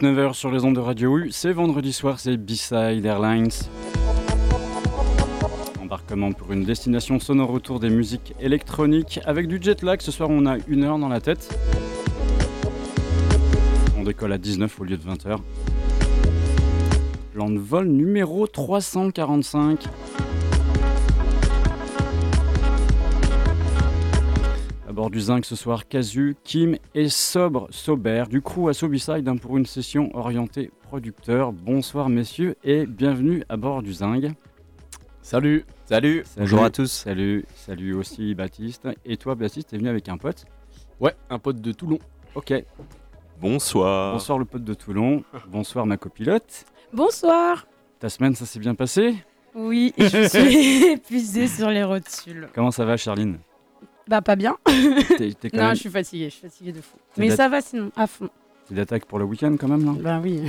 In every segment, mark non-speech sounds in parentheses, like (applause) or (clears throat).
19h sur les ondes de Radio U, c'est vendredi soir, c'est B-Side Airlines. Embarquement pour une destination sonore autour des musiques électroniques avec du jet lag. Ce soir, on a une heure dans la tête. On décolle à 19 au lieu de 20h. Plan de vol numéro 345. Du Zinc ce soir, Casu, Kim et Sobre, Sober, du crew à Sobiside hein, pour une session orientée producteur. Bonsoir messieurs et bienvenue à bord du Zinc. Salut. Salut. Bonjour à tous. Salut, salut aussi Baptiste. Et toi Baptiste, t'es venu avec un pote? Ouais, un pote de Toulon. Ok. Bonsoir. Bonsoir le pote de Toulon. Bonsoir ma copilote. Bonsoir. Ta semaine, ça s'est bien passé Oui, (laughs) je suis épuisée sur les rotules. Comment ça va Charline? Bah pas bien. T'es- t'es (laughs) quand non, même- je suis fatiguée, je suis fatiguée de fou. T'es Mais dat- ça va sinon, à fond. T'es d'attaque pour le week-end quand même là? Bah oui.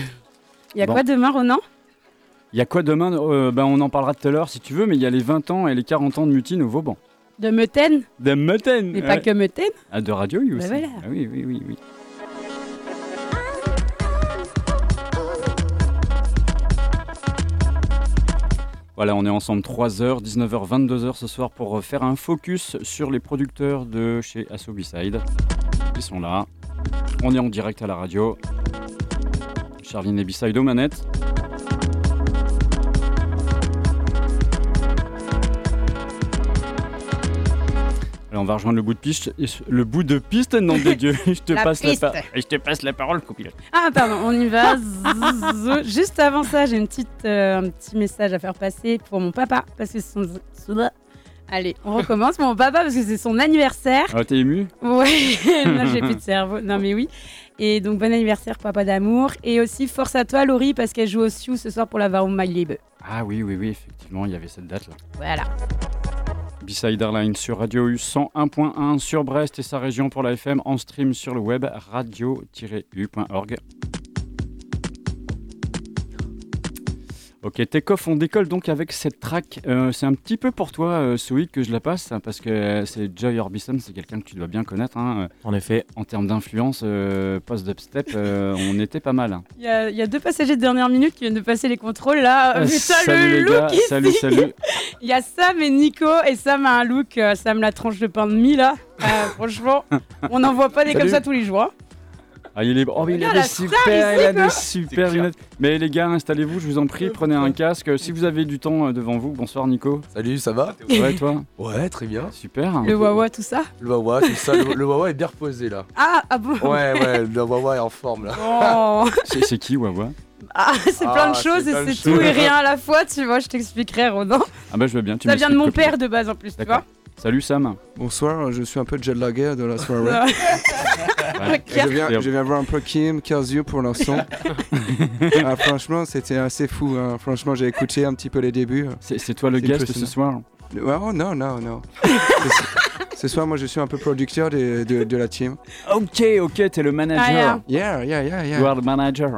Il y a Bon. quoi demain, Ronan? Il y a quoi demain? Euh, ben, On en parlera tout à l'heure si tu veux, mais il y a les 20 ans et les 40 ans de Mutine au Vauban. De Meuten? De Meuten Mais pas que Meuten Ah, de Radio U Bah aussi. voilà. Ah oui, oui, oui, oui. Voilà, on est ensemble 3h, 19h, 22h ce soir pour euh, faire un focus sur les producteurs de chez Asso B-Side. Ils sont là. On est en direct à la radio. Charline et B-Side aux manettes. On va rejoindre le bout de piste. Le bout de piste, nom de Dieu. (laughs) Je te La passe piste. la parole. Je te passe la parole, copilote. Ah pardon, on y va. Juste avant ça, j'ai une petite, euh, un petit message à faire passer pour mon papa parce que c'est son. Allez, on recommence. Mon papa parce que c'est son anniversaire. Ah, t'es ému Ouais, (laughs) non, j'ai plus de cerveau. Non, mais oui. Et donc, bon anniversaire, papa d'amour. Et aussi, force à toi, Laurie, parce qu'elle joue au Sioux ce soir pour la Varum My. Ah oui, oui, oui, effectivement, il y avait cette date-là. Voilà. B-Side sur Radio U 101.1 sur Brest et sa région pour la FM en stream sur le web radio-u.org. Ok, Take-Off, on décolle donc avec cette track. Euh, c'est un petit peu pour toi, euh, Soui, que je la passe, parce que euh, c'est Joy Orbison, c'est quelqu'un que tu dois bien connaître. hein, En effet. en termes d'influence, euh, post-dubstep, euh, (laughs) on était pas mal. hein. Il y, a, il y a deux passagers de dernière minute qui viennent de passer les contrôles là. Euh, Putain, salut le les look gars, ici. salut, salut. (laughs) Il y a Sam et Nico et Sam a un look, Sam la tranche de pain de mie là. Euh, franchement, on n'en voit pas des comme ça tous les jours. hein. Ah, il est... Oh, mais il a des super, il a des super lunettes. Mais les gars, installez-vous, je vous en prie, prenez un casque. Si vous avez du temps euh, devant vous, bonsoir Nico. Salut, ça va Ouais, toi? Ouais, très bien. Super. Le wawa, tout ça? Le Wawa, tout ça. Le, le Wawa est bien reposé là. Ah, ah bon? Ouais, ouais, le Wawa est en forme là. Oh. (laughs) C'est c'est qui, Wawa? Ah, c'est Ah, plein de c'est choses et c'est tout et rien à la fois, tu vois, je t'expliquerai, Rodin. Ah, bah je veux bien. Tu Ça vient de mon père de base en plus, tu D'accord. vois. Salut Sam. Bonsoir, je suis un peu jetlagué de la soirée. (laughs) Ouais. Je, viens, je viens voir un peu Kim, 15 yeux pour l'instant. (laughs) Ah, franchement, c'était assez fou. hein. Franchement, j'ai écouté un petit peu les débuts. C'est c'est toi le C'est guest ce soir Oh non, non, non. (laughs) Ce- Ce soir, moi, je suis un peu producteur de, de, de la team. Ok, ok, t'es le manager. Ah, yeah. Yeah, yeah, yeah, yeah. You are the manager.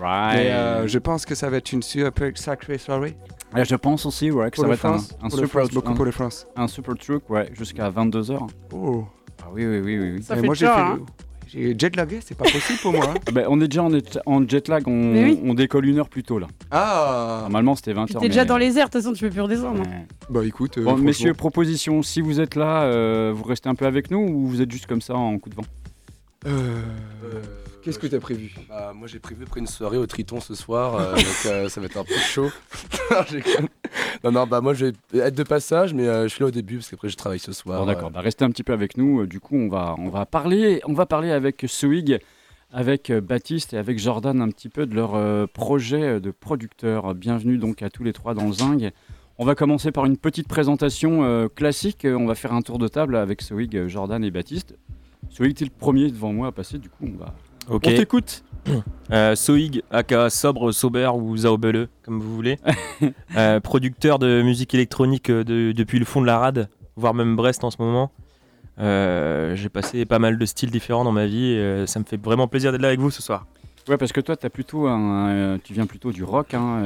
Right. Et euh, je pense que ça va être une super sacrée soirée. Je pense aussi ouais, que Pour ça va être un, super, France, beaucoup un, pour le France. un super truc, ouais, jusqu'à 22h. Oh. Ah oui, oui, oui, oui. oui. Ça fait moi, j'ai hein. J'ai jetlagué, c'est pas possible pour moi. hein. (laughs) Bah, on est déjà en, jet- en jet lag, on, Mais oui. on décolle une heure plus tôt là. Ah Normalement c'était 20h. Puis t'es déjà dans les airs, de toute façon, tu peux plus redescendre. hein. Bah écoute, euh, Bon, franchement, messieurs, proposition, si vous êtes là, euh, vous restez un peu avec nous ou vous êtes juste comme ça en coup de vent? Euh, Qu'est-ce que t'as prévu? Bah, moi j'ai prévu après une soirée au Triton ce soir, euh, (laughs) donc euh, ça va être un peu chaud. (laughs) non, non, bah moi je vais être de passage, mais euh, je suis là au début parce qu'après je travaille ce soir. Bon d'accord, euh. bah, restez un petit peu avec nous. Du coup, on va, on va parler, on va parler avec Swig, avec euh, Baptiste et avec Jordan un petit peu de leur euh, projet de producteur. Bienvenue donc à tous les trois dans le Zing. On va commencer par une petite présentation euh, classique. On va faire un tour de table avec Swig, Jordan et Baptiste. Swig, t'es le premier devant moi à passer. Du coup, on va. Ok. On t'écoute. (clears throat) Euh, Soig, aka Sobre, Sober ou Zaobele, comme vous voulez. (laughs) Euh, producteur de musique électronique euh, de- depuis le fond de la rade, voire même Brest en ce moment. Euh, J'ai passé pas mal de styles différents dans ma vie et ça me fait vraiment plaisir d'être là avec vous ce soir. Ouais, parce que toi, as plutôt un, tu viens plutôt du rock, hein,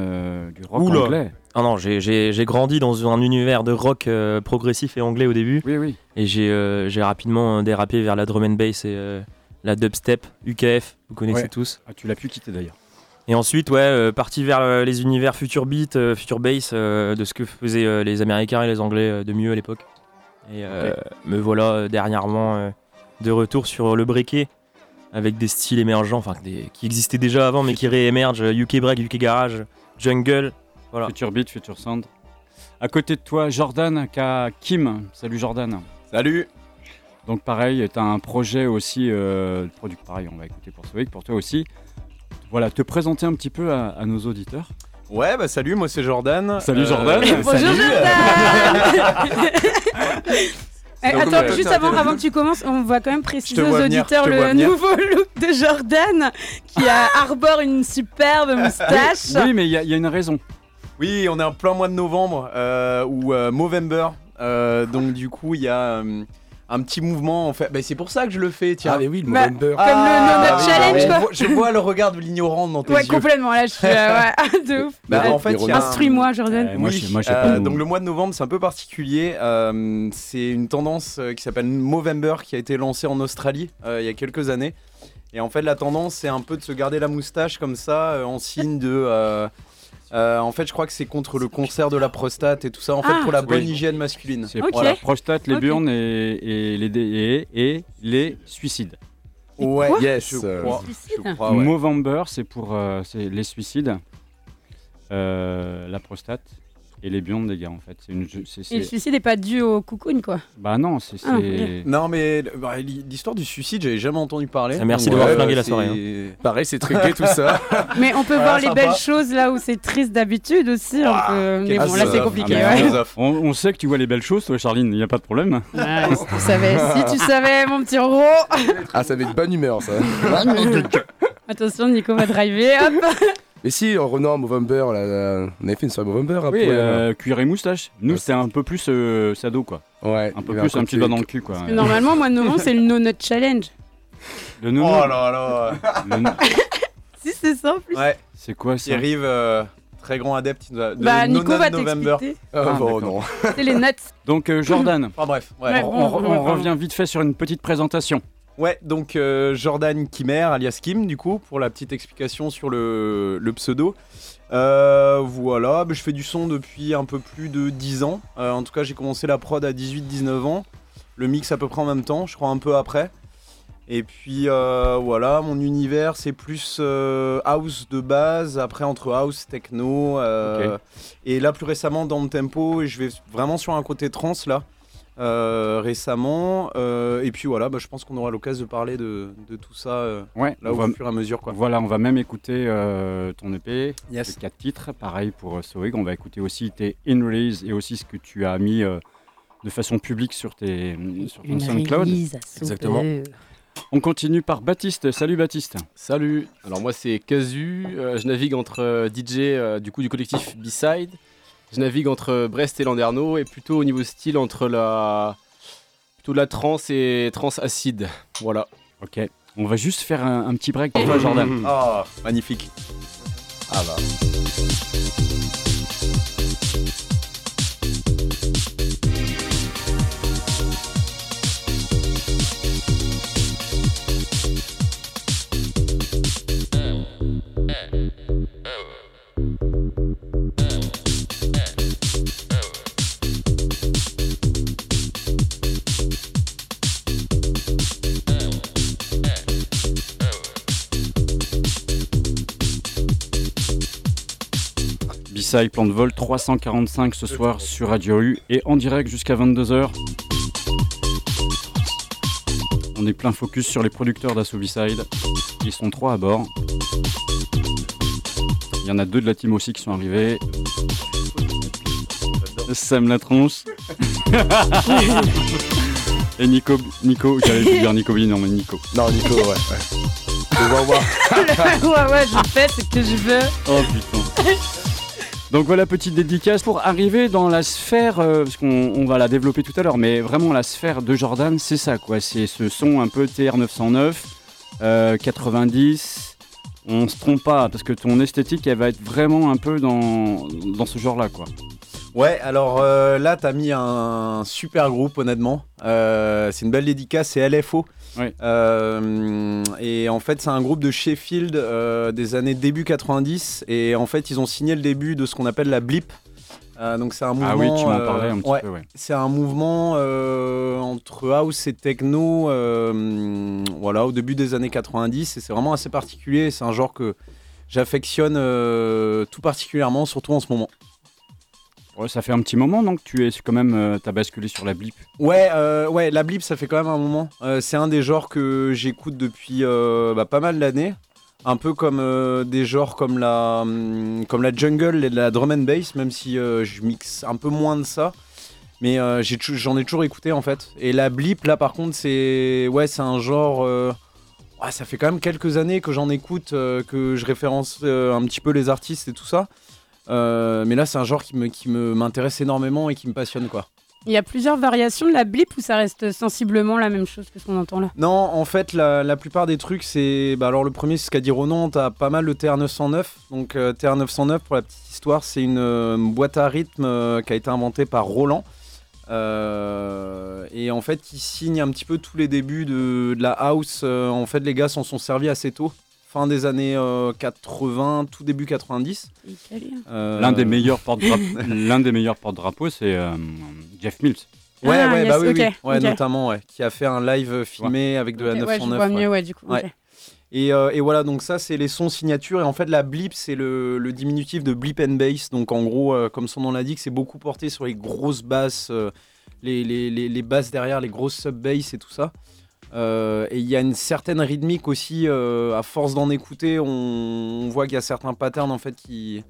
du rock Oula. anglais. Ah non, j'ai- grandi dans un univers de rock progressif et anglais au début Oui, oui. et j'ai rapidement dérapé vers la drum and bass et la dubstep, UKF, vous connaissez Ouais. tous. Ah, tu l'as pu quitter d'ailleurs. Et ensuite, ouais, euh, parti vers euh, les univers future beat, euh, future bass, euh, de ce que faisaient euh, les Américains et les Anglais euh, de mieux à l'époque. Et euh, me voilà euh, dernièrement euh, de retour sur le breaké avec des styles émergents, enfin qui existaient déjà avant mais qui réémergent, UK break, UK garage, jungle. Voilà. Future Beat, Future Sound. À côté de toi, Jordan, qu'a Kim. Salut Jordan. Salut Donc pareil, tu as un projet aussi, euh, produit pareil, on va écouter pour Soic, pour toi aussi. Voilà, te présenter un petit peu à, à nos auditeurs. Ouais, bah salut, moi c'est Jordan. Salut, Jordan. Bonjour salut. Jordan (laughs) Eh, Attends, euh, juste avant, avant que tu commences, on va quand même préciser aux auditeurs le nouveau (laughs) look de Jordan qui a, (laughs) arbore une superbe moustache. Oui, mais il y, y a une raison. Oui, on est en plein mois de novembre euh, ou euh, Movember. Euh, donc du coup, il y a euh, un petit mouvement en fait. Bah, c'est pour ça que je le fais, tiens. Ah, mais oui, le Bah, Movember. Comme le Donut oui, Challenge, je quoi. vois- Je vois le regard de l'ignorant dans tes Ouais, yeux. complètement. Là, je suis. euh, ouais, (laughs) de ouf. Bah, Ouais. en fait, un- Instruis-moi, Jordan. Euh, moi, Oui, je- moi, euh, pas de donc le mois de novembre, c'est un peu particulier. Euh, c'est une tendance euh, qui s'appelle Movember qui a été lancée en Australie euh, il y a quelques années. Et en fait, la tendance, c'est un peu de se garder la moustache comme ça, euh, en signe de. Euh, en fait, je crois que c'est contre le cancer de la prostate et tout ça. En fait, Ah. pour la bonne Oui. hygiène masculine. C'est pour la prostate, les burnes et, et les, dé- et, et les suicides. Ouais, Quoi yes, je Euh, crois. Suicide Je crois, ouais. Movember, c'est pour euh, c'est les suicides, euh, la prostate et les burnes, les gars, en fait. C'est une, Et le suicide n'est pas dû au cocoon, quoi. Bah non, c'est. Ah, Non, mais bah, l'histoire du suicide, j'avais jamais entendu parler. Ah, merci d'avoir flingué la soirée, hein. Pareil, c'est truqué tout ça. (laughs) Mais on peut Voilà, voir les sympa. belles choses là où c'est triste d'habitude aussi. on peut- Mais bon, là, c'est compliqué. Ah, ouais. On, on sait que tu vois les belles choses, toi, Charline, il n'y a pas de problème. Ah, si tu savais, si tu savais, mon petit Roro. Ah, ça va être bonne humeur ça. Attention, Nico va driver. Hop. Mais si, en revenant à Movember, là, là, on avait fait une soirée Movember Oui, après. euh, cuir et moustache. Nous, Ouais, c'était un peu plus euh, sado, quoi. Ouais. Un peu il plus un petit doigt dans le cul, quoi. Parce que Normalement, mois de novembre, c'est le No Nut Challenge. Le nounou. Oh là là le (laughs) Si, c'est ça en plus. Ouais, C'est quoi ça Thierry, euh, très grand adepte de bah, Nico No va November. t'expliquer. Ah, bon, non. C'est les nuts. Donc, euh, Jordan, Enfin bref, ouais. Ouais. on, revient vite fait sur une petite présentation. Ouais, donc euh, Jordan Kimmer, alias Kim, du coup, pour la petite explication sur le, le pseudo. Euh, voilà, bah, je fais du son depuis un peu plus de 10 ans. Euh, en tout cas, j'ai commencé la prod à 18-19 ans. Le mix à peu près en même temps, je crois un peu après. Et puis voilà, mon univers c'est plus house de base, après entre house, techno. Et là, plus récemment, dans le tempo, je vais vraiment sur un côté trans là. Euh, récemment Euh, et puis voilà bah, je pense qu'on aura l'occasion de parler de, de tout ça euh, Ouais, là on au va, fur et à mesure quoi voilà, on va même écouter euh, ton EP, Yes. les quatre titres. Pareil pour Soeg, on va écouter aussi tes in-release et aussi ce que tu as mis euh, de façon publique sur, tes, sur ton SoundCloud. Exactement. On continue par Baptiste. Salut Baptiste. Salut, alors moi c'est Kazu, euh, je navigue entre euh, DJ euh, du coup du collectif B-Side, je navigue entre Brest et Landerneau et plutôt au niveau style entre la plutôt la trance et trance acide. Voilà. Ok. On va juste faire un, un petit break pour toi, (laughs) Jordan. Ah, magnifique Ah bah. Plan de Vol 345 ce soir sur Radio U et en direct jusqu'à 22h. On est plein focus sur les producteurs d'Assaut B-Side. Ils sont trois à bord. Il y en a deux de la team aussi qui sont arrivés. Sam la tronche. (laughs) et Nico, Nico, j'allais dire Nico non mais Nico. Non, Nico, ouais. ouais. Le Wawa. ouais, ouais, je fais ce que je veux. Oh putain. (laughs) Donc voilà, petite dédicace pour arriver dans la sphère, euh, parce qu'on on va la développer tout à l'heure, mais vraiment la sphère de Jordan, c'est ça quoi. C'est ce son un peu TR909, euh, 90. On se trompe pas, parce que ton esthétique, elle va être vraiment un peu dans, dans ce genre-là quoi. Ouais, alors euh, là, t'as mis un super groupe, honnêtement. Euh, c'est une belle dédicace, c'est LFO. Euh, et en fait, c'est un groupe de Sheffield des années début 90. Et en fait, ils ont signé le début de ce qu'on appelle la blip. Donc, c'est un mouvement. Ah oui, tu m'en parlais un petit ouais, peu, ouais. C'est un mouvement entre house et techno, voilà, au début des années 90. Et c'est vraiment assez particulier. C'est un genre que j'affectionne tout particulièrement, surtout en ce moment. Ouais, ça fait un petit moment donc tu es quand même, euh, t'as basculé sur la blip. Ouais, euh, ouais, la blip, ça fait quand même un moment. Euh, c'est un des genres que j'écoute depuis bah, pas mal d'années. Un peu comme des genres comme la, hum, comme la jungle et la drum and bass, même si je mixe un peu moins de ça. Mais j'en ai toujours écouté en fait. Et la blip, là par contre, c'est ouais, c'est un genre. ouais, ça fait quand même quelques années que j'en écoute, que je référence un petit peu les artistes et tout ça. Euh, mais là, c'est un genre qui me, qui me m'intéresse énormément et qui me passionne quoi. Il y a plusieurs variations de la blip ou ça reste sensiblement la même chose que ce qu'on entend là? Non, en fait, la, la plupart des trucs, c'est. Bah, alors, le premier, c'est ce qu'a dit Ronan, t'as pas mal de TR909. Donc, euh, TR909, pour la petite histoire, c'est une euh, boîte à rythme euh, qui a été inventée par Roland. Et en fait, qui signe un petit peu tous les débuts de, de la house. En fait, les gars s'en sont servis assez tôt. Fin des années euh, 80, tout début 90. Italien. Euh, L'un des meilleurs porte-drapeaux, (laughs) l'un des meilleurs porte-drapeaux, c'est euh, Jeff Mills. Ouais, Ah, ouais, yes, bah oui, oui. Ouais, notamment, ouais. Qui a fait un live filmé avec de la Ok, ouais, je 909. vois mieux, ouais, du coup. Et, euh, et voilà, donc ça, c'est les sons signatures. Et en fait, la blip, c'est le, le diminutif de blip and bass. Donc en gros, euh, comme son nom l'indique, c'est beaucoup porté sur les grosses basses, euh, les, les, les, les basses derrière, les grosses sub-bass et tout ça. Euh, et il y a une certaine rythmique aussi, euh, à force d'en écouter, on, on voit qu'il y a certains patterns en fait qui,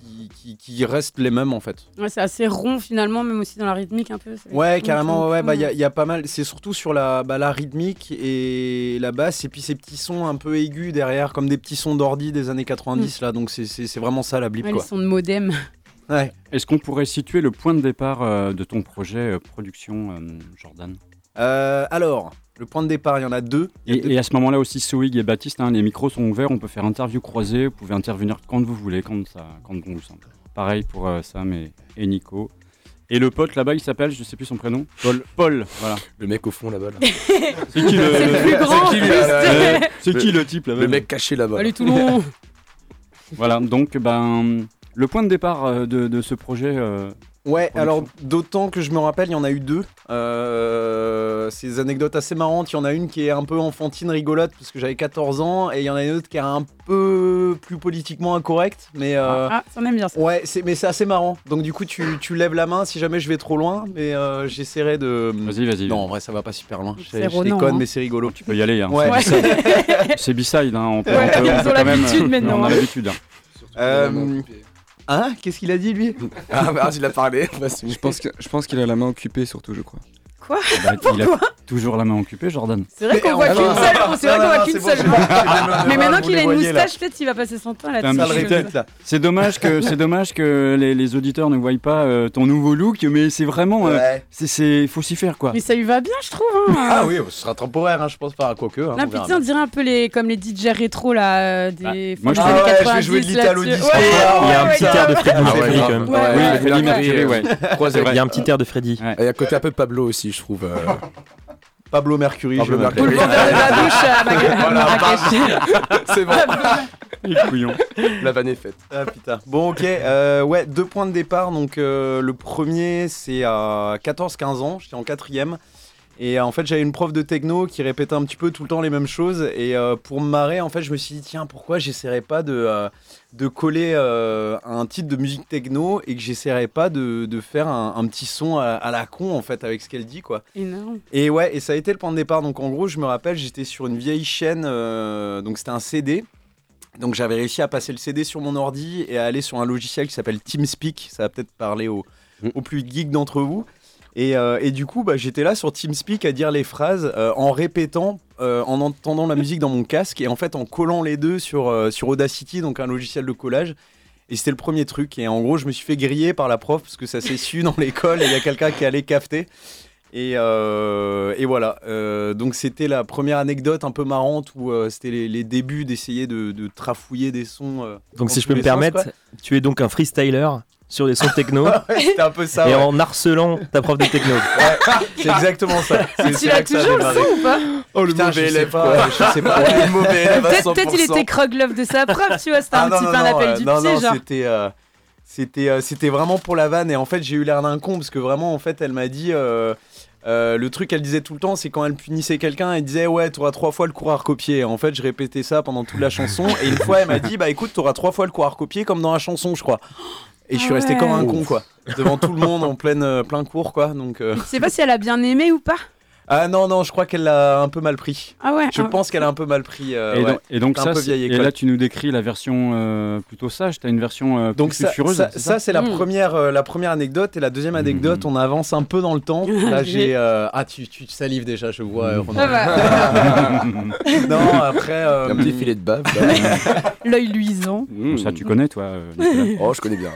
qui, qui, qui, qui restent les mêmes en fait. Ouais, c'est assez rond finalement, même aussi dans la rythmique un peu. Ouais, carrément, ouais, bah il y, a- Ouais. y a pas mal. C'est surtout sur la, bah, la rythmique et la basse, et puis ces petits sons un peu aigus derrière, comme des petits sons d'ordi des années 90 là. Donc c'est- vraiment ça la blip Ouais, quoi. les sons de modem. (laughs) Ouais. Est-ce qu'on pourrait situer le point de départ euh, de ton projet euh, production, euh, Jordan? Euh, alors, le point de départ, il y en a deux. Il y a deux- et, à ce moment-là aussi, Soig et Baptiste, hein, les micros sont ouverts, on peut faire interview croisée, vous pouvez intervenir quand vous voulez, quand, ça, quand bon vous semble. Pareil pour euh, Sam et, et Nico. Et le pote là-bas, il s'appelle, je sais plus son prénom, Paul. Paul, voilà. Le mec au fond là-bas. là. (laughs) C'est qui le, C'est le plus grand, C'est qui, en lui, plus. là, là, là c'est qui le type là-bas Le mec caché là-bas. Allez, Toulon (laughs) Voilà, donc ben, le point de départ euh, de, de ce projet. euh, Ouais, alors d'autant que je me rappelle, il y en a eu deux. Euh, ces anecdotes assez marrantes. Il y en a une qui est un peu enfantine, rigolote, parce que j'avais 14 ans, et il y en a une autre qui est un peu plus politiquement incorrecte. Mais euh, Ah, ça on aime bien ça. ouais, c'est, mais c'est assez marrant. Donc du coup, tu, tu lèves la main si jamais je vais trop loin, mais euh, j'essaierai de. Vas-y, vas-y. Non, en vrai, ça va pas super loin. Je, C'est je Ronan, déconne, hein. mais c'est rigolo. Tu peux y aller. Hein. Ouais. C'est B-side, (laughs) hein, on peut, Ouais, on peut- ils on ont peut quand même. l'habitude euh, maintenant, On a hein. l'habitude. Hein. Qu'est-ce qu'il a dit lui? Ah, bah, il a parlé. (laughs) Je pense que- je pense qu'il a la main occupée surtout, je crois. Quoi? Bah, il a toujours la main occupée, Jordan. C'est vrai qu'on voit qu'une seule, c'est vrai qu'on voit qu'une seule Mais maintenant qu'il a une moustache, peut-être il va passer son temps là-dessus. C'est dommage que c'est dommage que les, auditeurs ne voient pas euh, ton nouveau look, mais c'est vraiment, euh, c'est faut s'y faire quoi. Mais ça lui va bien, je trouve. hein. Ah oui, ce sera temporaire, hein, je pense pas à quoi que. Hein, Là, putain, on dirait un peu les, comme les DJ rétro là, euh, Ah, des moi, je Ah je vais jouer de 90 l'Italo disco. Il y a un petit air de grave. quand même. Oui, Mercury, ouais. Il y a un petit air de Freddy. Et il y a côté un peu Pablo aussi, je trouve. (laughs) euh. Pablo Mercury, Pablo je m'appelle. Mercury. Pour le verre de la douche à Maga- à. C'est bon, Les couillons. la vanne est faite. Ah putain. Bon ok, euh, ouais, deux points de départ. Donc euh, le premier c'est à 14-15 ans, j'étais en quatrième. Et euh, en fait j'avais une prof de techno qui répétait un petit peu tout le temps les mêmes choses. Et euh, pour me marrer, en fait je me suis dit tiens pourquoi j'essaierais pas de, euh, de coller euh, un titre de musique techno et que j'essaierais pas de, de faire un, un petit son à, à la con en fait avec ce qu'elle dit quoi. Énorme. Et ouais, et ça a été le point de départ. Donc en gros, je me rappelle, j'étais sur une vieille chaîne, euh, donc c'était un CD. Donc j'avais réussi à passer le CD sur mon ordi et à aller sur un logiciel qui s'appelle TeamSpeak. Ça va peut-être parler aux, Mm. aux plus geeks d'entre vous. Et, euh, et du coup, bah, j'étais là sur TeamSpeak à dire les phrases euh, en répétant, euh, en entendant la musique dans mon casque et en fait en collant les deux sur, euh, sur Audacity, donc un logiciel de collage. Et c'était le premier truc. Et en gros, je me suis fait griller par la prof parce que ça s'est su dans (laughs) l'école et il y a quelqu'un qui allait cafeter. Et, euh, et voilà. Donc c'était la première anecdote un peu marrante où c'était les, les débuts d'essayer de, de trafouiller des sons. Donc si je peux me sens, permettre, quoi. tu es donc un freestyler sur des sons techno (laughs) Ouais, c'était un peu ça. et ouais. en harcelant ta prof de techno. (laughs) C'est exactement ça. (laughs) Tu l'as toujours le son ou pas Oh, le Putain, mauvais je sais élève, quoi. je sais pas. Le mauvais élève à Peut-être il 100%. était croque-love de sa prof, tu vois, c'était Ah un non, petit peu un appel euh, du non, pied, non, genre. C'était, euh, c'était, euh, c'était vraiment pour la vanne. Et en fait, j'ai eu l'air d'un con parce que vraiment, en fait, elle m'a dit. euh, euh, le truc qu'elle disait tout le temps, c'est quand elle punissait quelqu'un, elle disait ouais, t'auras trois fois le cours à recopier. En fait, je répétais ça pendant toute la chanson. Et une fois, elle m'a dit bah écoute, t'auras trois fois le cours à recopier comme dans la chanson, je crois. Et je suis Ah resté comme un con, quoi. Devant tout le monde en pleine, euh, plein cours, quoi. Donc, euh, Je sais pas si elle a bien aimé ou pas. Ah non, non, je crois qu'elle l'a un peu mal pris. Ah ouais. Je ah. pense qu'elle a un peu mal pris. euh, et, ouais. donc, et donc ça, peu c'est- vieille et là tu nous décris la version euh, plutôt sage. T'as une version euh, Donc plus ça, sulfureuse. ça, c'est ça, c'est la Mm. première, euh, la première anecdote et la deuxième anecdote, on avance un peu dans le temps. (laughs) Là j'ai euh, ah tu, tu salives déjà, je vois. bah, (laughs) non après euh, Un petit filet de bave. (laughs) L'œil luisant. Mmh, Ça tu connais toi. euh, Nicolas. Oh, je connais bien.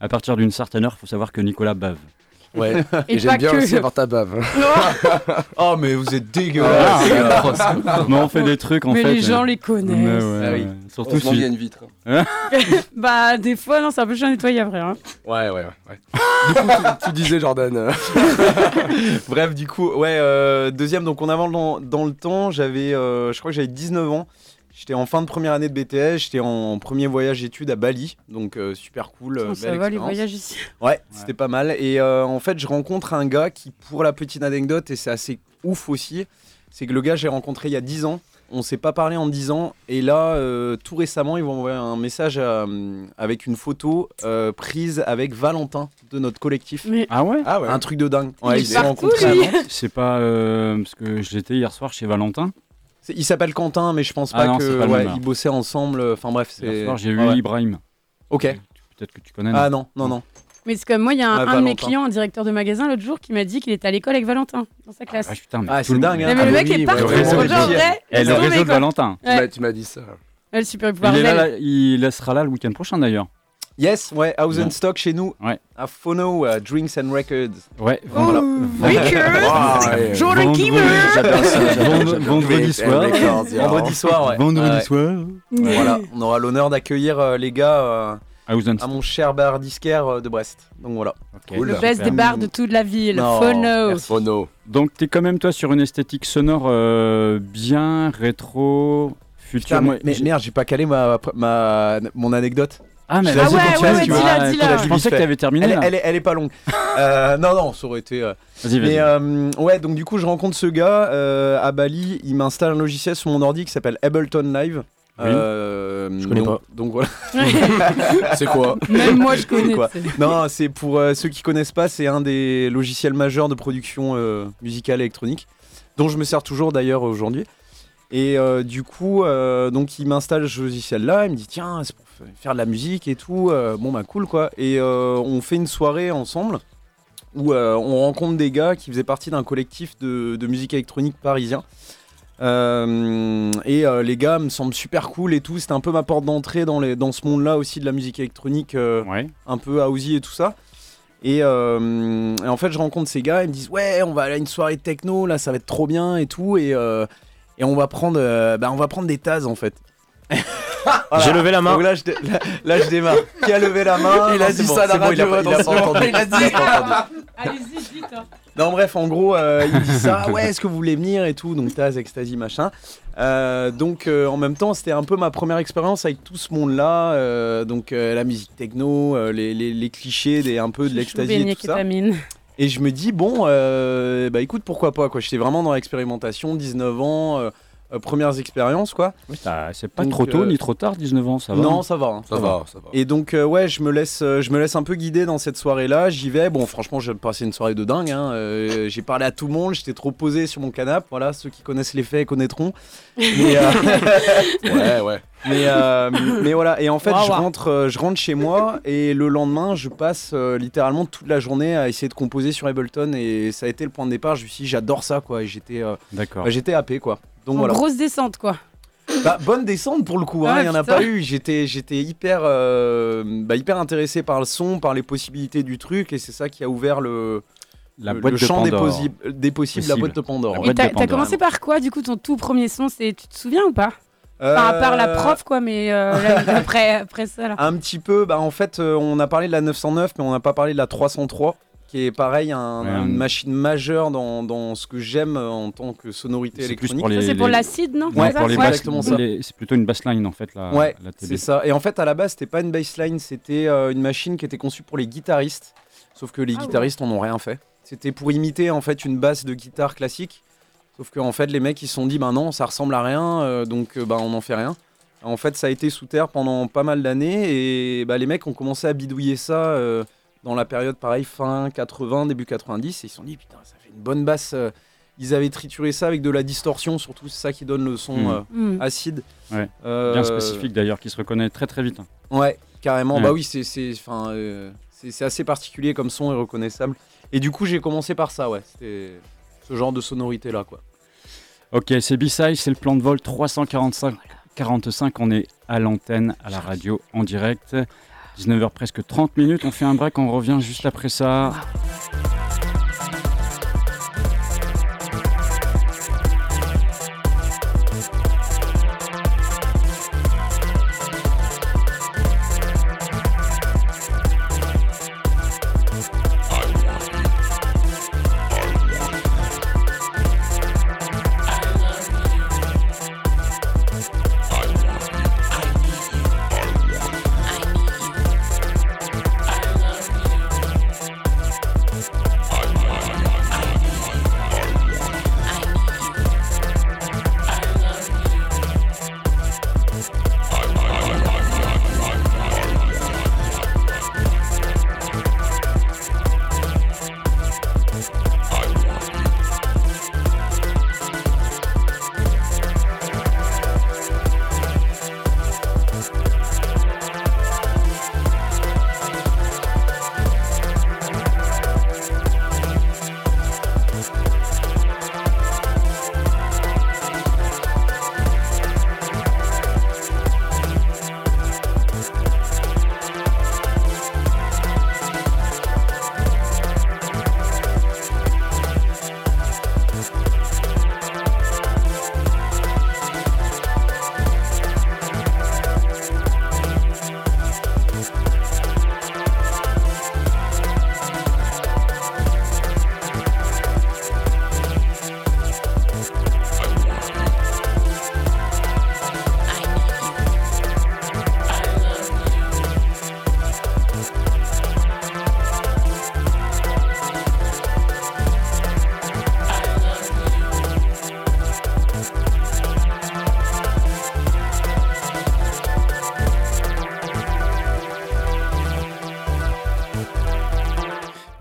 à partir d'une certaine heure, faut savoir que Nicolas bave. Ouais. Et, j'aime bien que. aussi avoir ta bave. (laughs) Oh mais vous êtes dégueulasse. Ah, Mais on fait des trucs en Mais fait. les gens euh, les connaissent. ouais, Ah oui. Surtout si. il y a une vitre. (laughs) Bah, des fois, non, c'est un peu chiant à nettoyer après. Hein. Ouais, ouais, ouais. Du coup, tu, tu disais, Jordan. euh, (laughs) Bref du coup ouais euh, deuxième donc on avance dans, dans le temps. J'avais euh, je crois que j'avais 19 ans. J'étais en fin de première année de BTS, j'étais en premier voyage études à Bali, donc euh, super cool. euh, ça belle va les voyages ici. Ouais, c'était pas mal. Et euh, en fait, je rencontre un gars qui, pour la petite anecdote, et c'est assez ouf aussi, c'est que le gars, j'ai rencontré il y a 10 ans. On s'est pas parlé en 10 ans. Et là, euh, tout récemment, ils vont envoyer un message euh, avec une photo euh, prise avec Valentin de notre collectif. Mais Ah ouais? Ah ouais. Un truc de dingue. Il Ouais, est ils se sont partout, rencontrés lui. avant. C'est pas euh, parce que j'étais hier soir chez Valentin. C'est- Il s'appelle Quentin, mais je pense Ah pas non, c'est que pas le ouais, même, alors. ils bossaient ensemble. Enfin bref, Hier c'est. soir, j'ai eu Ouais. Ibrahim. Ok. Peut-être que tu connais. Ah non, non, non. Mais c'est comme moi, il y a un, Ouais, un de mes clients, un directeur de magasin, l'autre jour, qui m'a dit qu'il était à l'école avec Valentin, dans sa classe. Ah putain, mais Ah, c'est le- dingue. Mais hein. le Ah mec oui, est partout, ouais, c'est ouais, le réseau de. Valentin. Tu m'as- Ouais. Tu m'as dit ça. Ouais, le super Il, pouvoir est là, rebelle. là, il sera là le week-end prochain d'ailleurs. Yes, ouais, House and. Stock chez nous. Ouais. À Phono, euh, Drinks and Records. Ouais, Oh, Weekend ouais. Jordan j'adore. (laughs) vendredi soir. Vendredi soir, ouais. Vendredi Ouais. soir. Voilà, on aura l'honneur d'accueillir euh, les gars euh, à mon cher bar disquaire de Brest. Donc voilà. Cool. Le super. best des bars de toute la ville. Phono. Phono. Donc t'es quand même toi sur une esthétique sonore euh, bien rétro futur. Putain, mais, merde, j'ai pas calé ma, ma, mon anecdote. Ah mais dis ouais, continue, ouais, ouais, dis-la, Ah, dis-la. Je pensais que t'avais terminé. Elle, elle est, elle est pas longue. Euh, non, non, ça aurait été. euh, Vas-y, vas-y. Mais euh, ouais, donc du coup, je rencontre ce gars euh, à Bali. Il m'installe un logiciel sur mon ordi qui s'appelle Ableton Live. Oui. Euh, Je connais donc, donc voilà. (laughs) C'est quoi (laughs) Même moi, je connais. Quoi. Non, c'est pour euh, ceux qui connaissent pas, c'est un des logiciels majeurs de production euh, musicale électronique, dont je me sers toujours d'ailleurs aujourd'hui. Et euh, du coup, euh, donc il m'installe ce logiciel-là, il me dit tiens, c'est pour faire de la musique et tout. Euh, bon bah cool quoi. Et euh, on fait une soirée ensemble où euh, on rencontre des gars qui faisaient partie d'un collectif de, de musique électronique parisien. Euh, et euh, les gars me semblent super cool et tout. C'était un peu ma porte d'entrée dans, les- dans ce monde-là aussi de la musique électronique. euh, Ouais. un peu housey et tout ça. Et, et en fait, je rencontre ces gars, ils me disent Ouais, on va aller à une soirée de techno, là, ça va être trop bien et tout. Et, et on, va prendre, bah, on va prendre des tasses en fait. Voilà. J'ai levé la main. Donc là, je, dé- là, là, je démarre. Qui a levé la main Il a Non, dit c'est bon, ça à la c'est bon, il a radio, pas- il a pas attention. entendu. Il a dit. Il a pas entendu. Allez-y, vite. hein. Non, bref, en gros, euh, il dit ça. Ouais, est-ce que vous voulez venir et tout Donc, Taz, Ecstasy, machin. Euh, donc, euh, en même temps, c'était un peu ma première expérience avec tout ce monde-là. euh, donc, euh, la musique techno, euh, les, les- les clichés, des, un peu de Chouchou, l'ecstasy et beignet, tout ça. kétamine. Et je me dis, bon, euh, bah écoute, pourquoi pas, quoi. J'étais vraiment dans l'expérimentation, 19 ans, euh, euh, premières expériences, quoi. C'est pas Donc, trop tôt euh, ni trop tard, 19 ans, ça va. non, ça va. hein, Ça va, ça va. Et donc, euh, ouais, je me, laisse, euh, je me laisse un peu guider dans cette soirée-là. J'y vais. Bon, franchement, j'ai passé une soirée de dingue. hein. Euh, j'ai parlé à tout le monde. J'étais trop posé sur mon canapé. Voilà, ceux qui connaissent les faits connaîtront. Mais, euh, (laughs) Ouais, ouais. mais, euh, mais voilà. Et en fait, je, rentre, je rentre chez moi. Et le lendemain, je passe euh, littéralement toute la journée à essayer de composer sur Ableton. Et ça a été le point de départ. Je me suis dit, j'adore ça, quoi. Et j'étais euh, D'accord. bah, j'étais happé, quoi. Donc En voilà. grosse descente, quoi. Bah, bonne descente pour le coup, hein, il n'y en a putain. pas eu. J'étais, j'étais hyper, euh, bah, hyper intéressé par le son, par les possibilités du truc, et c'est ça qui a ouvert le, La le- boîte le de champ des, Pandore. possibles, des possibles, la Possible. boîte de Pandore. La. Et boîte de t'as t'as Pandore. commencé par quoi, du coup, ton tout premier son c'est... Tu te souviens ou pas? Enfin, à part la Euh, prof, quoi, mais euh, là, (laughs) après, après ça, là. Un petit peu, bah, en fait, on a parlé de la 909, mais on n'a pas parlé de la 303, qui est pareil, un- Ouais, une un- machine majeure dans, dans ce que j'aime euh, en tant que sonorité C'est plus électronique. pour les- Ça, c'est pour les- l'acide, non Ouais, pour les Ouais, basses- exactement ça. les- C'est plutôt une bassline en fait, la, Ouais, c'est ça. Et en fait, à la base, c'était pas une bassline, c'était euh, une machine qui était conçue pour les guitaristes. Sauf que les Ah ouais. guitaristes en ont rien fait. C'était pour imiter en fait une basse de guitare classique. Sauf que en fait, les mecs ils se sont dit, ben non, ça ressemble à rien, euh, donc bah, on n'en fait rien. En fait, ça a été sous terre pendant pas mal d'années et bah, les mecs ont commencé à bidouiller ça euh, dans la période pareil fin 80, début 90 et ils se sont dit, putain, ça fait une bonne basse. euh. Ils avaient trituré ça avec de la distorsion, surtout c'est ça qui donne le son Mm. euh, Hmm. acide. Ouais. Euh, Bien spécifique d'ailleurs, qui se reconnaît très très vite. hein. Ouais, carrément. Ouais. Bah oui, c'est c'est enfin euh, c'est c'est assez particulier comme son et reconnaissable. Et du coup, j'ai commencé par ça, ouais. C'était ce genre de sonorité là, quoi. Ok, c'est B-Side, c'est le plan de vol 345. 45, on est à l'antenne, à la radio, en direct. 19h presque 30 minutes, on fait un break, on revient juste après ça.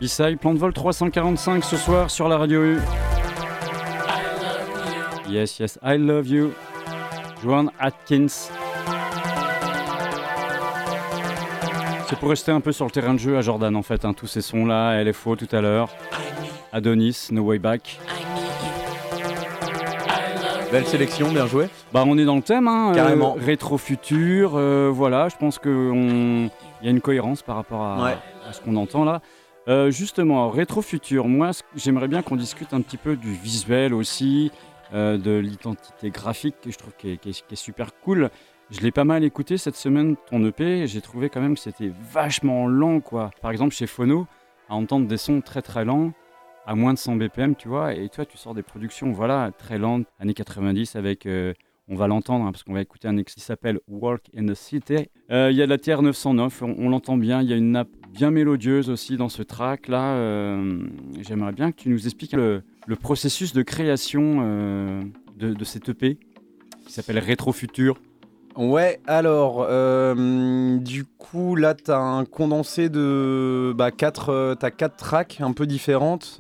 B-Side, plan de vol 345 ce soir sur la radio U. Yes, yes, I love you. Joan Atkins. C'est pour rester un peu sur le terrain de jeu à Jordan en fait, hein, tous ces sons-là, LFO tout à l'heure, Adonis, No Way Back. Belle sélection, bien joué. Bah on est dans le thème, hein, euh, Carrément. rétro-futur, euh, voilà, je pense qu'il y a une cohérence par rapport à, Ouais. à ce qu'on entend là. Euh, justement, rétro-futur, moi j'aimerais bien qu'on discute un petit peu du visuel aussi, euh, de l'identité graphique que je trouve qui est super cool. Je l'ai pas mal écouté cette semaine, ton EP, et j'ai trouvé quand même que c'était vachement lent quoi. Par exemple chez Phono, à entendre des sons très très lents, à moins de 100 BPM, tu vois, et toi tu sors des productions voilà très lentes, années 90 avec, euh, on va l'entendre hein, parce qu'on va écouter un ex qui s'appelle Walk in the City. Euh, Il y a de la TR 909, on, on l'entend bien, il y a une nappe bien mélodieuse aussi dans ce track là. euh, J'aimerais bien que tu nous expliques le, processus de création euh, de, de cet EP qui s'appelle Rétro Futur. Ouais, alors, du coup, là, t'as un condensé de. Bah, 4 t'as quatre tracks un peu différentes.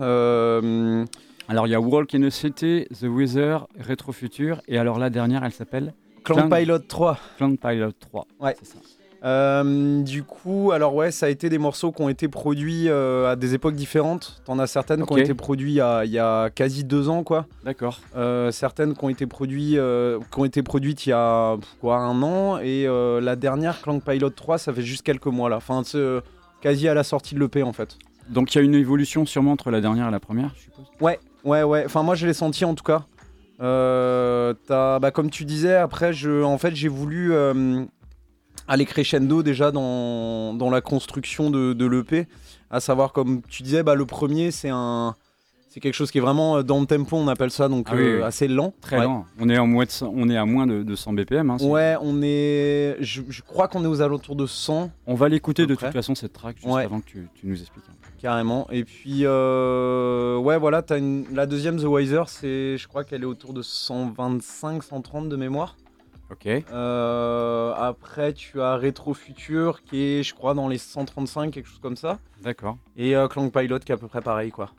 Alors il y a Walk in the City, The Wither, Rétro Futur, et alors la dernière elle s'appelle Clan Pilot 3. Clan Pilot 3. Ouais. C'est ça. Euh, du coup, alors ouais, ça a été des morceaux qui ont été produits euh, à des époques différentes. T'en as certaines qui ont été produits il y a, il y a quasi deux ans, quoi. D'accord. Euh, certaines qui ont été produits, qui ont été produites il y a quoi un an et la dernière Clank Pilot 3, ça fait juste quelques mois là. Enfin, c'est, quasi à la sortie de l'EP en fait. Donc il y a une évolution sûrement entre la dernière et la première, je suppose. Ouais, ouais, ouais. Enfin, moi, je l'ai senti en tout cas. Euh, bah, comme tu disais, après, je, en fait, j'ai voulu euh, aller crescendo déjà dans, dans la construction de, de l'EP. À savoir, comme tu disais, bah, le premier, c'est un. C'est quelque chose qui est vraiment euh, dans le tempo, on appelle ça, donc Ah oui, euh, oui. assez lent. Très Ouais. lent. On est, en moins de 100 on est à moins de, de 100 BPM. hein, Ouais, on est. Je, je crois qu'on est aux alentours de 100. On va l'écouter de toute façon cette track juste Ouais. avant que tu, tu nous expliques. peu. Carrément. Et puis, euh, ouais, voilà, as une... la deuxième, The Wiser, c'est, je crois qu'elle est autour de 125, 130 de mémoire. Ok. Euh, après, tu as Retro Future qui est, je crois, dans les 135, quelque chose comme ça. D'accord. Et euh, Clank Pilot qui est à peu près pareil, quoi.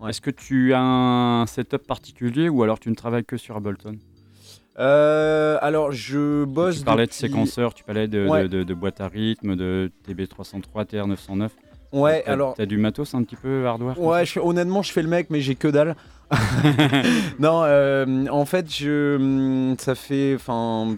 Ouais. Est-ce que tu as un setup particulier ou alors tu ne travailles que sur Ableton? Euh, alors, je bosse. Tu parlais de séquenceurs, tu parlais de, Ouais. de, de, de boîte à rythme, de TB303, TR909. Ouais, T'as- alors. T'as du matos un petit peu hardware Ouais, je- honnêtement, je fais le mec, mais j'ai que dalle. (laughs) (laughs) non, euh, en fait, je, hum, ça fait enfin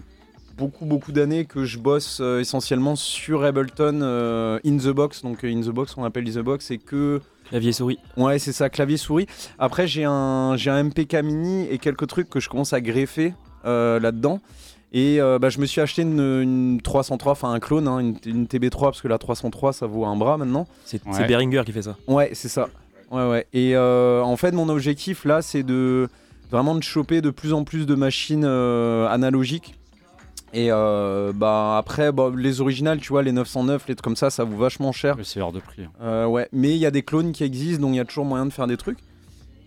beaucoup beaucoup d'années que je bosse euh, essentiellement sur Ableton euh, in the box. Donc in the box, on appelle in the box, c'est que Clavier souris. Ouais, c'est ça, clavier souris. Après, j'ai un, j'ai un MPK mini et quelques trucs que je commence à greffer euh, là-dedans. Et euh, bah, je me suis acheté une, une 303, enfin un clone, hein, une, une TB3, parce que la 303, ça vaut un bras maintenant. C'est Ouais. Behringer qui fait ça. Ouais, c'est ça. Ouais, ouais. Et euh, en fait, mon objectif là, c'est de vraiment de choper de plus en plus de machines euh, analogiques. Et euh, bah après, bah, les originales, tu vois, les 909, les trucs comme ça, ça vaut vachement cher. Ouais, C'est hors de prix. hein. Euh, ouais, mais il y a des clones qui existent, donc il y a toujours moyen de faire des trucs.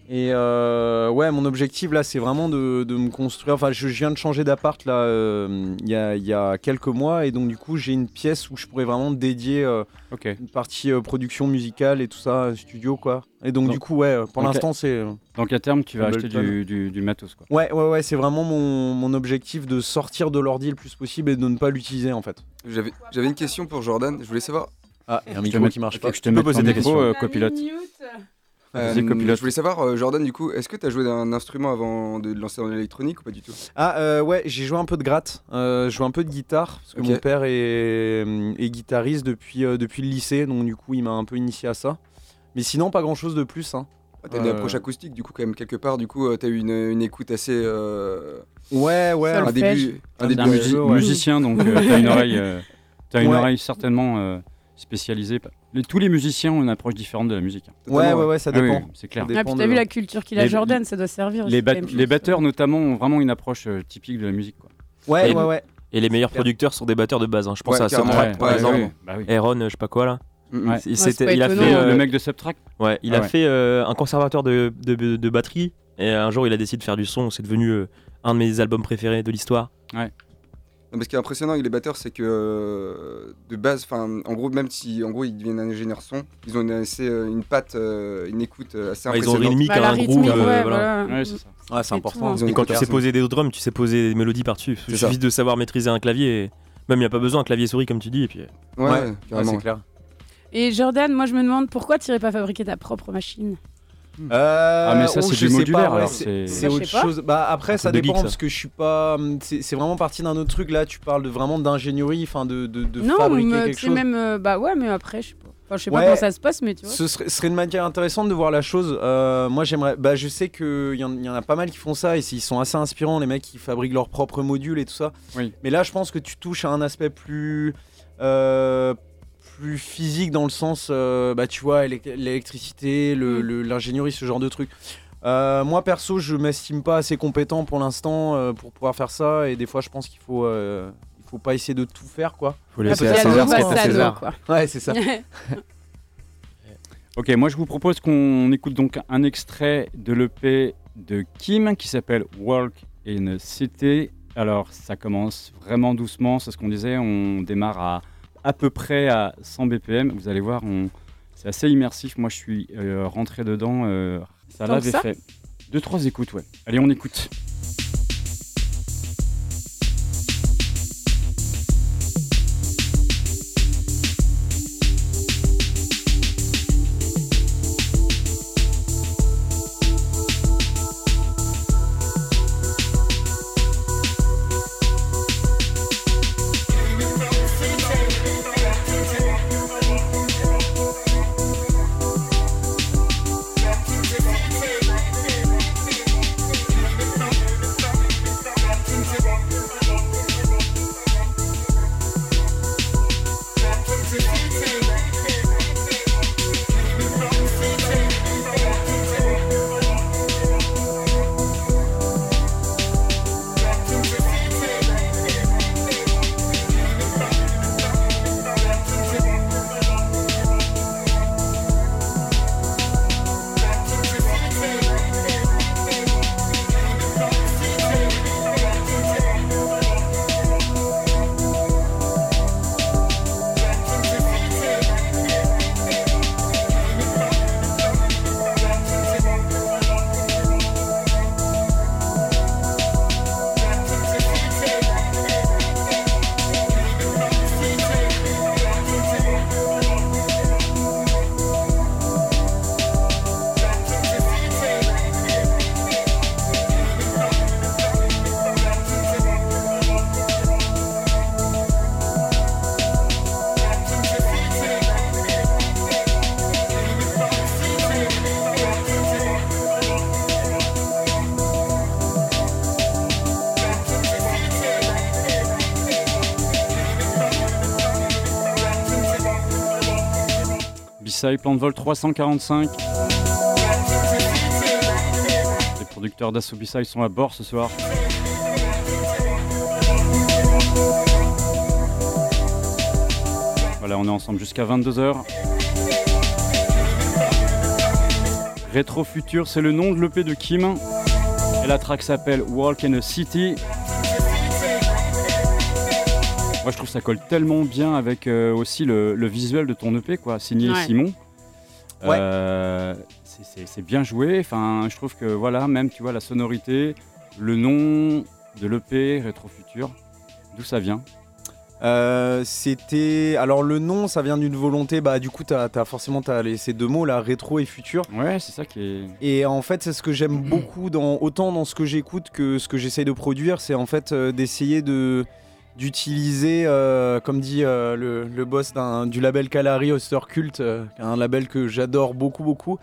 Et euh, ouais, mon objectif là, c'est vraiment de, de me construire. Enfin, je, je viens de changer d'appart là, euh, il y, a, il y a quelques mois, et donc du coup, j'ai une pièce où je pourrais vraiment dédier euh, une partie euh, production musicale et tout ça, studio quoi. Et donc, Donc- du coup, ouais, pour l'instant, c'est. Donc à terme, tu vas acheter du, du, du matos. Quoi. Ouais, ouais, ouais, c'est vraiment mon, mon objectif de sortir de l'ordi le plus possible et de ne pas l'utiliser en fait. J'avais j'avais une question pour Jordan. Je voulais savoir. Ah, il y a un micro qui marche pas. Je te peux mets poser des micro, questions. euh, copilote. Euh, je voulais savoir, euh, Jordan, du coup, est-ce que tu as joué d'un instrument avant de lancer dans l'électronique ou pas du tout? Ah euh, ouais, j'ai joué un peu de gratte, euh, je joue un peu de guitare, parce que mon père est, est guitariste depuis, euh, depuis le lycée, donc du coup il m'a un peu initié à ça. Mais sinon pas grand chose de plus. Hein. Ah, T'as une approche acoustique, du coup, quand même, quelque part. Du coup, euh, t'as eu une, une écoute assez. euh, Ouais, ouais. Un début. Un début un musi- ouais. musicien, donc euh, t'as une oreille, euh, t'as une Ouais. oreille certainement euh, spécialisée. Les- tous les musiciens ont une approche différente de la musique. hein. Ouais, ouais, ouais, ça Ah oui, dépend. c'est clair. Ça Ah, dépend puis t'as de- vu la culture qu'il a Les- Jordan, ça doit servir. Les, bat- batteurs notamment ont vraiment une approche euh, typique de la musique. Quoi. Ouais, Et- ouais, ouais. Et les meilleurs Clair. producteurs sont des batteurs de base. hein. Je pense Ouais, à. Subtract par ouais, exemple. ouais. Bah oui. Aaron, euh, je sais pas quoi là. Mm, Ouais. mm. Il, c'est c'était- pas il a fait, Le- euh, le mec de Subtract ouais, il Ah a ouais. fait euh, un conservateur de, de, de- de batterie et un jour il a décidé de faire du son. C'est devenu euh, un de mes albums préférés de l'histoire. Non, mais ce qui est impressionnant avec les batteurs, c'est que euh, de base, enfin, en gros, même si en gros ils deviennent ingénieurs son, ils ont une, assez, euh, une patte, euh, une écoute assez Ouais, ils ont impressionnante. rythmique, Bah, un groove. euh, ouais, voilà. voilà. Ouais, c'est ça. Ouais, c'est Et important. tout, hein. Et quand tu sais poser des drums, tu sais poser des mélodies par-dessus. Il suffit de savoir maîtriser un clavier. Et... Même il n'y a pas besoin un clavier souris comme tu dis. Et puis... Ouais, c'est clair. Et Jordan, moi je me demande pourquoi tu n'irais pas fabriquer ta propre machine? Euh, Ah, mais ça, oh, c'est du modulaire, pas, ouais, c'est autre chose. Bah après, ça dépend geek, ça. parce que je suis pas. C'est c'est vraiment parti d'un autre truc. Là, tu parles de vraiment d'ingénierie, enfin de, de, de Non, fabriquer mais quelque c'est chose. même. euh, bah ouais, mais après, je sais pas. Enfin, je sais pas comment ça se passe, mais tu vois. Ce serait, serait une manière intéressante de voir la chose. Euh, moi, j'aimerais. Bah, je sais qu'il y, en- il y en a pas mal qui font ça et ils sont assez inspirants, les mecs qui fabriquent leurs propres modules et tout ça. Oui. Mais là, je pense que tu touches à un aspect plus. euh, plus physique dans le sens, euh, bah, tu vois, élec- l'électricité, le- Mm. l'ingénierie, ce genre de truc. Euh, moi, perso, je m'estime pas assez compétent pour l'instant euh, pour pouvoir faire ça et des fois, je pense qu'il faut. euh, il faut pas essayer de tout faire, quoi. Faut laisser à a César ce qui est à passado, César. quoi. Ouais, c'est ça. (laughs) Ok, moi je vous propose qu'on écoute donc un extrait de l'EP de Kim qui s'appelle Walk in a City. Alors ça commence vraiment doucement, c'est ce qu'on disait, on démarre à à peu près à 100 BPM. Vous allez voir, on... c'est assez immersif. Moi je suis euh, rentré dedans, euh, ça l'avait fait. Deux, trois écoutes, ouais. Allez, on écoute. Plan de vol 345. Les producteurs B-Side sont à bord ce soir. Voilà, on est ensemble jusqu'à 22h. Rétro Future, c'est le nom de l'EP de Kim. Et la track s'appelle Walk in a City. Moi, je trouve que ça colle tellement bien avec euh, aussi le, le visuel de ton EP, quoi, signé Ouais. Simon. Ouais. Euh, c'est- bien joué. Enfin, je trouve que voilà, même tu vois la sonorité, le nom de l'EP Rétro Future, d'où ça vient? Euh, C'était. Alors, le nom, ça vient d'une volonté. Bah, du coup, t'as as forcément t'as les- ces deux mots là, rétro et futur. Ouais, c'est ça qui est. Et en fait, c'est ce que j'aime (clears throat) beaucoup, dans, autant dans ce que j'écoute que ce que j'essaye de produire, c'est en fait euh, d'essayer de d'utiliser, euh, comme dit euh, le, boss du label Calari Oster Cult, euh, un label que j'adore beaucoup, beaucoup,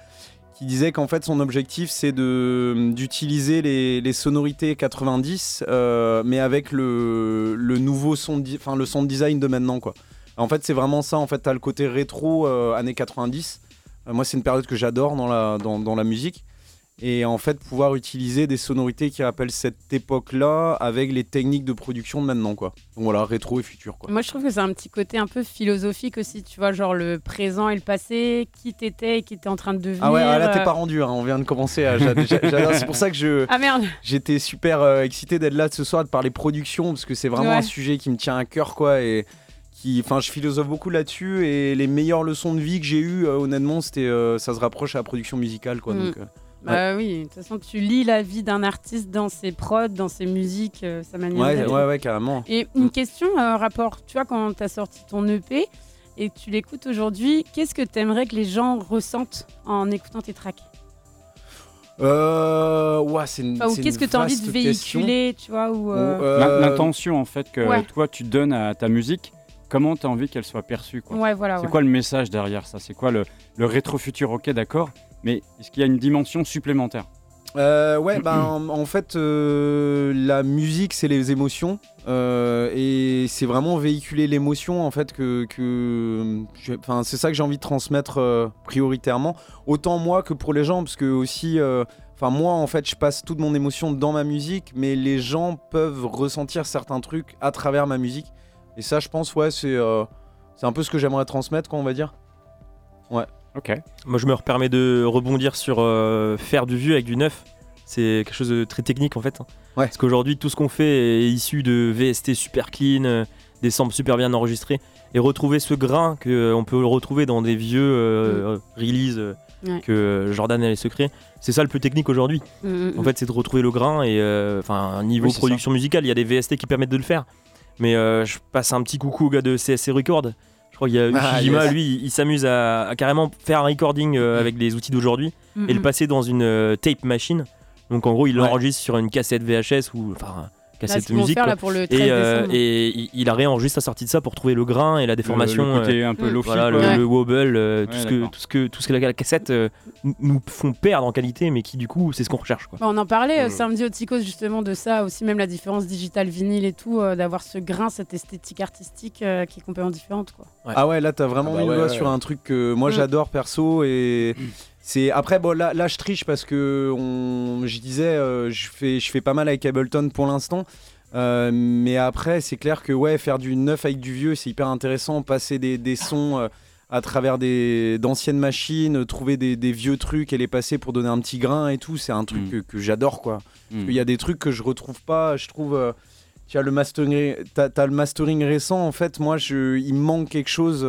qui disait qu'en fait son objectif c'est d'utiliser les, sonorités 90, euh, mais avec le, nouveau son, design de maintenant, quoi. En fait, c'est vraiment ça. En fait, t'as le côté rétro années 90. Euh, moi, c'est une période que j'adore dans la musique. Et en fait, pouvoir utiliser des sonorités qui rappellent cette époque-là avec les techniques de production de maintenant, quoi. Donc voilà, rétro et futur, quoi. Moi, je trouve que c'est un petit côté un peu philosophique aussi, tu vois, genre le présent et le passé, qui t'étais et qui t'es en train de devenir. Ah ouais, ah là t'es euh. pas rendu, hein, on vient de commencer. à- (laughs) C'est pour ça que je. Ah merde J'étais super euh, excité d'être là ce soir, de parler production, parce que c'est vraiment Ouais. un sujet qui me tient à cœur, quoi. Et qui, enfin, je philosophe beaucoup là-dessus. Et les meilleures leçons de vie que j'ai eues, euh, honnêtement, c'était, euh, ça se rapproche à la production musicale, quoi. Mm. Donc, Bah oui, de toute façon, tu lis la vie d'un artiste dans ses prods, dans ses musiques, euh, sa manière ouais, d'être. ouais, ouais, carrément. Et une question, euh, rapport, tu vois, quand tu as sorti ton EP et tu l'écoutes aujourd'hui, qu'est-ce que tu aimerais que les gens ressentent en écoutant tes tracks? Euh, ouais, c'est une. Enfin, Ou c'est qu'est-ce une que tu as envie de question. véhiculer, tu vois ou, euh, Ou, euh, L'in- L'intention en fait que Ouais. toi tu donnes à ta musique, comment tu as envie qu'elle soit perçue quoi? Ouais, voilà, C'est ouais. quoi le message derrière ça? C'est quoi le, le rétro-futur Ok, d'accord, mais est-ce qu'il y a une dimension supplémentaire Euh, ouais, (clears throat) ben en, en fait, euh, la musique, c'est les émotions. euh, et c'est vraiment véhiculer l'émotion, en fait, que. que Enfin, c'est ça que j'ai envie de transmettre prioritairement. Autant moi que pour les gens, parce que aussi. Enfin, moi, en fait, je passe toute mon émotion dans ma musique, mais les gens peuvent ressentir certains trucs à travers ma musique. Et ça, je pense, ouais, c'est c'est un peu ce que j'aimerais transmettre, quoi, on va dire. Ouais. Ok. Moi, je me permets de rebondir sur euh, faire du vieux avec du neuf. C'est quelque chose de très technique en fait. hein. Parce qu'aujourd'hui, tout ce qu'on fait est issu de VST super clean, euh, des samples super bien enregistrés. Et retrouver ce grain qu'on peut le retrouver dans des vieux euh, releases euh, Ouais. que euh, Jordan et les secrets, c'est ça le plus technique aujourd'hui. Mm, mm, En mm. fait, c'est de retrouver le grain et euh, enfin, niveau Oui, production musicale, il y a des VST qui permettent de le faire. Mais euh, je passe un petit coucou au gars de CSC Record. Crois qu'il y a Ah, Ushijima, yes. lui, il, s'amuse à, à carrément faire un recording euh, avec les outils d'aujourd'hui Mm, et le mm. passer dans une euh, tape machine. Donc en gros, il Ouais. l'enregistre sur une cassette VHS ou enfin cassette musique. faire, là, pour le 13 et, euh, et il, a réenregistré la sortie de ça pour trouver le grain et la déformation. le côté euh, un peu voilà, quoi. le, le wobble, euh, tout, ce que, tout ce que tout ce que la, la cassette euh, nous font perdre en qualité, mais qui du coup, c'est ce qu'on recherche. Quoi. Bah, on en parlait euh, Mm. samedi au Ticos justement de ça, aussi même la différence digital vinyle et tout, euh, d'avoir ce grain, cette esthétique artistique euh, qui est complètement différente. Quoi. Ah ouais, là t'as vraiment Ah bah mis le ouais, doigt ouais. sur un truc que moi Mm. j'adore perso et c'est après bon là, là je triche parce que on, je disais euh, je fais je fais pas mal avec Ableton pour l'instant. Euh, mais après c'est clair que ouais faire du neuf avec du vieux c'est hyper intéressant passer des, des sons euh, à travers des d'anciennes machines trouver des, des vieux trucs et les passer pour donner un petit grain et tout c'est un truc Mm. que, que j'adore quoi Mm. il y a des trucs que je retrouve pas je trouve euh, tu as le mastering, t'as, t'as le mastering récent en fait. Moi, je, il me manque quelque chose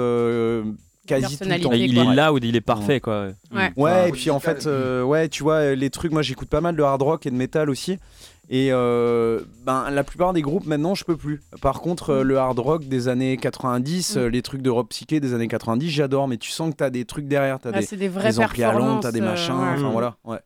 quasi tout le temps. Il est là où il est parfait. Quoi. Ouais. Ouais, et puis en fait, euh, ouais, tu vois, les trucs, moi j'écoute pas mal de hard rock et de métal aussi. Et euh, ben, la plupart des groupes maintenant, je peux plus. Par contre, euh, le hard rock des années 90, Mm. euh, les trucs de rock psyché des années 90, j'adore. Mais tu sens que t'as des trucs derrière, t'as Ah, des, des vraies des amplis à l'ombre, t'as des machins. euh, Enfin ouais. voilà, ouais.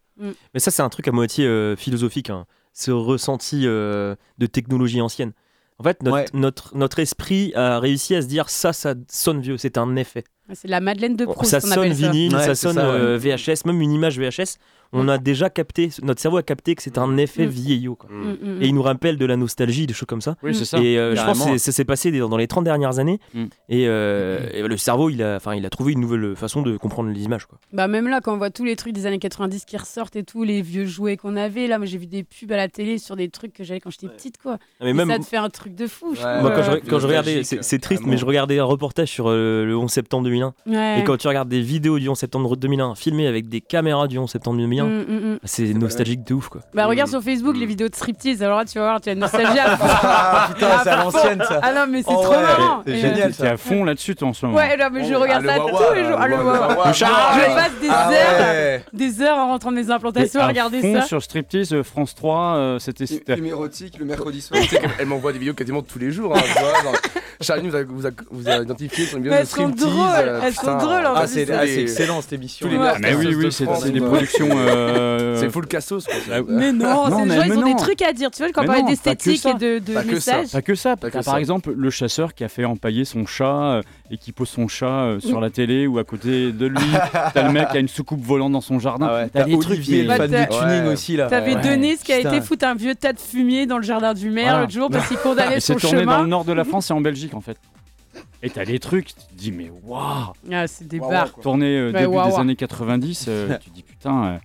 Mais ça, c'est un truc à moitié euh, philosophique, hein. ce ressenti euh, de technologie ancienne. En fait, notre, Ouais. notre, notre esprit a réussi à se dire ça, ça sonne vieux, c'est un effet. C'est la Madeleine de Proust. ça sonne appelle ça. vinyle, Ouais, ça sonne ça, ouais. euh, VHS, même une image VHS. On a déjà capté, notre cerveau a capté que c'est un effet Mm. vieillot. quoi. Mm, mm, Et il nous rappelle de la nostalgie, des choses comme ça. Oui, c'est ça. Et euh, je pense que ça s'est passé dans les 30 dernières années. Mm. Et, euh, et le cerveau, il a, enfin, il a trouvé une nouvelle façon de comprendre les images. Quoi. Bah même là, quand on voit tous les trucs des années 90 qui ressortent et tous les vieux jouets qu'on avait, là, moi j'ai vu des pubs à la télé sur des trucs que j'avais quand j'étais petite, quoi. Ah, mais Et même- ça te fait un truc de fou. Ouais, Moi, quand je, quand je regardais, c'est c'est triste, carrément. mais je regardais un reportage sur euh, le 11 septembre 2001. Ouais. Et quand tu regardes des vidéos du 11 septembre 2001 filmées avec des caméras du 11 septembre 2001, Mm, mm, mm. c'est nostalgique de ouf quoi. Bah regarde sur Facebook les vidéos de striptease, alors là tu vas voir, tu as une nostalgie à fond. Ah putain, c'est à l'ancienne ça. Ah non mais c'est Oh trop ouais, marrant. c'est génial. T'es à fond là-dessus toi en ce euh, moment. Ouais, non mais je Oh, regarde ah, ça tous les jours. Ah, le Wawa. Wawa. Je passe des Ah heures, des heures en rentrant de mes implantations à regarder ça. sur Striptease, euh, France 3, euh, c'était Film érotique le mercredi soir. Qu'elle m'envoie des vidéos quasiment tous les jours. Hein, Charlie vous a, vous, a, vous a identifié sur une vidéo de elles sont striptease. drôles, euh, elles sont drôles, en Ah, c'est- ah, c'est excellent cette émission. Tous les Ouais. mecs. Ah, mais oui, oui, c'est des productions. Euh, C'est full cassos. quoi. Mais non, Non, ces mais- gens ils ont des non. trucs à dire. Tu vois, quand on parlait non, d'esthétique et de, de Pas que ça. messages. Pas que ça. Pas que T'as ça. par exemple le chasseur qui a fait empailler son chat euh, et qui pose son chat euh, sur la télé ou à côté de lui. (laughs) T'as le mec qui a une soucoupe volante dans son jardin. Ah ouais, T'as des trucs Olivier, fan t'as- de tuning Ouais. aussi là. T'avais Ouais. Denis qui a été foutre un vieux tas de fumier dans le jardin du maire Voilà. l'autre jour parce qu'il condamnait Et son c'est tourné dans le chemin. nord de la France et en Belgique en fait. Et t'as des trucs, tu te dis mais waouh Ah, c'est des barres. quoi. Tourné euh, Ouais, début des années 90, euh, (laughs) tu te dis putain. euh,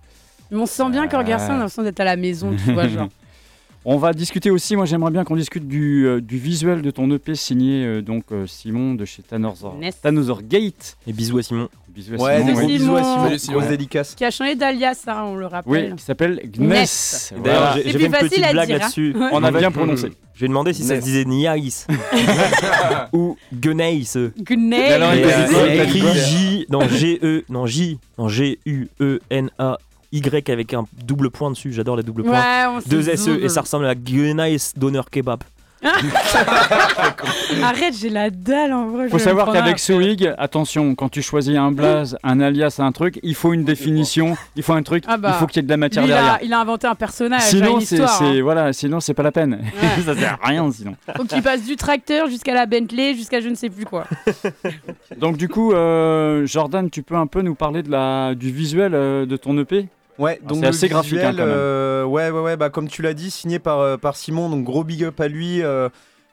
Mais on sent bien qu'en garçon, on a l'impression d'être à la maison, tu vois, genre. (laughs) On va discuter aussi, moi j'aimerais bien qu'on discute du, euh, du visuel de ton EP signé euh, donc euh, Simon de chez. Thanazor Gate. Et bisous à Simon. Bisous à Ouais, Simon, des gros ouais. bisous à Simon. Dédicace. Qui a changé d'alias, hein, on le Oui, rappelle. qui s'appelle Gness. D'ailleurs, C'est j'ai- j'ai plus fait une facile petite blague hein. là-dessus. Ouais. On a bien prononcé. Je lui ai demandé si ça se disait Niaïs (laughs) ou Guneis. Gness. Alors, il a il a dit écrit quoi J, non G-E, non J, non G-U-E-N-A-Y avec un double point dessus. J'adore les doubles points. Ouais, Deux se double. et ça ressemble à Guneis Donner Kebab. (laughs) Arrête, j'ai la dalle en vrai. Faut savoir qu'avec Soig, attention, quand tu choisis un blaze, un alias, un truc, il faut une définition, il faut un truc, Ah bah, il faut qu'il y ait de la matière Lui, il, derrière. a, il a inventé un personnage, Sinon, une c'est histoire. c'est- hein. voilà, sinon c'est pas la peine. Ouais. (laughs) ça sert à rien sinon. Faut qu'il passe du tracteur jusqu'à la Bentley, jusqu'à je ne sais plus quoi. (laughs) Donc du coup, euh, Jordan, tu peux un peu nous parler de la du visuel euh, de ton EP Ouais, donc c'est assez graphique, hein, visuel, quand même. euh, ouais, ouais, ouais, bah comme tu l'as dit, signé par, euh, par Simon, donc gros big up à lui. euh,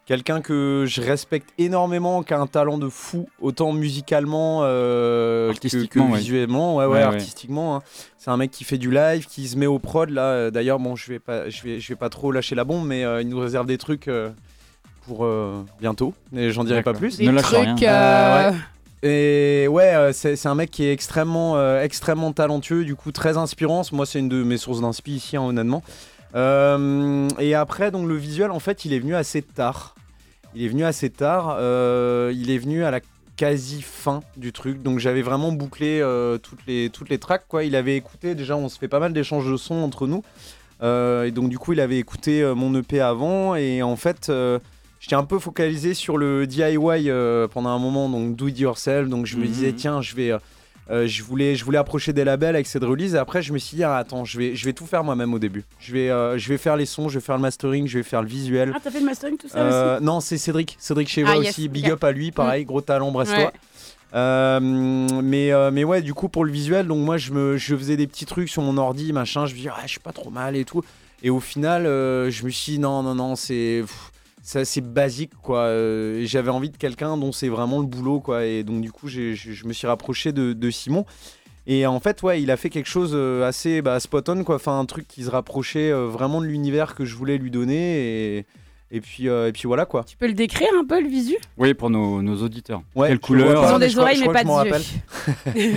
Quelqu'un que je respecte énormément, qui a un talent de fou, autant musicalement euh, que- que, Artistiquement, ouais. visuellement, ouais, ouais, Ouais, ouais. artistiquement. hein. C'est un mec qui fait du live, qui se met au prod là. euh, D'ailleurs, bon, je vais pas, je vais, je vais pas trop lâcher la bombe, mais euh, il nous réserve des trucs euh, pour euh, bientôt. Et j'en dirai pas plus. Ne lâche rien. Et ouais, euh, c'est un mec qui est extrêmement, euh, extrêmement talentueux, du coup très inspirant. Moi, c'est une de mes sources d'inspi ici, hein, honnêtement. Euh, et après, donc le visuel, en fait, il est venu assez tard. Il est venu assez tard. il est venu à la quasi fin du truc. Donc j'avais vraiment bouclé toutes les toutes les tracks. Quoi. Il avait écouté. Déjà, on se fait pas mal d'échanges de sons entre nous. Et donc du coup, il avait écouté mon EP avant. Et en fait. J'étais un peu focalisé sur le DIY euh, pendant un moment, donc do it yourself. Donc je me Mhm. disais, tiens, je vais, euh, euh, je voulais, je voulais approcher des labels avec cette release. Et après, je me suis dit, ah, attends, je vais, je vais tout faire moi-même au début. Je vais, euh, je vais faire les sons, je vais faire le mastering, je vais faire le visuel. Ah, t'as fait le mastering tout ça Euh, aussi non, c'est Cédric, Cédric Cheva Ah, yes, aussi. Big up à lui, pareil, gros talent brestois. Ouais. Euh, mais, euh, mais ouais, du coup, pour le visuel, donc moi, je, me, je faisais des petits trucs sur mon ordi, machin. Je me dis, ah, je suis pas trop mal et tout. Et au final, euh, je me suis dit, non, non, non, c'est. pff, C'est assez basique, quoi. Euh, J'avais envie de quelqu'un dont c'est vraiment le boulot, quoi. Et donc, du coup, j'ai- je je me suis rapproché de, de Simon. Et en fait, ouais, il a fait quelque chose euh, assez bah, spot on, quoi. Enfin, un truc qui se rapprochait euh, vraiment de l'univers que je voulais lui donner. Et, et, puis, euh, et puis voilà, quoi. Tu peux le décrire un peu le visu? Oui, pour nos, nos auditeurs. Ouais, Quelle couleur Ils ont des oreilles mais pas de yeux. (laughs)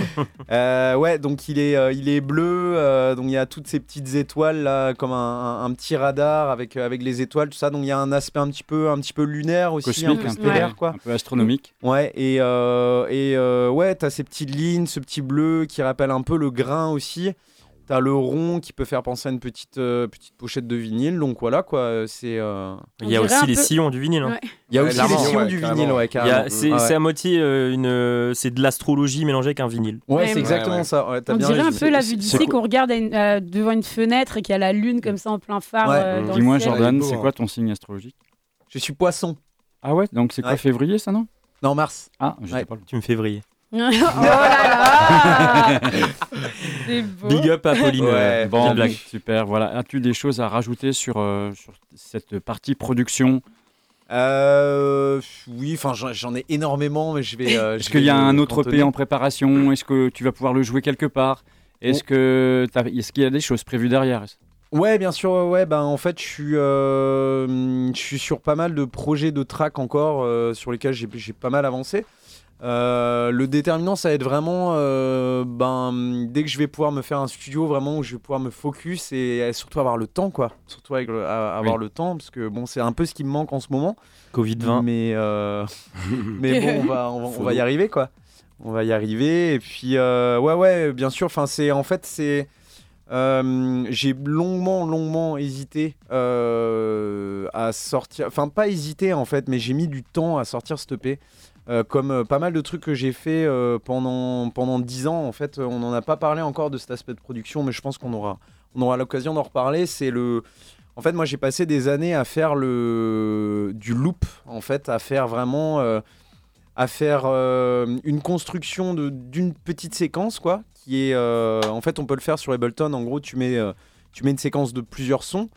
Euh, ouais, donc il est, euh, il est bleu, euh, donc il y a toutes ces petites étoiles là, comme un, un- un petit radar avec, euh, avec les étoiles, tout ça. Donc il y a un aspect un petit peu, un petit peu lunaire aussi, Cosmique, un peu un peu, stellaire, quoi. un peu astronomique. Ouais, et, euh, et euh, ouais, t'as ces petites lignes, ce petit bleu qui rappelle un peu le grain aussi. T'as le rond qui peut faire penser à une petite, euh, petite pochette de vinyle. Donc voilà, quoi. C'est. euh, Il y a aussi les peu- sillons du vinyle. hein. Ouais. Il y a aussi les sillons ouais, du carrément. vinyle, ouais, Il y a- carrément. C'est Ouais, c'est ouais. à moitié euh, une, euh, c'est de l'astrologie mélangée avec un vinyle. Ouais, Ouais, c'est exactement Ouais, ouais. ça. On bien dirait un peu la vue d'ici qu'on regarde une- euh, devant une fenêtre et qu'il y a la lune comme ça en plein phare. Ouais. euh, dans le Dis-moi, ciel. Jordan, c'est quoi ton signe astrologique? Je suis poisson. Ah ouais, donc c'est quoi février ça non? Non, Mars. Ah, je pas. Tu me fais vriller. (laughs) oh là là (laughs) beau. Big up à Pauline. Ouais, Bon, blague. super. Voilà. As-tu des choses à rajouter sur, euh, sur cette partie production? Euh, oui, enfin j'en- ai énormément, mais je vais. euh, Est-ce qu'il y a un autre. EP en préparation? Est-ce que tu vas pouvoir le jouer quelque part? Est-ce que t'as- est-ce qu'il y a des choses prévues derrière? Ouais, bien sûr. ouais, ben en fait, je suis, euh, je suis sur pas mal de projets de track encore euh, sur lesquels j'ai j'ai pas mal avancé. Euh, le déterminant, ça va être vraiment, euh, ben, dès que je vais pouvoir me faire un studio vraiment où je vais pouvoir me focus et euh, surtout avoir le temps, quoi. Surtout avec le- à- avoir Oui. le temps, parce que bon, c'est un peu ce qui me manque en ce moment. Covid-20. Mais, euh, (laughs) mais bon, on va, on va, on va y arriver, quoi. On va y arriver. Et puis, ouais, ouais, bien sûr. Enfin, c'est en fait, c'est. euh, j'ai longuement, longuement hésité euh, à sortir. Enfin, pas hésité en fait, mais j'ai mis du temps à sortir ce EP. Euh, comme euh, pas mal de trucs que j'ai fait euh, pendant pendant 10 ans en fait on n'en a pas parlé encore de cet aspect de production mais je pense qu'on aura on aura l'occasion d'en reparler. C'est le en fait moi j'ai passé des années à faire le du loop en fait à faire vraiment à faire une construction d'une petite séquence quoi qui est en fait on peut le faire sur Ableton. En gros tu mets tu mets une séquence de plusieurs sons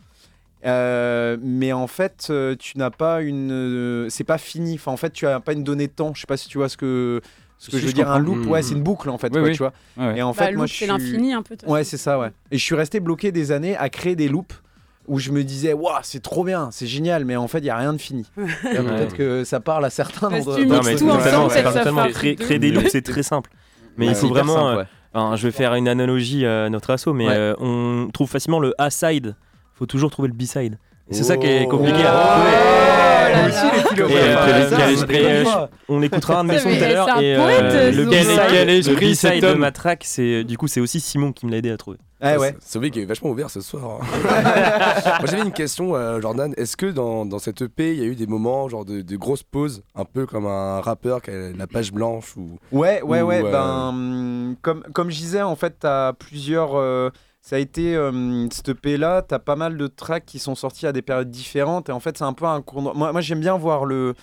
euh, mais en fait, euh, tu n'as pas une. euh, c'est pas fini. Enfin, en fait, tu as pas une donnée de temps. Je sais pas si tu vois ce que Ce que Si, je veux je dire, un loop, ouais, Mm. c'est une boucle en fait, Oui, quoi, oui. tu vois. Ouais, ouais. Et en Bah, fait, loop, moi, c'est je suis- l'infini, un peu. Ouais, c'est ça, ouais. Et je suis resté bloqué des années à créer des loops où je me disais, waouh, c'est trop bien, c'est génial, mais en fait, il y a rien de fini. (laughs) Peut-être que ça parle à certains. Parce dans- tu mixes ce- tout ensemble, ça fait Créer, créer des loops, c'est très simple. Mais Ouais, il faut vraiment. simple, euh, ouais. enfin, je vais faire une analogie à notre assaut, mais Ouais. euh, on trouve facilement le A-side. Faut toujours trouver le B-side. Et c'est ça qui est Oh. compliqué Oh à trouver. euh, euh, fois. on écoutera un de mes sons (laughs) tout à l'heure. Et euh, le. B-side de ma track, c'est du coup c'est aussi Simon qui me l'a aidé à trouver. Ouais, ouais. C'est vrai qu'il est vachement ouvert ce soir. hein. (laughs) Moi j'avais une question, euh, Jordan. Est-ce que dans, dans cette EP, il y a eu des moments, genre de, de grosses pauses, un peu comme un rappeur qui a la page blanche ou Ouais, ouais, Ou, ouais. euh, Ben, comme, comme je disais, en fait, t'as plusieurs. Euh, ça a été. hum, cette EP-là, t'as pas mal de tracks qui sont sortis à des périodes différentes. Et en fait, c'est un peu un. Moi, moi j'aime bien voir le.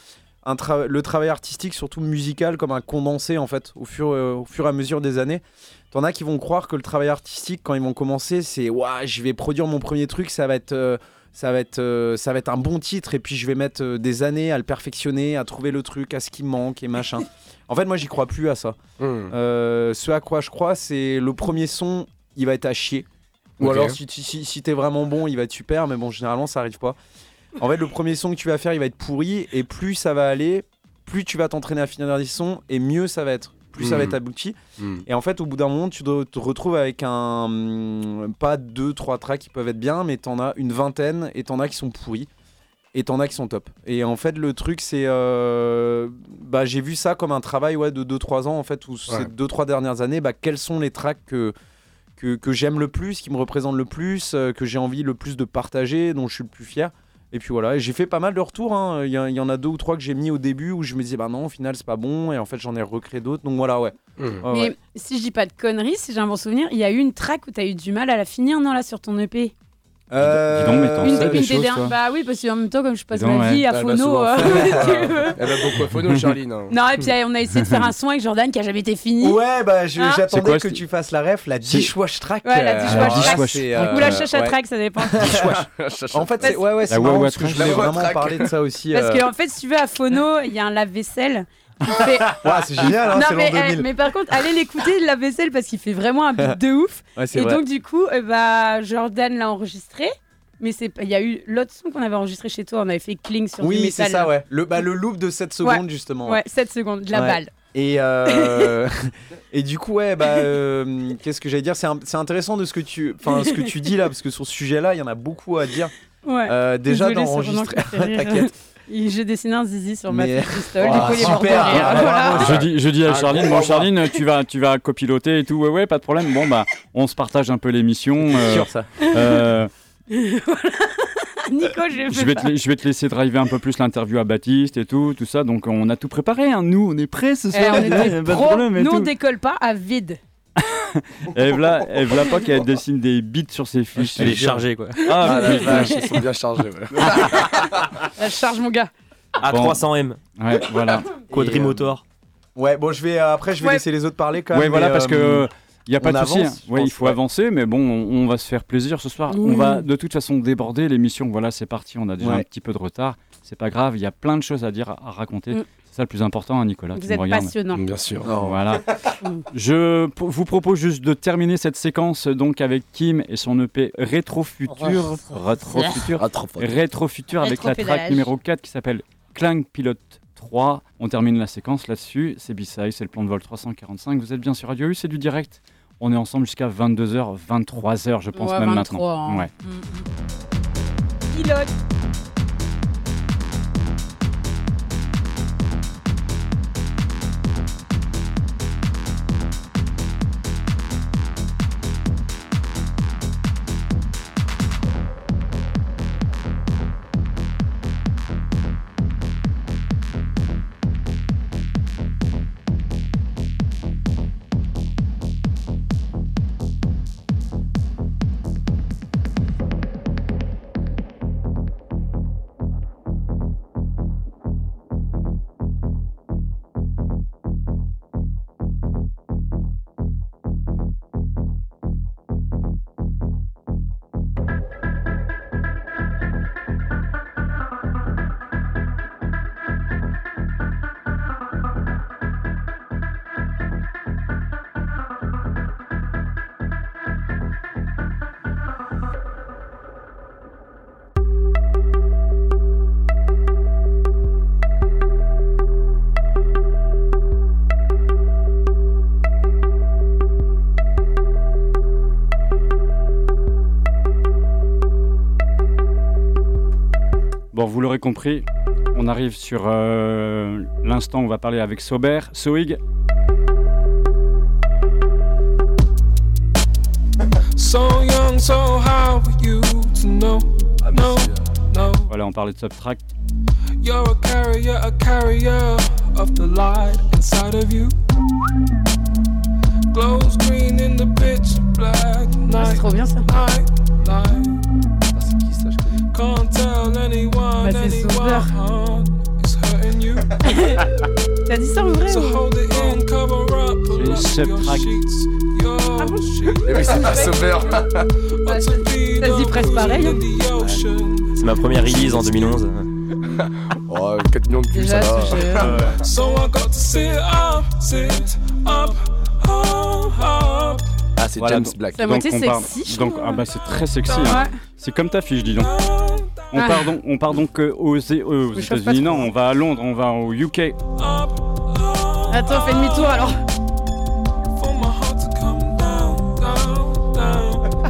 Un tra- le travail artistique, surtout musical, comme un condensé en fait, au fur, euh, au fur et à mesure des années. T'en as qui vont croire que le travail artistique, quand ils vont commencer, c'est Ouah, je vais produire mon premier truc, ça va être, euh, ça va être, euh, ça va être un bon titre, et puis je vais mettre euh, des années à le perfectionner, à trouver le truc, à ce qui manque et machin. en fait, moi, j'y crois plus à ça. Hmm. Euh, ce à quoi je crois, c'est le premier son, il va être à chier. Ou alors, si, si, si t'es vraiment bon, il va être super, mais bon, généralement, ça arrive pas. En fait, le premier son que tu vas faire, il va être pourri, et plus ça va aller, plus tu vas t'entraîner à finir des sons, et mieux ça va être. Plus ça va Mhm. être abouti. Hmm. Et en fait, au bout d'un moment, tu te retrouves avec un. hum, Pas deux, trois tracks qui peuvent être bien, mais t'en as une vingtaine, et t'en as qui sont pourris. Et t'en as qui sont top. Et en fait, le truc, c'est. euh, bah, j'ai vu ça comme un travail ouais, de 2-3 ans, en fait, où ces Ouais. 2-3 dernières années, bah, quels sont les tracks que, que, que j'aime le plus, qui me représentent le plus, euh, que j'ai envie le plus de partager, dont je suis le plus fier. Et puis voilà, j'ai fait pas mal de retours. hein. Il y, a- il y en a deux ou trois que j'ai mis au début où je me disais, bah non, au final, c'est pas bon. Et en fait, j'en ai recréé d'autres. Donc voilà, ouais. Ouais, Mais ouais. si je dis pas de conneries, si j'ai un bon souvenir, il y a eu une track où t'as eu du mal à la finir, non, là, sur ton EP Euh, Dis donc, mais Une une des choses, dernières. toi. Bah oui, parce qu'en même temps, comme je passe donc, ma ouais. vie à Elle va Phono. souvent euh, (laughs) veux. Elle va beaucoup à Phono, Charline. hein. Non, et puis on a essayé de faire un son avec Jordan qui a jamais été fini. Ouais, bah Hein j'attendais quoi, que c'est- tu fasses la ref, la dishwash track. Ouais, la euh, dishwash track. c'est, Ou la euh, chacha ouais. track, ça dépend. (laughs) En fait, c'est ouais, ouais, c'est La marrant parce que je voulais vraiment parler de ça aussi. Parce euh. qu'en fait, si tu veux, à Phono, il y a un lave-vaisselle. Fait- (laughs) Ouais, c'est génial, hein, non, c'est l'an mais, eh, 2000. mais par contre, allez l'écouter, le lave-vaisselle, parce qu'il fait vraiment un beat de (laughs) ouf. Ouais, c'est Et vrai. donc, du coup, eh bah, Jordan l'a enregistré. Mais c'est il y a eu l'autre son qu'on avait enregistré chez toi. On avait fait Kling sur du Oui, métal. c'est ça, ouais. Le, bah, le loop de 7 secondes, justement. Ouais, 7 secondes, de la Ouais. balle. Et, euh, (laughs) et du coup, ouais, bah, euh, qu'est-ce que j'allais dire C'est un- c'est intéressant de ce que tu, enfin, ce que tu dis là, parce que sur ce sujet-là, il y en a beaucoup à dire. Ouais. Euh, déjà Désolée, c'est Ronan d'enregistrer. qui me fait rire. T'inquiète. J'ai dessiné un zizi sur ma Mais- fiche pistole. Oh, du coup, super. Ah, Voilà. Je dis, je dis à Ah, Charline, bon. Charline, tu vas, tu vas copiloter et tout, ouais ouais, pas de problème. Bon bah, on se partage un peu l'émission. C'est euh, sûr, ça. euh, (laughs) Nico, je je vais, te, je vais te laisser driver un peu plus l'interview à Baptiste et tout, tout ça. Donc on a tout préparé, hein. nous on est prêts ce Eh, soir. on est et Nous, on décolle pas à vide. (laughs) Et voilà, et voilà pas qu'elle dessine des bits sur ses fiches. Elle est chargée quoi. Ah, Ah la vache, (laughs) ils sont bien chargés. ouais. (laughs) La charge, mon gars. À Bon. 300M, Ouais, voilà. quadrimotor. Ouais, bon, je vais euh, après, je vais Ouais. laisser les autres parler quand même. Ouais, voilà, parce euh, que il y a pas on de souci. hein. Ouais, il faut ouais. avancer, mais bon, on, on va se faire plaisir ce soir. On va de toute façon déborder l'émission. Voilà, c'est parti. On a déjà Ouais. un petit peu de retard. C'est pas grave. Il y a plein de choses à dire, à raconter. Mm. C'est ça le plus important, hein, Nicolas. Vous êtes regardes. passionnant. Bien sûr. Voilà. (laughs) Je vous propose juste de terminer cette séquence donc avec Kim et son EP Rétro Futur. Rétro Futur. Ah, trop fort. Rétro Futur avec la track numéro 4 qui s'appelle Clang Pilot 3. On termine la séquence là-dessus. C'est B-Side, c'est le plan de vol 345. Vous êtes bien sur Radio U, c'est du direct. On est ensemble jusqu'à 22h, 23h, je pense Ouais, même 23, maintenant. hein. Ouais. Mm, mm. Pilote. L'aurez compris, on arrive sur euh, l'instant où on va parler avec Sober. Soig, So young, so how are you to know? No, no. voilà, on parlait de Subtract. You're a carrier, a carrier of the light inside of you. Glows green in the pitch black Ah, night. c'est trop bien ça. Night, night. c'est qui ça, je connais Can't tell anyone, Bah, c'est Sauveur. (laughs) T'as dit ça en vrai So ou- hold it in, cover up, pull C'est up your Subtract. sheets. Your sheets. Eh oui, c'est pas sauveur. (laughs) Bah, ça, se dit presque pareil. hein. C'est ma première release en 2011. (laughs) Oh, 4 millions de vues, ça Déjà, va. ce jeu. So I got to sit up, sit up, up, up. Ah, c'est Voilà, James donc- Black. À moitié sexy, je donc, trouve. ah bah c'est très sexy. hein. Ouais. C'est comme ta fiche, dis donc. On Ah. part donc, on part donc euh, aux, euh, aux États-Unis. Non, on va à Londres, on va au UK. Attends, fais demi-tour alors. For my heart to come down, down, down,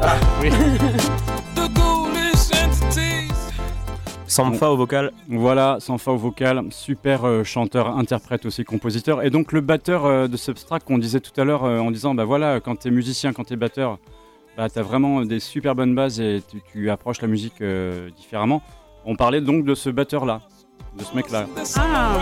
down. The ghoulish entities. Sampha au vocal. Voilà, sans fa au vocal, super euh, chanteur, interprète aussi, compositeur. Et donc le batteur euh, de Substract qu'on disait tout à l'heure euh, en disant, bah voilà, quand t'es musicien, quand t'es batteur, bah t'as vraiment des super bonnes bases et tu, tu approches la musique euh, différemment. On parlait donc de ce batteur-là, de ce mec-là. Ah.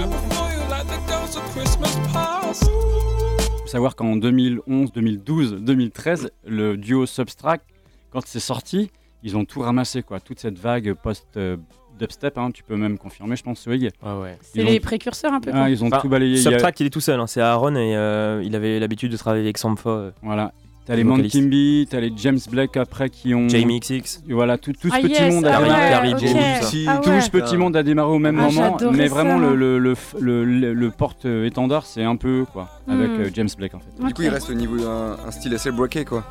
Savoir qu'en 2011, 2012, 2013, le duo Substract, quand c'est sorti, ils ont tout ramassé, quoi. Toute cette vague post-dubstep, hein, tu peux même confirmer, je pense, Swig. Ouais, ouais. C'est les ont- précurseurs un peu. Ah, ils ont Enfin, tout balayé. Il a- est tout seul. hein, C'est Aaron et euh, il avait l'habitude de travailler avec Sampha. euh, Voilà. T'as Les. Mankimbi, t'as les James Blake après qui ont. Jamie XX. Voilà, tout, tout ce Ah, petit yes, monde a ouais. James, Ah Tout ce petit monde a démarré au même Ah, moment, mais vraiment le, le, le, porte-étendard, c'est un peu quoi, avec Hmm. euh, James Blake en fait. Du coup, il reste au niveau d'un un style assez breaké, quoi.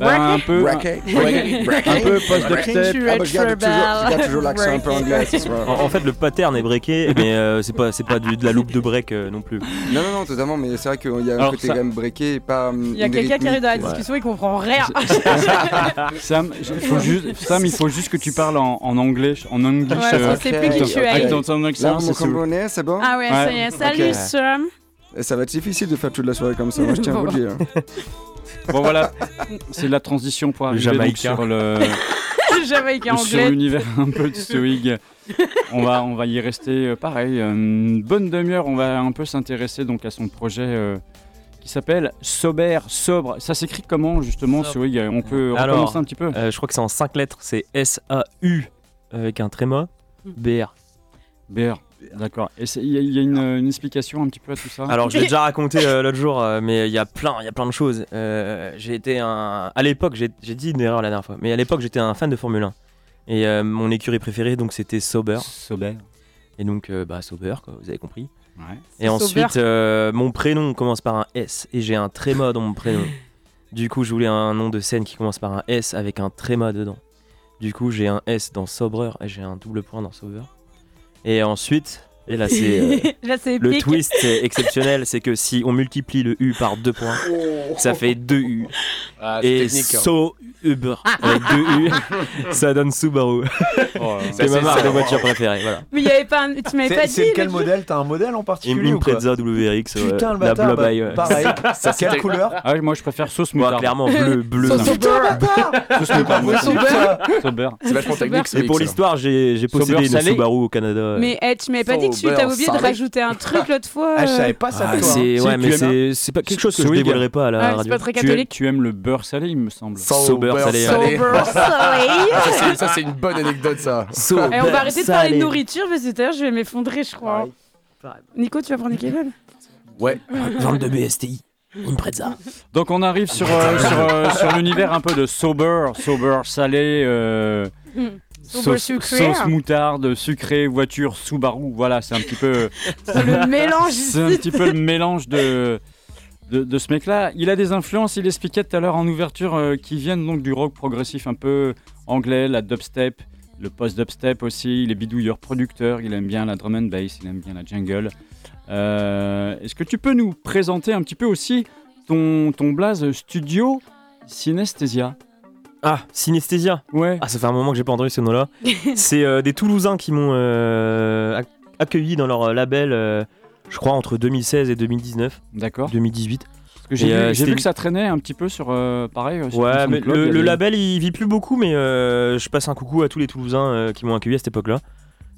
Un peu, un, peu post-dubstep. Ah, bah, je garde toujours, l'accent un peu anglais ce soir. En, fait, le pattern est breaké, mais euh, c'est pas, c'est pas de la loupe de break euh, non plus. Non, non, non, totalement, mais c'est vrai qu'il y a un côté quand même breaké et pas. hum, Il y a quelqu'un qui arrive dans la discussion, il comprend rien. (laughs) Sam, il faut juste, Sam, il faut juste que tu parles en, anglais, en anglais. Ouais, qu'on sait plus qui tu es. C'est c'est bon Ah ouais, ça y est. Salut. Sam. Et Ça va être difficile de faire toute la soirée comme ça, moi je tiens à (laughs) vous le dire. (laughs) Bon voilà, (laughs) c'est la transition pour arriver donc sur (laughs) le Jamaïcain sur l'univers un peu de Stoig. On va on va y rester euh, pareil euh, une bonne demi-heure. On va un peu s'intéresser donc à son projet euh, qui s'appelle Sober Sobre. Ça s'écrit comment justement Stoig On peut Alors, recommencer un petit peu. Euh, je crois que c'est en 5 lettres. C'est S-A-U avec un tréma. B-R. BR. D'accord. Et il y, a- il y a une, une explication un petit peu à tout ça. Alors je l'ai déjà (laughs) raconté euh, l'autre jour, euh, mais il y a plein, il y a plein de choses. Euh, j'ai été un, à l'époque, j'ai dit une erreur la dernière fois, mais à l'époque j'étais un fan de Formule 1 et euh, mon écurie préférée donc c'était Sauber Sober. et donc euh, bah Sauber quoi, vous avez compris. Ouais. Et ensuite Sauber. euh, mon prénom commence par un S et j'ai un tréma dans mon prénom. (laughs) Du coup je voulais un nom de scène qui commence par un S avec un tréma dedans. Du coup j'ai un S dans Sober et j'ai un double point dans Sauber. Et ensuite, et là c'est euh, (laughs) le twist exceptionnel, c'est que si on multiplie le U par deux points, ça fait deux U. Ah, Et hein. So Uber avec deux U, (laughs) ça donne Subaru. Oh, (laughs) C'est ma marque ça. de voiture préférée. Voilà. Mais y avait pas un... Tu m'avais pas dit. c'est lequel le- modèle? T'as un modèle en Une, particulier une quoi? Preza WRX, Putain, le la bâtard, Blue bah, ouais. pareil. C'est quelle couleur? Ah, moi je préfère sauce moutarde. clairement bleu, bleu. Sauce. Sauber. Sauce moutarde. moi aussi. Sober. C'est vachement technique. ce Et pour l'histoire, j'ai possédé une. Subaru au Canada. Mais eh, tu m'avais pas dit que tu t'avais oublié de rajouter un truc l'autre fois. Ah, je euh. savais pas ça Ah, toi. hein. ouais, mais c'est c'est pas quelque chose que je dévoilerai pas à la radio. pas très Tu, aimes- catholique. tu aimes le beurre salé, il me semble. Sauber salé. salé. Sober salé. (laughs) Ça, c'est- Ça, c'est une bonne anecdote, ça. Et on va arrêter de parler de nourriture parce que l'heure je vais m'effondrer, je crois. Nico, tu vas prendre kebabs? Ouais. Vente de BSTI. Une Preza. Donc on arrive sur, euh, sur, euh, sur l'univers un peu de sober, sober salé, euh, Sober sauce, sauce moutarde, sucré, voiture, Subaru. Voilà, c'est un petit peu, (laughs) le mélange (laughs) c'est un petit peu le mélange de, de, de ce mec-là. Il a des influences, il expliquait tout à l'heure en ouverture, euh, qui viennent donc du rock progressif un peu anglais, la dubstep, le post-dubstep aussi. Il est bidouilleur producteur, il aime bien la drum and bass, il aime bien la jungle. Euh, Est-ce que tu peux nous présenter un petit peu aussi ton, ton blaze studio Synesthesia? Ah, Synesthésia Ouais. Ah, ça fait un moment que j'ai pas entendu ce nom-là. (laughs) c'est euh, des Toulousains qui m'ont euh, ac- accueilli dans leur label, euh, je crois, entre 2016 et 2019. D'accord. 2018. Parce que j'ai vu, euh, que ça traînait un petit peu sur. euh, pareil. sur Ouais, mais le, label il vit plus beaucoup, mais euh, je passe un coucou à tous les Toulousains euh, qui m'ont accueilli à cette époque-là.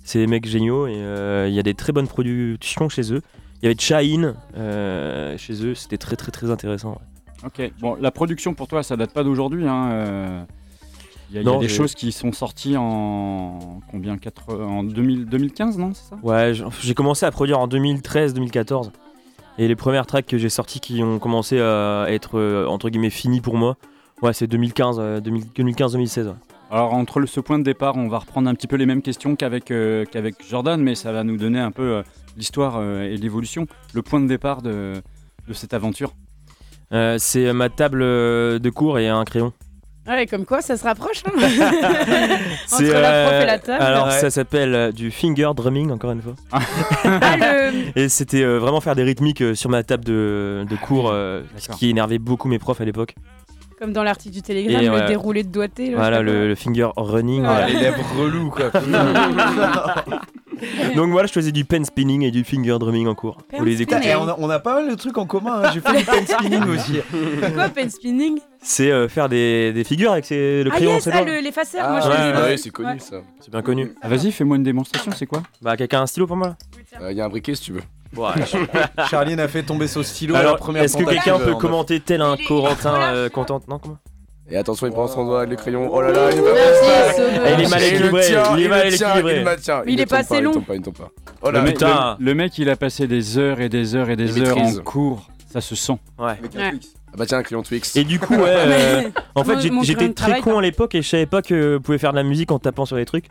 C'est des mecs géniaux et euh, il y a des très bonnes productions chez eux. Il y avait Chahin euh, chez eux, c'était très très très intéressant. Ok, bon, la production pour toi, ça date pas d'aujourd'hui. hein, euh, Il y a, y des choses qui sont sorties en combien 4, En 2000 2015, non C'est ça? Ouais, j'ai commencé à produire en 2013-2014. Et les premières tracks que j'ai sorties qui ont commencé à être euh, entre guillemets finies pour moi, ouais, c'est 2015, euh, 2000 2015-2016. ouais. Alors entre le- ce point de départ, on va reprendre un petit peu les mêmes questions qu'avec euh, qu'avec Jordan, mais ça va nous donner un peu euh, l'histoire euh, et l'évolution, le point de départ de, de cette aventure. Euh, c'est ma table euh, de cours et un crayon. Ouais, comme quoi, ça se rapproche. hein. (laughs) Entre C'est, la prof et euh, la table. Alors ça s'appelle euh, du finger drumming encore une fois. Ah, le- (laughs) Et c'était euh, vraiment faire des rythmiques euh, sur ma table de, de cours, euh, ce qui énervait beaucoup mes profs à l'époque. Comme dans l'article du Télégramme, Et le ouais. déroulé de doigté. là, Voilà le, le finger running. Voilà. Ah, les lèvres reloues, quoi. (laughs) (laughs) Donc voilà, je faisais du pen spinning et du finger drumming en cours. Pen Vous les écoutez Et on, a, on a pas mal de trucs en commun. hein. J'ai fait du pen spinning aussi. C'est (laughs) quoi pen spinning? C'est euh, faire des, des figures avec ses- le Ah crayon. yes, ah, bon. le- les faceurs. Ah, moi je ouais, ouais, c'est connu Ouais. ça. C'est bien connu. Ah, Vas-y, fais-moi une démonstration, c'est quoi? Bah quelqu'un a un stylo pour moi Il y a un briquet si tu veux. Charline a fait tomber son stylo à la Alors, est-ce que quelqu'un euh, peut en commenter tel un Corentin euh, contente Non comment? Et attention, il prend son doigt avec le crayon. Oh là là, il va Merci, Sauveur. Il est mal équilibré, tient, il est mal équilibré. Il est pas tombe assez long. Il tombe pas, il tombe pas. Oh le, là, le- le mec, il a passé des heures et des heures et des Il heures maîtrise. en cours. Ça se sent. Ouais. Avec un Ouais. Twix. Ah bah tiens, un crayon Twix. Et du coup, ouais, (laughs) euh, en fait, j'étais très con à l'époque et je savais pas que vous pouvez faire de la musique en tapant sur les trucs.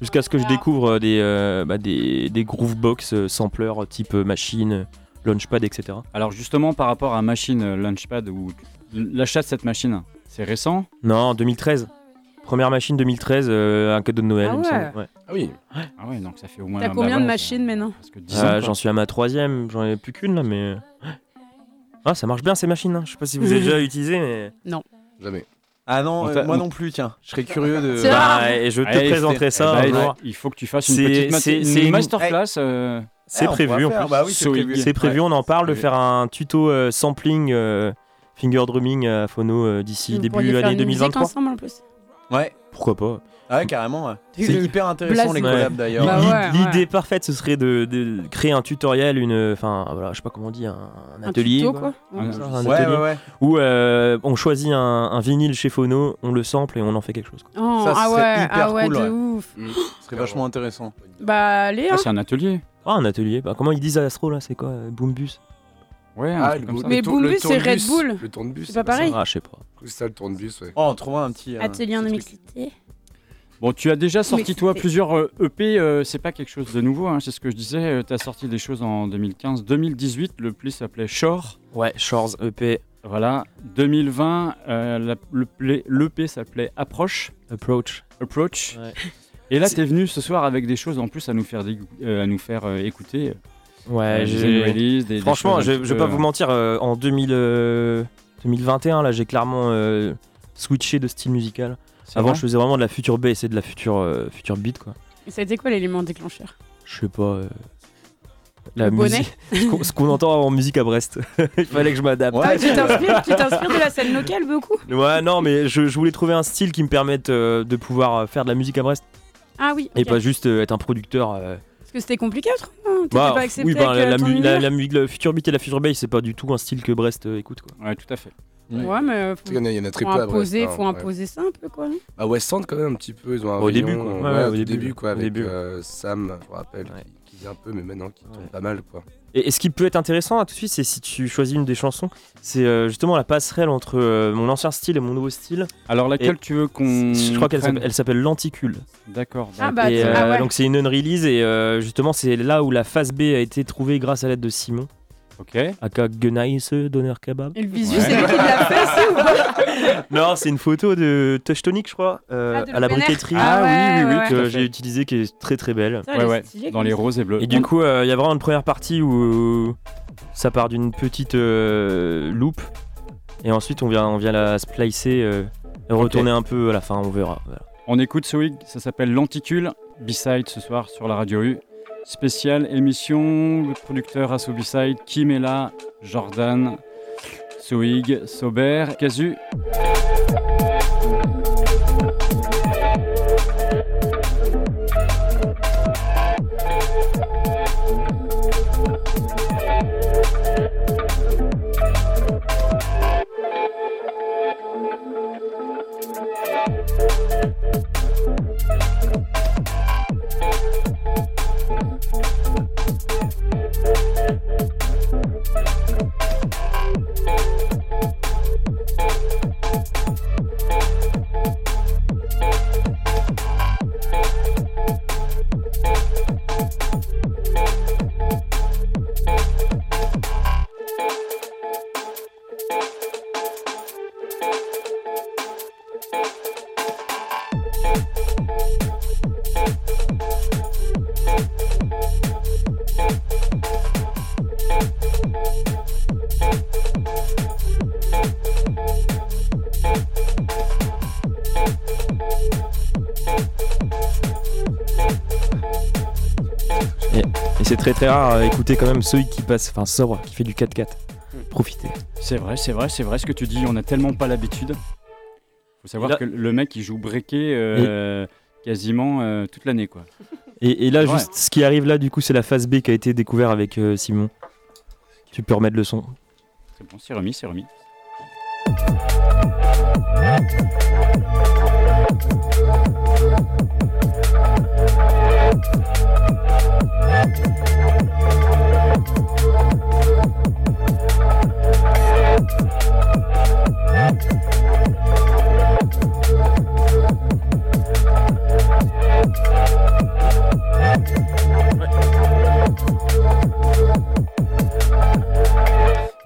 Jusqu'à ce que je découvre euh, des, euh, bah, des, des groovebox euh, sampleurs type euh, machine, euh, launchpad, etc. Alors justement, par rapport à Machine Launchpad, ou l'achat de cette machine, c'est récent Non, 2013. Première machine 2013, euh, un cadeau de Noël. Ah il me ouais. semble, ouais. Ah oui. Ah ouais, donc ça fait au moins... T'as bah combien de machines maintenant Parce que 10 Euh, ans, quoi. j'en suis à ma troisième, j'en ai plus qu'une là, mais. Ah, ça marche bien ces machines. hein. Je sais pas si vous avez déjà (laughs) utilisé, mais. Jamais. Ah non, On euh, moi on- non plus, tiens. Je serais curieux de. Bah, et je te Allez, présenterai ça eh ben, jour. Il faut que tu fasses une petite mat- c'est- une c'est une- masterclass. euh, C'est Eh, on prévu pourra en faire, plus. Bah oui, c'est prévu. C'est prévu, on en parle de faire un tuto euh, sampling euh, finger drumming à Phono euh, d'ici début année une musique 2023. ensemble en plus. Ouais. Pourquoi pas Ah ouais, carrément. ouais. C'est le hyper intéressant blases. les Ouais. collabs d'ailleurs. Bah ouais, L'idée ouais. parfaite, ce serait de, de créer un tutoriel, une, enfin voilà, je sais pas comment on dit, un, un Un atelier, tuto, quoi. quoi. un- un Ouais, atelier ouais, ouais. où euh, on choisit un, un vinyle chez Phono, on le sample et on en fait quelque chose. quoi. Oh, Ça, ah ouais, hyper ah ouais, cool, de ouais. ouf. Ce serait vachement intéressant. Bah allez, Ah, hein. c'est un atelier. Ah, un atelier. Bah, comment ils disent à Astro là C'est quoi euh, Boombus? Ouais, un Ah, truc le comme ça. Mais Boombus, c'est Red. Bull. Le tournebus. C'est pas pareil. Ah, je sais pas. C'est ça le tournebus, ouais. Oh, on trouvera un petit. euh, Atelier en mixité. Bon, tu as déjà sorti Mais toi plusieurs euh, EP, euh, c'est pas quelque chose de nouveau, hein, c'est ce que je disais, tu as sorti des choses en 2015, 2018, le plus s'appelait Shore, Ouais, Shores E EP voilà, 2020, euh, la- le l'EP s'appelait Approche, Approach. Approach, Ouais. et là tu es venu ce soir avec des choses en plus à nous faire, euh, à nous faire euh, écouter, Ouais, euh, des Franchement, je, vais pas vous mentir, euh, en 2000, euh, 2021, là, j'ai clairement euh, switché de style musical. Avant, je faisais vraiment de la future bass et de la future, euh, future beat, quoi. Et ça a été quoi l'élément déclencheur? Je sais pas. euh, la Le musique. (laughs) ce qu'on- ce qu'on entend en musique à Brest. (laughs) Il fallait que je m'adapte. Ah, Tu t'inspires (laughs) tu t'inspires de la scène locale beaucoup? Ouais, non, mais je, je voulais trouver un style qui me permette euh, de pouvoir faire de la musique à Brest Ah oui. et pas juste euh, être un producteur. Parce que c'était compliqué autrement. T'étais bah, pas accepté oui, bah, avec, la, euh, la ton mu- la, future beat et la future bass, c'est pas du tout un style que Brest euh, écoute. Quoi. Ouais, tout à fait. Ouais, mais euh, faut, Il y en a, il y en a très faut peu à Brest, imposer, hein, faut ouais. imposer ça un peu quoi. non À West End, quand même, un petit peu. Ils ont un Au début, quoi. Ouais, ouais, au au début, début, quoi. au Avec début. euh, Sam, je me rappelle, Ouais. qui, qui un peu, mais maintenant, qui tourne pas mal, quoi. Et, et ce qui peut être intéressant à tout de suite, c'est si tu choisis une des chansons, c'est euh, justement la passerelle entre euh, mon ancien style et mon nouveau style. Alors laquelle Et- tu veux qu'on... Je crois qu'elle s'appelle- elle s'appelle Lenticule. D'accord. Ah, bah, Et, euh, ah ouais. Donc c'est une unrelease et euh, justement c'est là où la phase B a été trouvée grâce à l'aide de Simon, Ok. aka Donner Kebab. Et le visu, Ouais. c'est lui qui l'a fait aussi (laughs) ou pas (laughs) Non, c'est une photo de Touch Tonic, je crois, euh, Ah, de à la briqueterie Ah, oui, oui, oui, que j'ai utilisé qui est très très belle. Ça, Ouais, dans les roses et bleus. Et du coup, euh, il y a vraiment une première partie où ça part d'une petite euh, loop et ensuite on vient, on vient la splicer euh, retourner un peu à la fin, on verra. voilà. On écoute ce week, ça s'appelle L'Anticule, B-Side ce soir sur la radio U. Spéciale émission, le producteur Asso B-Side, Kim est là, Jordan, Soig, Sauber, Casu. Très très rare à écouter quand même ceux qui passent, enfin sobre, qui fait du 4x4. Profitez. C'est vrai, c'est vrai, c'est vrai ce que tu dis, on a tellement pas l'habitude. Faut savoir Là- que le mec il joue breaké euh, quasiment euh, toute l'année quoi. Et, et là, Ouais. juste ce qui arrive là, du coup, c'est la phase B qui a été découverte avec euh, Simon. Tu peux remettre le son. C'est bon, c'est remis, c'est remis.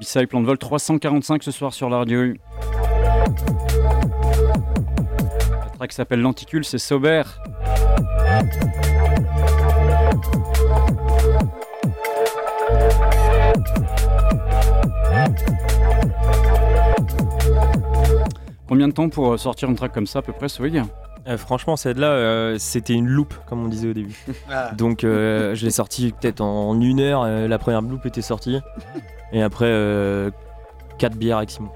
B-Side plan de vol 345 ce soir sur la radio. La track s'appelle L'Anticule, c'est Sauber. Combien de temps pour sortir une track comme ça à peu près, Swig Euh, franchement, celle-là, euh, c'était une loupe, comme on disait au début. (laughs) Ah. Donc, euh, je l'ai sortie peut-être en une heure. euh, la première loupe était sortie. Et après, euh, 4 bières avec Simon.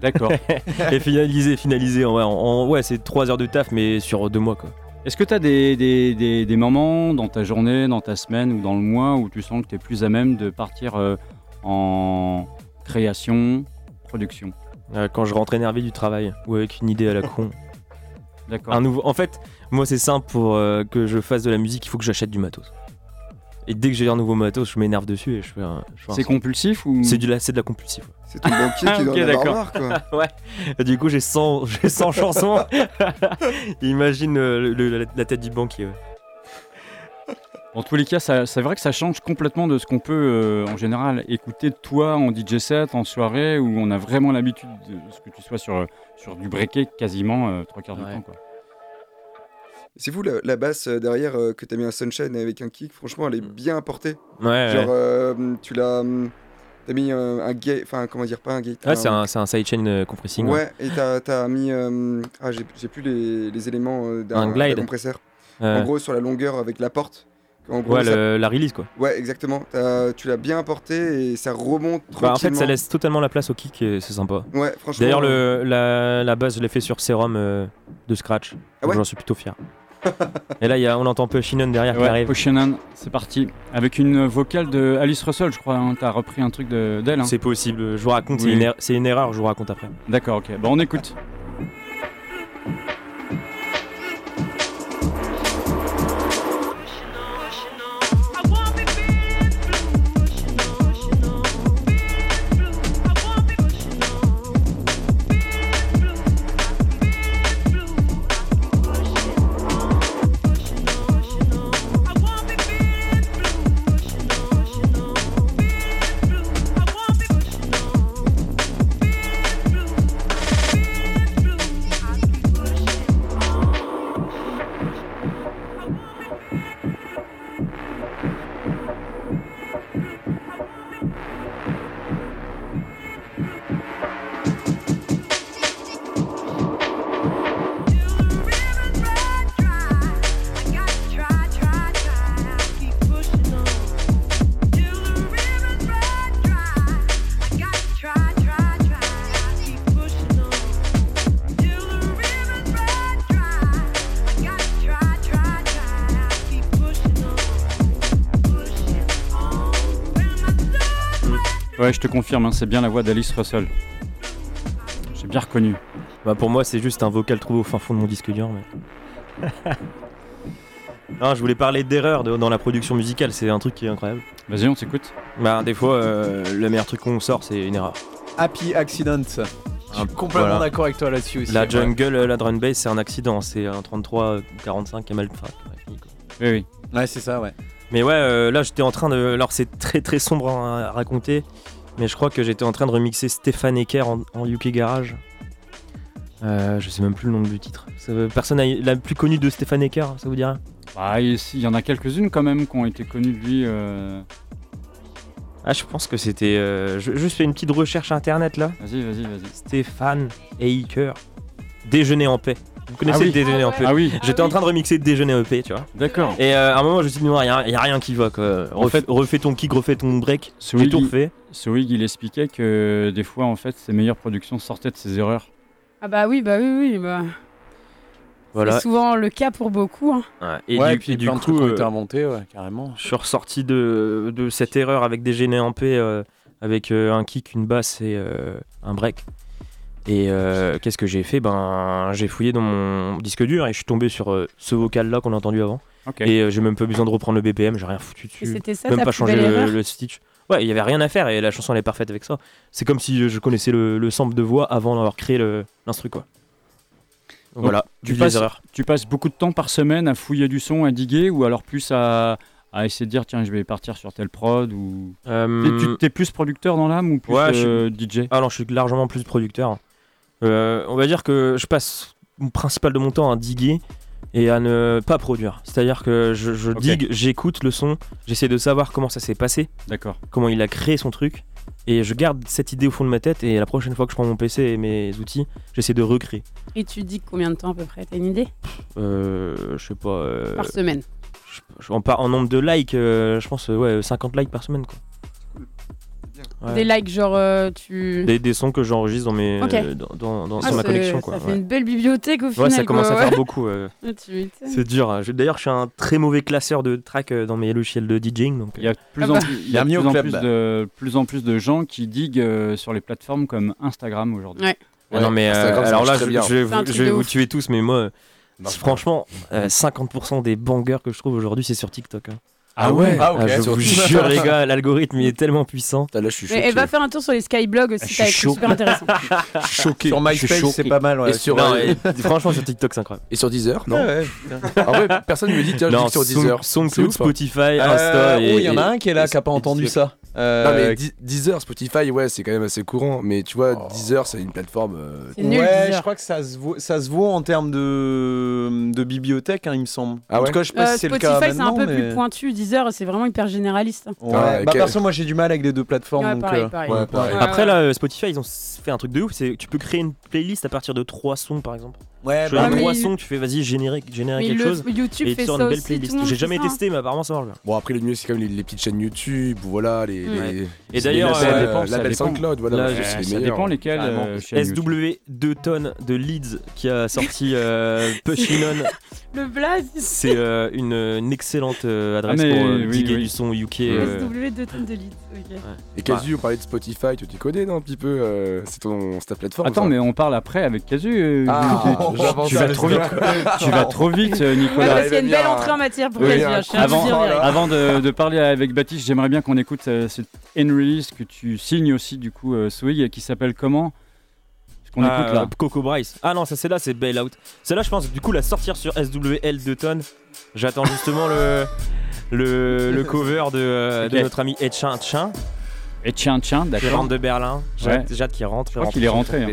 D'accord. (laughs) Et finalisé, finalisé. En, ouais, en- en- ouais, c'est 3 heures de taf, mais sur 2 mois, quoi. Est-ce que tu as des, des- des- des moments dans ta journée, dans ta semaine ou dans le mois où tu sens que tu es plus à même de partir euh, en création, production? Euh, quand je rentre énervé du travail ou avec une idée à la con. D'accord. Un nouveau... En fait, moi, c'est simple pour euh, que je fasse de la musique, il faut que j'achète du matos. Et dès que j'ai un nouveau matos, je m'énerve dessus et je fais un. je fais un C'est son. compulsif ou C'est de la, c'est de la compulsif. C'est ton banquier qui (laughs) doit Ok, en avoir d'accord. marre, quoi. (laughs) ouais. Et du coup, j'ai 100, (laughs) j'ai 100 chansons. Imagine euh, le- le- la, la tête du banquier. ouais. En tous les cas, c'est vrai que ça change complètement de ce qu'on peut euh, en général écouter de toi en DJ set, en soirée, où on a vraiment l'habitude de ce que tu sois sur, sur du breaké quasiment euh, trois quarts du Ouais. temps. Quoi. C'est fou, la, la basse euh, derrière euh, que t'as mis un sunshine avec un kick, franchement, elle est bien apportée. Ouais, Genre, ouais. euh, tu l'as. hum, T'as mis euh, un gate, enfin, comment dire, pas un gate. Ouais, c'est un, c'est un sidechain euh, compressing. Ouais, et t'as t'as mis. euh, ah, j'ai plus les, les éléments euh, d'un Un glide. d'un compresseur. Euh, En gros, sur la longueur avec la porte. En gros, ouais, ça- le- la release quoi. ouais, exactement. Tu l'as bien apporté et ça remonte Bah, en fait, ça laisse totalement la place au kick et c'est sympa. Ouais, franchement. D'ailleurs, euh, le, la, la base, je l'ai fait sur Serum euh, de Scratch. Ah ouais J'en suis plutôt fier. (laughs) et là, il y a, on entend Pushinon derrière qui arrive. C'est parti. Avec une vocale de Alice Russell, je crois. hein. T'as repris un truc de- d'elle. hein. C'est possible, je vous raconte, c'est Oui. une, er- c'est une erreur, je vous raconte après. D'accord, ok. Bon, on écoute. Te confirme, hein, c'est bien la voix d'Alice Russell. J'ai bien reconnu. Bah pour moi c'est juste un vocal trouvé au fin fond de mon disque dur. Mais... (laughs) non, je voulais parler d'erreur de- dans la production musicale, c'est un truc qui est incroyable. Vas-y, on t'écoute. Bah des fois, euh, le meilleur truc qu'on sort c'est une erreur. Happy Accident. Je suis complètement Voilà. d'accord avec toi là-dessus aussi. La jungle, la drum bass c'est un accident, c'est un 33-45 qui a mal enfin, fini, quoi. Oui, oui. Ouais, c'est ça, ouais. Mais ouais, euh, là j'étais en train de. Alors c'est très très sombre à raconter, mais je crois que j'étais en train de remixer Stéphane Ecker en, en UK Garage. Euh, je sais même plus le nom du titre. Personne la plus connue de Stéphane Ecker, ça vous dirait? Bah, il y en a quelques-unes quand même qui ont été connues de lui. euh. Ah, je pense que c'était. euh, je, je fais une petite recherche internet là. Vas-y, vas-y, vas-y. Stéphane Eicher. Déjeuner en paix. Vous connaissez Ah oui. le déjeuner Ah en paix Ah oui, J'étais en train de remixer déjeuner en paix, tu vois. d'accord. Et euh, à un moment, je me suis dit, non, il n'y a, y a rien qui va quoi. En Refais, fait- refais ton kick, refais ton break. J'ai Swig, tout refait. Swig, il expliquait que des fois, en fait, ses meilleures productions sortaient de ses erreurs. Ah bah oui, bah oui, oui. Bah. Voilà. C'est souvent le cas pour beaucoup. hein. Ouais, Et ouais, du, et puis et du plein de trucs coup, euh, inventés, ouais, carrément. je suis ressorti de, de cette erreur avec déjeuner en paix, euh, avec euh, un kick, une basse et euh, un break. Et euh, qu'est-ce que j'ai fait? Ben, j'ai fouillé dans mon disque dur et je suis tombé sur euh, ce vocal là qu'on a entendu avant. Et euh, j'ai même pas besoin de reprendre le BPM, j'ai rien foutu Et dessus. c'était ça même pas changé le, stitch. Ouais, il y avait rien à faire et la chanson elle est parfaite avec ça. C'est comme si je connaissais le, le sample de voix avant d'avoir créé l'instru quoi. Donc Donc, voilà, tu passes- erreurs. Tu passes beaucoup de temps par semaine à fouiller du son, à diguer, ou alors plus à, à essayer de dire, tiens, je vais partir sur telle prod, ou... Euh, T'es- Tu t'es plus producteur dans l'âme ou plus Ouais, je euh, DJ Ah non, je suis largement plus producteur. Euh, on va dire que je passe le principal de mon temps à diguer et à ne pas produire. C'est-à-dire que je, digue, j'écoute le son, j'essaie de savoir comment ça s'est passé, D'accord. comment il a créé son truc, et je garde cette idée au fond de ma tête. Et la prochaine fois que je prends mon PC et mes outils, j'essaie de recréer. Et tu dis combien de temps à peu près? T'as une idée? Euh, je sais pas. euh, Par semaine. je- je- en, par- en nombre de likes, euh, je pense ouais 50 likes par semaine quoi. Ouais. Des likes, genre euh, tu. Des, des sons que j'enregistre dans mes euh, dans, dans- dans- Ah, sur ma collection quoi. Ça fait ouais. une belle bibliothèque au final. Ouais, ça commence quoi, à faire beaucoup. euh. Ah. C'est dur. hein. Je- D'ailleurs, je suis un très mauvais classeur de tracks euh, dans mes logiciels de DJing. Donc, Il y a plus, Ah en, bah. plus, il y a plus au en plus de, plus en plus de gens qui diguent euh, sur les plateformes comme Instagram aujourd'hui. Ouais. Ah non, mais euh, alors là, je, je je vais vous tuer tous, mais moi, franchement, euh, 50% des bangers que je trouve aujourd'hui, c'est sur TikTok. hein. Ah ouais Ah. Ah, je vous jure, les gars, l'algorithme il est tellement puissant. Là, je suis choqué. elle va faire un tour sur les Skyblogs Je aussi, suis ça va être chaud. super intéressant. (laughs) choqué. Sur Je MySpace, choqué. c'est pas mal, ouais. Et sur, Non, euh, et- (laughs) franchement, sur TikTok, c'est incroyable. et sur Deezer, non Ouais, ouais. En vrai, personne ne me dit, tiens, je non, dis sur Deezer. C'est SoundCloud, hein. Spotify, Euh, Insta. et, oh, il y en a et- un qui est là et- qui a pas et entendu ça. Euh, Non, mais Di- Deezer, Spotify, ouais, c'est quand même assez courant. Mais tu vois, Oh. Deezer, c'est une plateforme. euh, C'est nul, ouais, Deezer. je crois que ça se vaut, ça se vaut en termes de, de bibliothèque, hein, il me semble. Ah en ouais tout cas, je sais pas Euh, si c'est le Spotify, cas c'est un peu mais- plus pointu. Deezer, c'est vraiment hyper généraliste. Ouais. Ah, bah, perso, moi j'ai du mal avec les deux plateformes. Ouais, donc, pareil, euh, pareil. ouais, pareil. Après, là, euh, Spotify, ils ont s- fait un truc de ouf. C'est tu peux créer une playlist à partir de trois sons, par exemple. Ouais, Tu bah, as mais trois il- sons, tu fais vas-y, générer, générer Mais quelque le- chose. YouTube et te fait sort ça une belle aussi. tout le playlist. monde J'ai fait jamais ça. testé, mais apparemment ça marche bien. Bon, après, le mieux, c'est quand même les, les petites chaînes YouTube, voilà, les. Les- Et d'ailleurs, les euh, labels, ça dépend, euh, ça labels dépend. SoundCloud, voilà. Là, c'est je- les ça meilleurs. dépend lesquels. Carrément. euh, chaînes YouTube. SW 2 tonnes de Leeds qui a sorti euh, (laughs) Pushinon. Le blaze. C'est euh, une, une excellente euh, adresse Ah, mais pour euh, oui, diguer oui. du son UK. euh, SW 2 tonnes de litres. ok. Et Casu, on parlait de Spotify, tu t'y connais, non, un petit peu euh, C'est ta plateforme. Attends, ça mais on parle après avec Casu. euh, Ah, tu- tu, vas trop vite. tu vas trop vite, euh, Ouais, Nicolas. parce qu'il y a une belle entrée en matière pour Casu. hein, Avant, avant de, de parler avec Baptiste, j'aimerais bien qu'on écoute euh, cette N-Release que tu signes aussi, du coup, euh, Swig, qui s'appelle comment? Qu'on ah, écoute là. euh, Coco Bryce. Ah non, ça c'est là, c'est Bailout. Celle-là, je pense, du coup, la sortir sur SWL 2 tonnes. J'attends justement le, le, le cover de, euh, de notre ami Etchin Tchin, Et tiens, tiens, qui d'accord. rentre de Berlin. J'ai Ouais. qu'il rentre. crois qu'il est rentré, hein.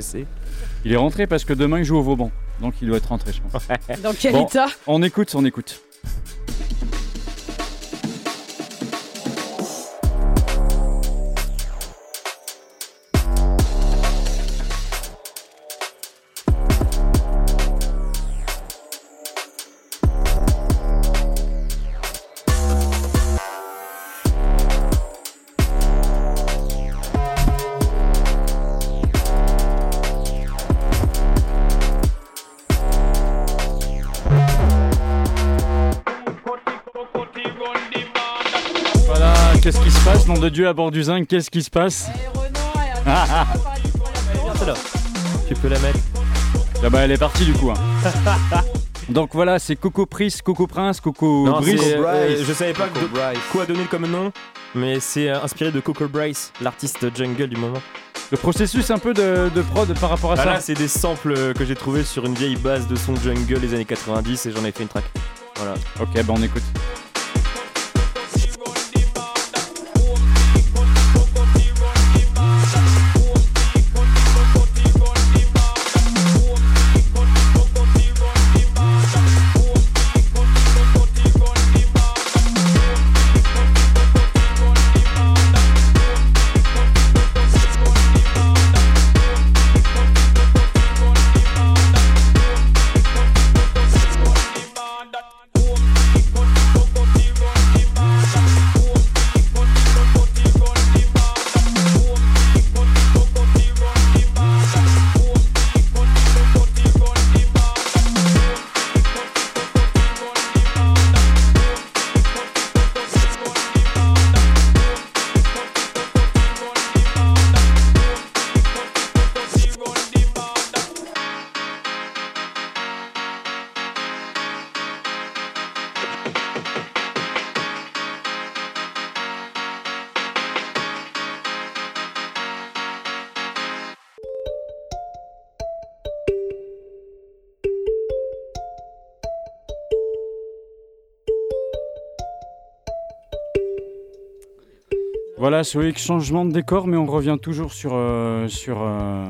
Il est rentré parce que demain il joue au Vauban. Donc il doit être rentré, je pense. Dans quel Bon. état? On écoute, on écoute. Dieu à bord du zinc, qu'est-ce qui se passe Ah, celle-là. (laughs) Tu peux la mettre. Ah bah elle est partie du coup. hein. (laughs) Donc voilà, c'est Coco Prince, Coco Prince, Coco Non, Brice. euh, je savais pas que- quoi donner comme nom, mais c'est euh, inspiré de Coco Bryce, l'artiste jungle du moment. Le processus un peu de, de prod par rapport à Ah ça. là, c'est des samples euh, que j'ai trouvé sur une vieille base de son jungle des années 90 et j'en ai fait une track. Voilà. Ok, bah on écoute. Voilà, Soïc, changement de décor, mais on revient toujours sur, euh, sur euh,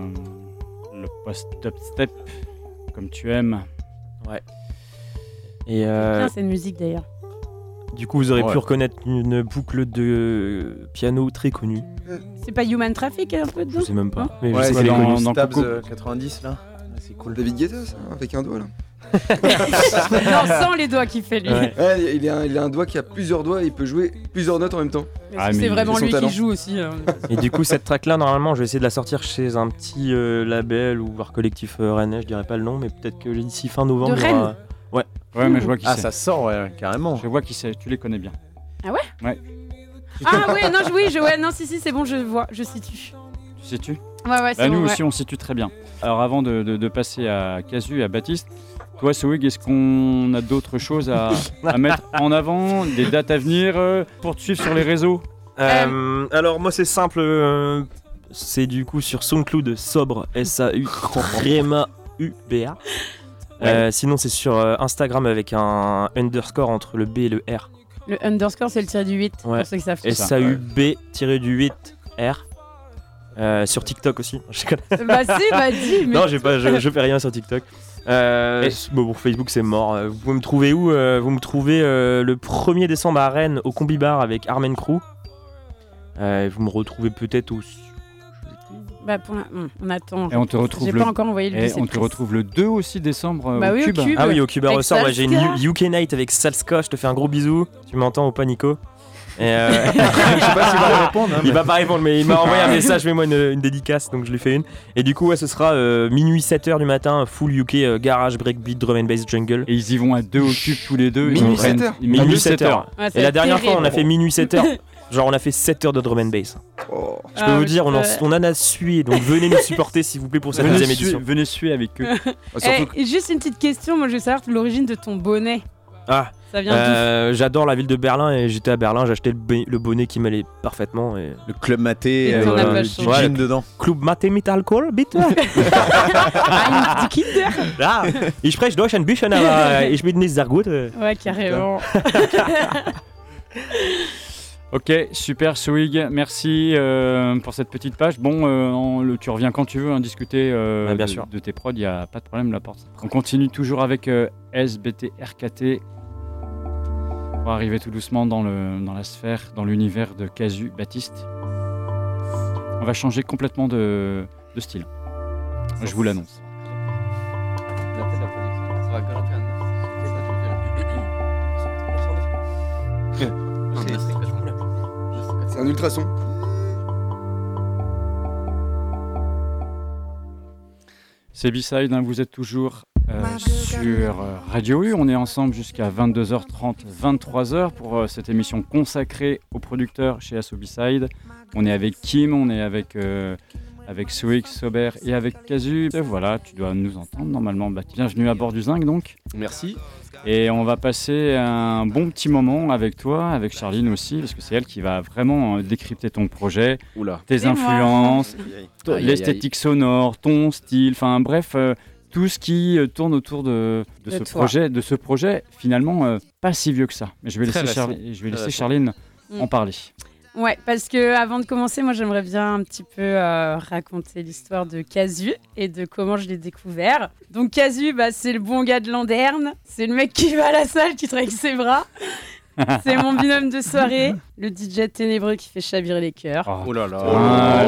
le post-dubstep, comme tu aimes. Ouais. Et euh, Bien cette musique d'ailleurs. du coup, vous aurez Ouais. pu reconnaître une boucle de piano très connue. C'est pas Human Traffic un peu dedans Je sais même pas. Non Mais je Ouais, sais c'est qu'elle est dans, connue. dans Stabs Coco. euh, 90 là. C'est cool. David Guetta, ça, avec un doigt là. (laughs) Non, sans les doigts qu'il fait lui. Ouais. Ouais, il, a un, il a un doigt qui a plusieurs doigts et il peut jouer plusieurs notes en même temps. Ah, c'est vraiment lui talent. qui joue aussi. hein. Et du coup, cette track là, normalement, je vais essayer de la sortir chez un petit euh, label ou voire collectif euh, rennais, je dirais pas le nom, mais peut-être que d'ici fin novembre. De aura- Rennes Ouais. Ouais, mais je vois qui Ah, ça sort, ouais, carrément. Je vois qui c'est, tu les connais bien. Ah ouais? Ouais. Ah ouais, non, je- oui, je, ouais, non, si, si, c'est bon, je vois, je situe. Tu sais-tu Ouais, ouais, c'est Bah, nous bon. aussi, on situe très bien. Alors, avant de, de- de passer à Casu et à Baptiste, toi, Soig, est-ce qu'on a d'autres choses à, à mettre en avant Des dates à venir euh, pour te suivre sur les réseaux? Euh, alors, moi, c'est simple. euh, c'est du coup sur SoundCloud sobre S-A-U U-B-A. Sinon, c'est sur euh, Instagram avec un underscore entre le B et le R. Le underscore, c'est le tiré du 8, Ouais. pour ceux qui savent. S-A-U-B-du-8-R. Euh, sur TikTok aussi. (laughs) Bah si, bah dis. mais- Non, j'ai pas, je, je fais rien sur TikTok. Euh, bon, bon, Facebook c'est mort. Euh, Vous pouvez me trouver où Euh, Vous me trouvez euh, le 1er décembre à Rennes au Combi Bar avec Armen Crew. Euh, vous me retrouvez peut-être au. Bah pour la- on attend. Et on te retrouve J'ai le... pas encore envoyé le et on te retrouve le 2 aussi décembre Bah au oui, au Cube. Cube. Ah oui, au Cuba ressort, ouais, j'ai une UK Night avec Salska, je te fais un gros bisou. Tu m'entends ou pas, Nico? Et euh, (laughs) (laughs) Je sais pas s'il va répondre. hein, Il va pas répondre, mais il m'a (laughs) envoyé un message, fais-moi une, une dédicace, donc je lui fais une. Et du coup, ouais, ce sera euh, minuit 7h du matin, full UK, euh, garage, breakbeat, drum and bass, jungle. Et ils y vont à deux au Cube tous les deux. Minuit Ils prennent- 7 heures. Minuit 7 heures. Ouais, ça Et va la dernière fois, on a fait minuit 7h. Genre, on a fait 7 heures de drum and bass. Oh. Je peux Ah, vous dire, on en, on en a sué, donc venez nous supporter s'il vous plaît pour cette Venez deuxième édition. venez suer avec eux. Bah, Eh, juste une petite question, moi je veux savoir l'origine de ton bonnet. Ah, Ça vient euh, j'adore la ville de Berlin et j'étais à Berlin, j'ai acheté le, bonnet qui m'allait parfaitement. Et... Le club maté, Et euh, pas du Ouais. dedans. Club Mathe mit Alkohol, bitte. Ah, (laughs) die Kinder Ah, ich spreche Deutsch ein bisschen, aber ich bin nicht sehr gut. Ouais, carrément. (laughs) (laughs) Ok, super Swig, merci euh, pour cette petite page. Bon, euh, le- tu reviens quand tu veux hein, discuter euh, Ouais, bien de, sûr. de tes prods, il n'y a pas de problème, la porte. On continue toujours avec euh, SBT-RKT. On va arriver tout doucement dans, le, dans la sphère, dans l'univers de Casu Baptiste. On va changer complètement de, de style. Je vous l'annonce. C'est un ultrason. C'est B-Side, hein, vous êtes toujours euh, sur euh, Radio U. On est ensemble jusqu'à 22h30, 23h pour euh, cette émission consacrée aux producteurs chez Asobicide. On est avec Kim, on est avec, euh, avec Soix, Sober et avec Casu. Et voilà, tu dois nous entendre normalement. Bah, bienvenue à bord du Zinc donc. Merci. Et on va passer un bon petit moment avec toi, avec Charline aussi, parce que c'est elle qui va vraiment euh, décrypter ton projet, Oula. tes influences, l'esthétique sonore, ton style, enfin bref, euh, tout ce qui euh, tourne autour de, ce toi. projet, de ce projet finalement euh, pas si vieux que ça. Mais je vais Très laisser. Charli- je vais laisser. Charline Mm. en parler. Ouais, parce que avant de commencer, moi j'aimerais bien un petit peu euh, raconter l'histoire de Casu et de comment je l'ai découvert. Donc Casu, bah, c'est le bon gars de Landerne, c'est le mec qui va à la salle, qui traîne ses bras. (laughs) C'est mon binôme de soirée, le DJ ténébreux qui fait chavirer les cœurs. Oh, Oh là là. Ah.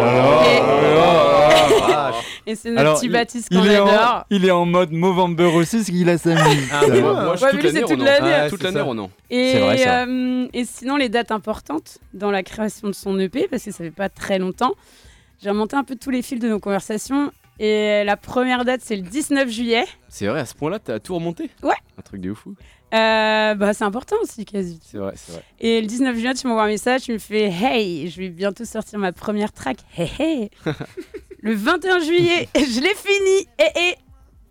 Et- Oh là là. (laughs) Et c'est notre petit Baptiste qu'on est, en, adore. il est en mode Movember aussi, parce qu'il a sa musique. Ah, moi, c'est l'année toute l'année. Ah, toute c'est l'année C'est vrai, ça. euh, et sinon, les dates importantes dans la création de son EP, parce que ça fait pas très longtemps, j'ai remonté un peu tous les fils de nos conversations. Et la première date, c'est le 19 juillet. C'est vrai, à ce point-là, t'as tout remonté? Ouais. Un truc de fou. Euh, bah, c'est important aussi, quasi. C'est vrai, c'est vrai. Et le 19 juillet, tu m'envoies un message, tu me fais Hey, je vais bientôt sortir ma première track. Hey, hey. (laughs) le 21 juillet, je l'ai fini. Et, et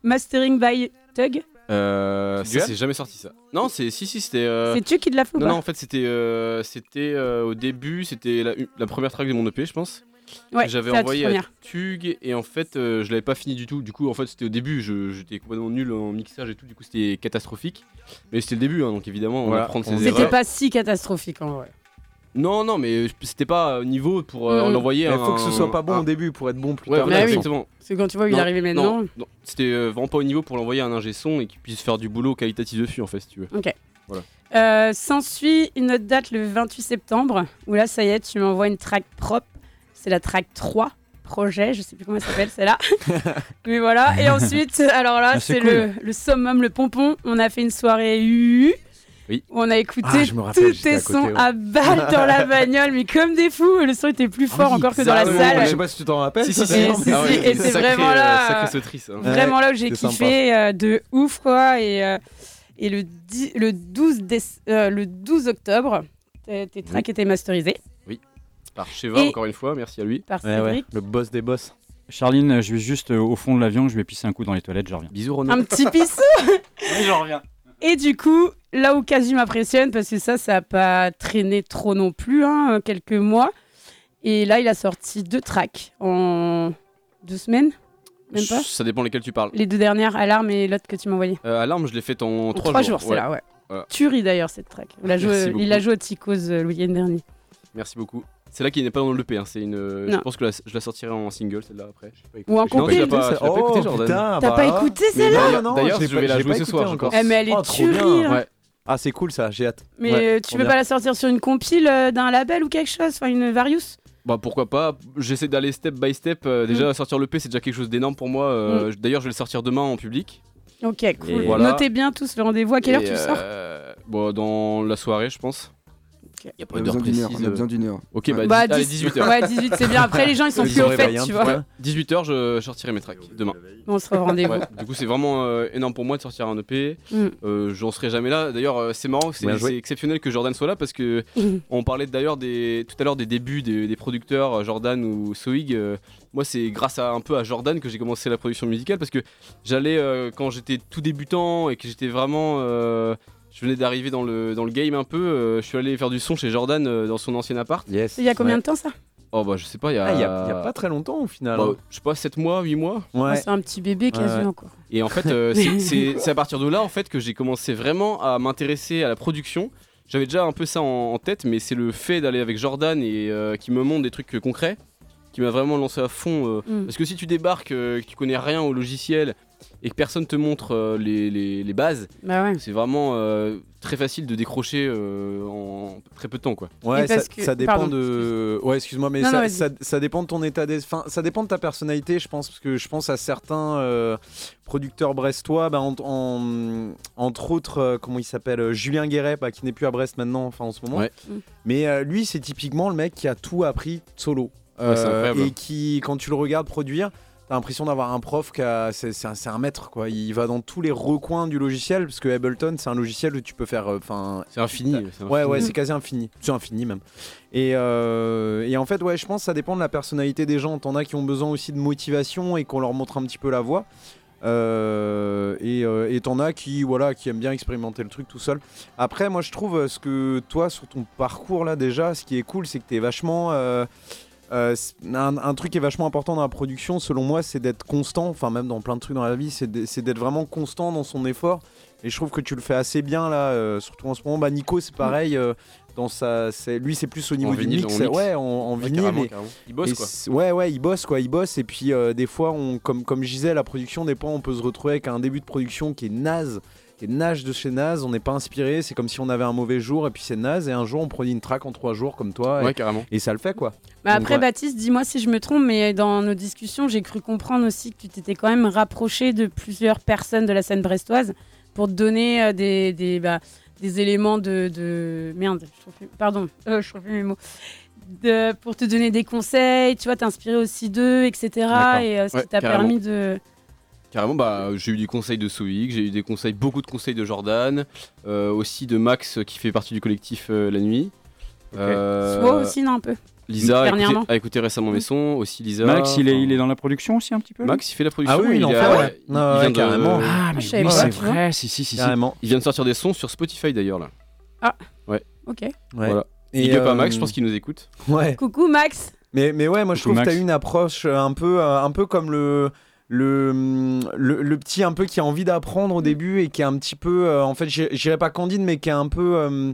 mastering by Tug. Euh, C'est ça, c'est jamais sorti ça. Non, c'est si si c'était. euh, C'est tu qui te l'a fait ou Non non, en fait c'était euh, c'était euh, au début, c'était la, la première track de mon EP, je pense. Ouais, j'avais envoyé à. Tug et en fait euh, je l'avais pas fini du tout. Du coup en fait c'était au début, je- j'étais complètement nul en mixage et tout. Du coup c'était catastrophique. Mais c'était le début, hein, donc évidemment on Voilà, va prendre ses erreurs. C'était pas si catastrophique en vrai. Non non, mais c'était pas au niveau pour euh, l'envoyer. Il un- faut que ce soit pas bon un- au début pour être bon plus Ouais, tard. voilà, oui. exactement. C'est quand tu vois est arrivé maintenant. Non, non, c'était euh, vraiment pas au niveau pour l'envoyer à un ingé son et qu'il puisse faire du boulot qualitatif dessus en fait si tu veux. Euh, S'ensuit une autre date le 28 septembre, où là, ça y est, tu m'envoies une track propre. C'est la track 3, projet, je sais plus comment elle s'appelle, celle-là. Mais (laughs) voilà, et ensuite, alors là, Ah, c'est cool. le, le summum, le pompon. On a fait une soirée. Oui. Où on a écouté Ah, tous tes sons ouais. à balle dans la (laughs) bagnole, mais comme des fous. Le son était plus fort Oui, encore que dans la salle. ouais, Je sais pas si tu t'en rappelles. Si, si, si, Ah ouais, et c'est vraiment euh, là- hein. Vraiment là où j'ai kiffé euh, de ouf quoi et, euh, et le, 10 le, 12 déce- euh, le 12 octobre tes tes tracks étaient masterisés Par Sheva Et- encore une fois, merci à lui. par Ouais, ouais, Cédric le boss des boss. Charline, je vais juste euh, au fond de l'avion, je vais pisser un coup dans les toilettes, je reviens. Bisous Ronan. un petit (laughs) pissou Oui, je reviens. et du coup là où Casu m'impressionne parce que ça ça a pas traîné trop non plus hein, quelques mois et là il a sorti deux tracks en deux semaines même pas Ça dépend lesquels tu parles. les deux dernières alarme et l'autre que tu m'as envoyé Euh, Alarme, je l'ai fait en En 3 trois jours. jours, c'est ouais. là ouais Voilà. tuerie d'ailleurs cette track il a joué, beaucoup. il a joué au Ticos euh, le week-end dernier Merci beaucoup. C'est là qui n'est pas dans l'EP, hein. c'est une. Je Non. pense que la- je la sortirai en single celle-là après. ou en compil pas, tu l'as pas écouté Oh, Jordan. putain, T'as bah pas écouté celle-là d'ailleurs- je je vais la jouer ce écouté soir, je encore. Eh, mais elle est Oh, tuerie. Ouais. Ah, c'est cool ça, j'ai hâte. Mais Ouais, euh, tu bien. pas la sortir sur une compile euh, d'un label ou quelque chose Enfin, une Various? Bah pourquoi pas, j'essaie d'aller step by step. euh, déjà, sortir l'EP, c'est déjà quelque chose d'énorme pour moi. euh, D'ailleurs, je vais le sortir demain en public. Ok, cool. Voilà. Notez bien tous le rendez-vous. À quelle heure tu le sors? euh, Bon, dans la soirée, je pense. Ok. Y a On pas d'heure précise. On a besoin d'une heure. Ok, Ouais. bah, Bah, dix- allez, 10 18h. Ouais, 18, c'est bien. Après, les gens, ils sont Ils plus au fait, tu vois. peu. 18h, je sortirai mes tracks demain. On se rendez-vous. Ouais, du coup, c'est vraiment euh, énorme pour moi de sortir un EP. Mm. Euh, J'en serai jamais là. D'ailleurs, euh, c'est marrant, c'est exceptionnel que Jordan soit là parce que (laughs) on parlait d'ailleurs des, tout à l'heure des débuts des, des producteurs, Jordan ou Soig. euh, moi, c'est grâce à un peu à Jordan que j'ai commencé la production musicale parce que j'allais euh, quand j'étais tout débutant et que j'étais vraiment. Je venais d'arriver dans le, dans le game un peu. euh, je suis allé faire du son chez Jordan euh, dans son ancien appart. Yes. Il y a combien Ouais. de temps ça? Oh bah je sais pas, il y a. Ah, il y a, il y a pas très longtemps au final. bah, hein. je sais pas, 7 mois, 8 mois. Ouais. C'est un petit bébé quasi ouais. encore. Et en fait, euh, (laughs) c'est- à partir de là en fait que j'ai commencé vraiment à m'intéresser à la production. J'avais déjà un peu ça en, en tête, mais c'est le fait d'aller avec Jordan et euh, qui me montre des trucs concrets qui m'a vraiment lancé à fond. euh, Mm. Parce que si tu débarques, euh, que tu connais rien au logiciel et que personne te montre euh, les, les- les bases, Bah ouais. c'est vraiment euh, très facile de décrocher euh, en très peu de temps quoi. Ouais, ça, parce que- ça dépend pardon, de. Ouais, excuse-moi, mais Non, ça, ça, ça dépend de ton état d'esprit. Enfin, ça dépend de ta personnalité, je pense, parce que je pense à certains euh, producteurs brestois, bah, en- en- entre autres, euh, comment il s'appelle Julien Guéret, bah, qui n'est plus à Brest maintenant, enfin en ce moment. Ouais. Mm. Mais euh, lui, c'est typiquement le mec qui a tout appris solo. Ouais, Euh, et qui, quand tu le regardes produire, t'as l'impression d'avoir un prof qui a- c'est un, un maître quoi. Il va dans tous les recoins du logiciel parce que Ableton c'est un logiciel où tu peux faire. euh, Enfin, C'est infini. Ouais, ouais, c'est quasi infini. C'est infini même. Et, euh, et en fait, ouais, je pense que ça dépend de la personnalité des gens. T'en as qui ont besoin aussi de motivation et qu'on leur montre un petit peu la voie. Euh, et euh, t'en as qui, voilà, qui aiment bien expérimenter le truc tout seul. Après, moi, je trouve ce que toi, sur ton parcours là, déjà, ce qui est cool, c'est que t'es vachement. euh, euh, un, un truc qui est vachement important dans la production, selon moi, c'est d'être constant. Enfin, même dans plein de trucs dans la vie, c'est d'être vraiment constant dans son effort. Et je trouve que tu le fais assez bien là, euh, surtout en ce moment. Bah, Nico, c'est pareil. euh, dans sa, c'est- lui, c'est plus au niveau En du vinyle, mix. Ouais, en, en Ouais, vinyle. carrément, et- carrément. Il bosse, et quoi. Ouais, ouais, il bosse quoi, il bosse. Et puis euh, des fois, on, comme, comme je disais, la production, des fois, on peut se retrouver avec un début de production qui est naze, nage de chez naze. On n'est pas inspiré. C'est comme si on avait un mauvais jour et puis c'est naze. Et un jour, on produit une track en trois jours comme toi. Ouais, et, carrément. Et ça le fait quoi. Bah Donc, après, ouais. Baptiste, dis-moi si je me trompe, mais dans nos discussions, j'ai cru comprendre aussi que tu t'étais quand même rapproché de plusieurs personnes de la scène brestoise pour te donner euh, des, des, bah, des éléments de, de- Merde, je trouve plus- pardon, (laughs) euh, je trouve plus mes mots. De- pour te donner des conseils, tu vois, t'inspirer aussi d'eux, etc. Et euh, ce Ouais, qui t'a permis de. Carrément, bah, j'ai eu des conseils de Soïc, j'ai eu des conseils, beaucoup de conseils de Jordan, euh, aussi de Max euh, qui fait partie du collectif euh, La Nuit. Euh, Soit aussi, non, un peu. Lisa a écouté, Dernièrement. a écouté récemment mes sons, aussi Lisa. Max, il est, il est dans la production aussi un petit peu Max, il fait la production. Ah oui, il en a- fait, ouais. il Ah ouais, vient de- carrément. Ah, mais je savais oui, pas, c'est vrai, si, si, si. si. Carrément. Il vient de sortir des sons sur Spotify d'ailleurs là. Ah. Ouais. Ok. Ouais. Voilà. Et, à euh, Max, je pense qu'il nous écoute. Ouais. Coucou Max. Mais, mais ouais, moi je trouve que Max. t'as eu une approche un peu, un peu comme le, le, le, le petit un peu qui a envie d'apprendre au début et qui est un petit peu, euh, en fait, j'i- j'irais pas candide, mais qui est un peu, euh,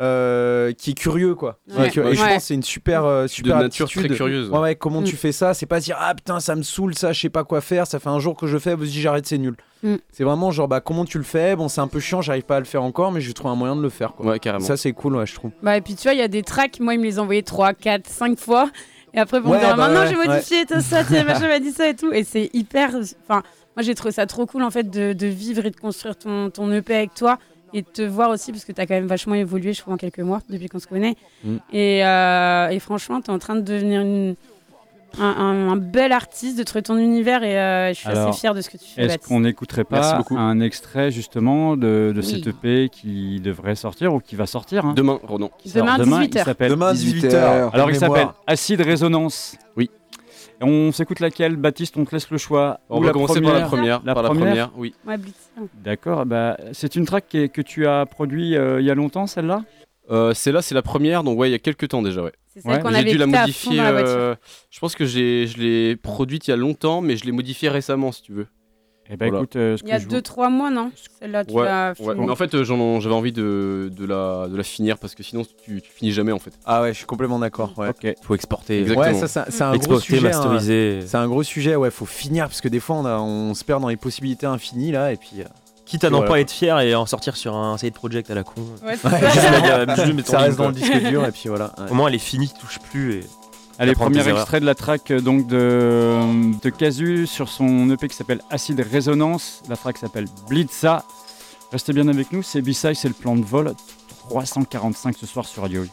euh, qui est curieux quoi. Ouais. Et je Ouais. pense que c'est une super, euh, super nature attitude. très curieuse. Ouais, ouais, comment Mm. tu fais ça? C'est pas se dire ah putain ça me saoule ça, je sais pas quoi faire, ça fait un jour que je fais, vas-y j'arrête, c'est nul. Mm. C'est vraiment genre bah comment tu le fais? Bon c'est un peu chiant, j'arrive pas à le faire encore, mais je trouve un moyen de le faire quoi. Ouais, carrément. Ça c'est cool ouais je trouve. Bah, et puis tu vois, il y a des tracks, moi, il me les envoyait 3, 4, 5 fois. Et après, pour Ouais, bah maintenant j'ai modifié, t'as ça, (laughs) machin m'a dit ça et tout. Et c'est hyper. Enfin, moi, j'ai trouvé ça trop cool, en fait, de, de vivre et de construire ton, ton EP avec toi. Et de te voir aussi, parce que t'as quand même vachement évolué, je trouve, en quelques mois, depuis qu'on se connaît. Mm. Et, euh, et franchement, t'es en train de devenir une, un, un- un bel artiste, de trouver ton univers. Et euh, je suis Alors, assez fière de ce que tu fais, Est-ce qu'on n'écouterait pas un extrait justement de, de Oui. cette EP qui devrait sortir ou qui va sortir hein? Demain, sort Demain, demain, 18 il heures. s'appelle Demain 18 18h. heures. Alors il s'appelle Acide Résonance. Oui. Et on s'écoute laquelle? Baptiste, on te laisse le choix. On va commencer par la première. La par la première oui. Ouais. D'accord, bah, c'est une track que tu as produit euh, il y a longtemps celle-là? Euh, c'est là, c'est la première, donc ouais, il y a quelques temps déjà, ouais. C'est Ouais. qu'on J'ai avait dû la écoutée à fond modifier. dans la voiture. euh, je pense que j'ai, je l'ai produite il y a longtemps, mais je l'ai modifiée récemment, si tu veux. Eh ben Voilà. écoute, euh, ce Il y a que je vous- 2-3 mois, non? Celle-là, tu Ouais, l'as Ouais, mais en fait, euh, j'en- j'avais envie de, de, la, de la finir parce que sinon, tu, tu finis jamais en fait. Ah ouais, je suis complètement d'accord. Ouais. Ok. Faut exporter, Exactement. Ouais, ça, ça- c'est un gros exporter, sujet. hein. masteriser. C'est un gros sujet, ouais, faut finir parce que des fois on, a- on se perd dans les possibilités infinies là et puis. Euh, Quitte à n'en Voilà. pas être fier et en sortir sur un side project à la con. Ouais, (laughs) ça. Mettre ça en reste dans le disque dur et puis voilà. (laughs) ouais. Au moins elle est finie, touche plus. Et... Allez, premier extrait de la track euh, donc de, de Casu sur son EP qui s'appelle Acide Résonance. La track s'appelle Blitza. Restez bien avec nous, c'est B-Side, c'est le plan de vol. 345 ce soir sur Radio.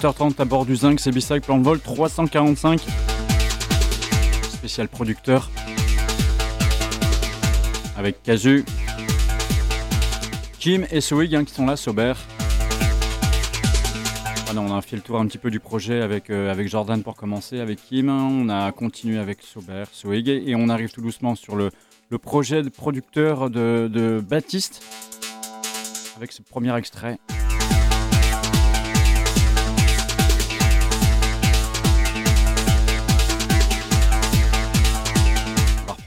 20h30 à bord du Zinc, c'est B-Side plan de vol 345. Spécial producteur. Avec Kazu, Kim et Swig hein, qui sont là, Sober. Voilà, on a fait le tour un petit peu du projet avec, euh, avec Jordan pour commencer, avec Kim. On a continué avec Sober, Swig et on arrive tout doucement sur le, le projet de producteur de Baptiste avec ce premier extrait.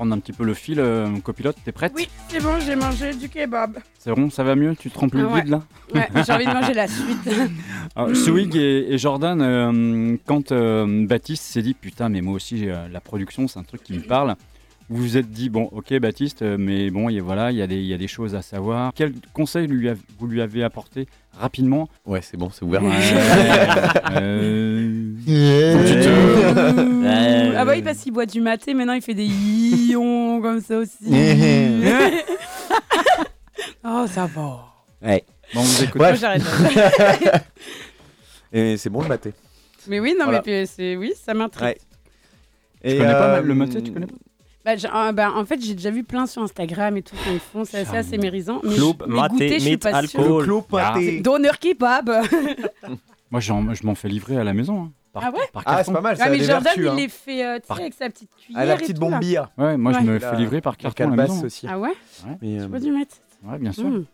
Reprendre un petit peu le fil, euh, copilote, t'es prête? Oui, c'est bon, j'ai mangé du kebab. C'est bon, ça va mieux? Tu te remplis Ah le vide là? Ouais, j'ai envie de manger la suite. (laughs) Alors, Swig et, et Jordan, euh, quand euh, Baptiste s'est dit putain, mais moi aussi la production c'est un truc qui me parle, vous vous êtes dit bon, ok Baptiste, euh, mais bon, et voilà, il y, a des- il y a des choses à savoir. Quel conseil lui av- vous lui avez apporté rapidement? Ouais, c'est bon, c'est ouvert. Ouais, (laughs) euh, tu te- Ah bah oui, parce qu'il boit du maté, maintenant il fait des ions comme ça aussi. (laughs) (laughs) oh, ça va. Ouais. Bon, on vous écoute. Moi, j'arrête. Et c'est bon le maté? Mais oui, non, Voilà. mais puis, c'est oui, ça m'intrigue. Ouais. Tu connais pas le maté, tu connais pas? Bah, ah, bah, en fait, j'ai déjà vu plein sur Instagram et tout quand ils font, c'est assez, assez mérisant. Mais, Club, mais maté, goûter, je suis pas alcool. sûre. Le club maté. Donneur kebab. (laughs) Moi j'en- je m'en fais livrer à la maison. hein, par, Ah ouais? par Ah, carton. c'est pas mal, ça Ah, a mais des Jordan, vertus, il hein. les fait euh, tu sais, Par- avec sa petite cuillère. À la et petite tout, là. bombilla. Ouais, moi je Ouais. me La- fais livrer par la carton à la maison. calebasse aussi. Ah ouais? Mais, Tu euh, peux du mettre Ouais, bien sûr. Mm.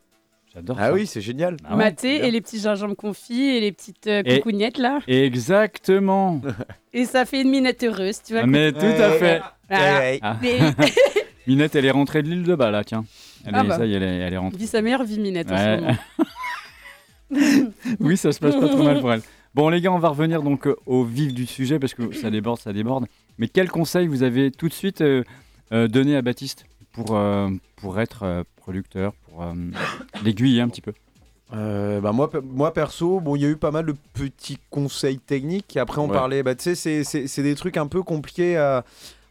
J'adore Ah ça. oui, c'est génial. Ah ouais. Maté et les petits gingembre confits et les petites euh, Et- coucougnettes là. Exactement. (laughs) Et ça fait une minette heureuse, tu vois. Ah, mais tout à fait. Ah. Mais- (laughs) Minette, elle est rentrée de l'île de bas là, tiens. Elle Ah est, bah. ça y est, elle est, elle est rentrée. Vit sa meilleure vie, Minette, en ce Ouais. moment. (laughs) oui, ça se passe pas trop mal pour elle. Bon, les gars, on va revenir donc euh, au vif du sujet parce que ça déborde, ça déborde. Mais quel conseil vous avez tout de suite euh, euh, donné à Baptiste pour, euh, pour être euh, producteur, pour euh, l'aiguiller un petit peu Euh, bah moi, moi perso, bon, il y a eu pas mal de petits conseils techniques. Après, on Ouais. parlait, bah, tu sais, c'est- des trucs un peu compliqués à,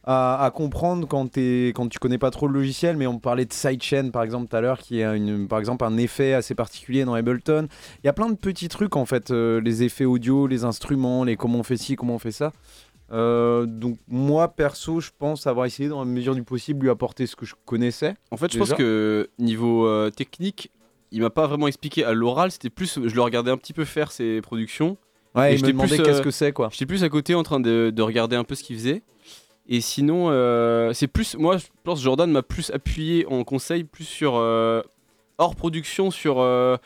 à, à comprendre quand, t'es- quand tu connais pas trop le logiciel. Mais on parlait de sidechain, par exemple, tout à l'heure, qui est une, par exemple un effet assez particulier dans Ableton. Il y a plein de petits trucs, en fait, euh, les effets audio, les instruments, les comment on fait ci, comment on fait ça. Euh, donc moi perso je pense avoir essayé dans la mesure du possible lui apporter ce que je connaissais. En fait, je déjà. pense que niveau euh, technique, il m'a pas vraiment expliqué à l'oral. C'était plus, je le regardais un petit peu faire ses productions. Ouais, Et il me demandait plus, qu'est-ce euh, que c'est quoi. J'étais plus à côté en train de, de regarder un peu ce qu'il faisait. Et sinon, euh, c'est plus, moi, je pense Jordan m'a plus appuyé en conseil, plus sur euh, hors production, sur euh,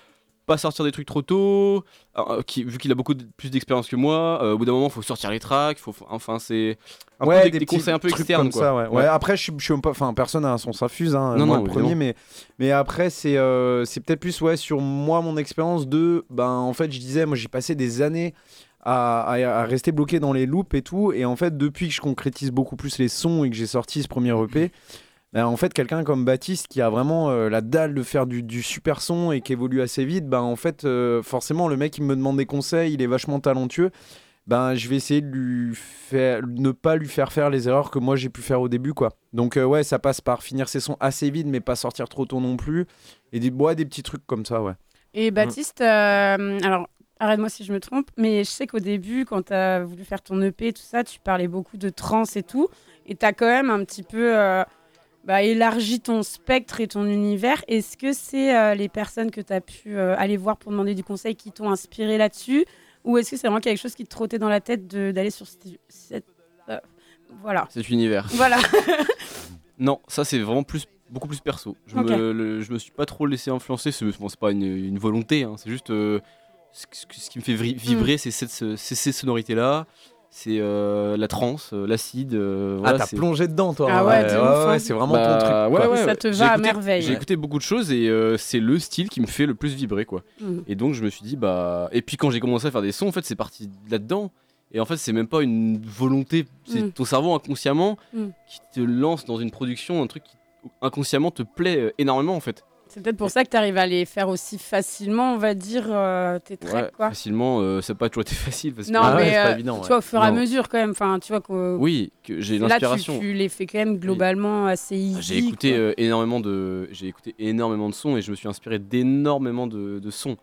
pas sortir des trucs trop tôt. euh, qui, vu qu'il a beaucoup de- plus d'expérience que moi, euh, au bout d'un moment, il faut sortir les tracks. Faut, enfin, c'est un peu des, des, conseils un peu externes. comme quoi. ça, ouais. Ouais, après, je suis, je suis enfin, personne n'a un son s'infuse, hein, Non, moi non, le premier, mais, mais après, c'est, euh, c'est peut-être plus, ouais, sur moi, mon expérience de, ben, en fait, je disais, moi, j'ai passé des années à, à- à rester bloqué dans les loops et tout, et en fait, depuis que je concrétise beaucoup plus les sons et que j'ai sorti ce premier EP. Ben, en fait, quelqu'un comme Baptiste qui a vraiment euh, la dalle de faire du, du super son et qui évolue assez vite, ben, en fait, euh, forcément, le mec, il me demande des conseils, il est vachement talentueux ben je vais essayer de lui faire ne pas lui faire faire les erreurs que moi j'ai pu faire au début quoi. Donc euh, ouais, ça passe par finir ses sons assez vite mais pas sortir trop tôt non plus et des ouais, des petits trucs comme ça ouais. Et Baptiste, euh, alors arrête-moi si je me trompe, mais je sais qu'au début, quand tu as voulu faire ton EP et tout ça, tu parlais beaucoup de trance et tout, et tu as quand même un petit peu bah, élargi ton spectre et ton univers. Est-ce que c'est euh, les personnes que tu as pu euh, aller voir pour demander du conseil qui t'ont inspiré là-dessus? Ou est-ce que c'est vraiment quelque chose qui te trottait dans la tête d'aller sur cette... cette- euh, voilà. Cet univers. Voilà. (laughs) Non, ça c'est vraiment plus, beaucoup plus perso. Je, Ok. me, le- je me suis pas trop laissé influencer. C'est bon, c'est pas une, une volonté, hein, c'est juste ce, qui me fait vibrer, c'est cette- ces sonorités-là. C'est euh, la trance, euh, l'acide. euh, voilà, t'as c'est- plongé dedans, toi, Ah ouais, de ouf, hein. c'est vraiment ton Bah, truc. ouais, quoi. ouais, Ça te j'ai va à écouté- merveille. J'ai écouté beaucoup de choses et euh, c'est le style qui me fait le plus vibrer, quoi. Mhm. Et donc je me suis dit bah et puis quand j'ai commencé à faire des sons, en fait c'est parti là-dedans. Et en fait c'est même pas une volonté, c'est Mhm. ton cerveau inconsciemment Mhm. qui te lance dans une production, un truc qui inconsciemment te plaît énormément en fait. C'est peut-être pour ça que tu arrives à les faire aussi facilement, on va dire, euh, tes Ouais, quoi. facilement, euh, ça n'a pas toujours été (laughs) facile parce Non, que mais c'est pas euh, évident, tu vois, au fur et à Non. mesure, quand même. Enfin, tu vois que oui, que j'ai là, tu, l'inspiration. tu les fais quand même globalement assez easy. J'ai écouté euh, énormément de j'ai écouté énormément de sons et je me suis inspiré d'énormément de, de sons.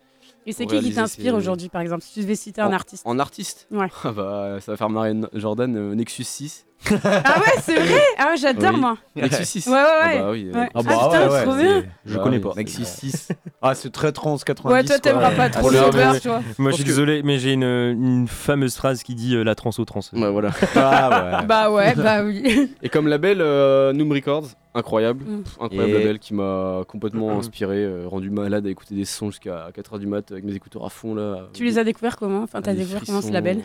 Et c'est qui qui t'inspire ces- aujourd'hui, par exemple? Si tu devais citer un artiste. En artiste? Ouais. (laughs) Ah bah, ça va faire marrer Jordan, euh, Nexus 6. Ah ouais, c'est vrai Ah ouais, j'adore Oui. moi. Nexus 6. Ouais, ouais, Ah ouais. bah oui, Ouais. euh, Ah, putain, trop bien. Je Bah connais pas. c'est- Nexus 6. Ah, c'est très trans 90. Ouais, toi, t'aimeras pas trop Ah, le c'est- Uber, mais- tu vois. Moi, je suis que- désolé, mais j'ai une, une fameuse phrase qui dit euh, la trans au trans. Bah voilà. (laughs) Ah ouais. Bah ouais, bah oui. Et comme label, euh, Noom Records, incroyable. Mm. Pff, incroyable Et- label qui m'a complètement inspiré, euh, rendu malade à écouter des sons jusqu'à 4h du mat avec mes écouteurs à fond là. Tu les as découverts comment? Enfin, t'as découvert comment ce label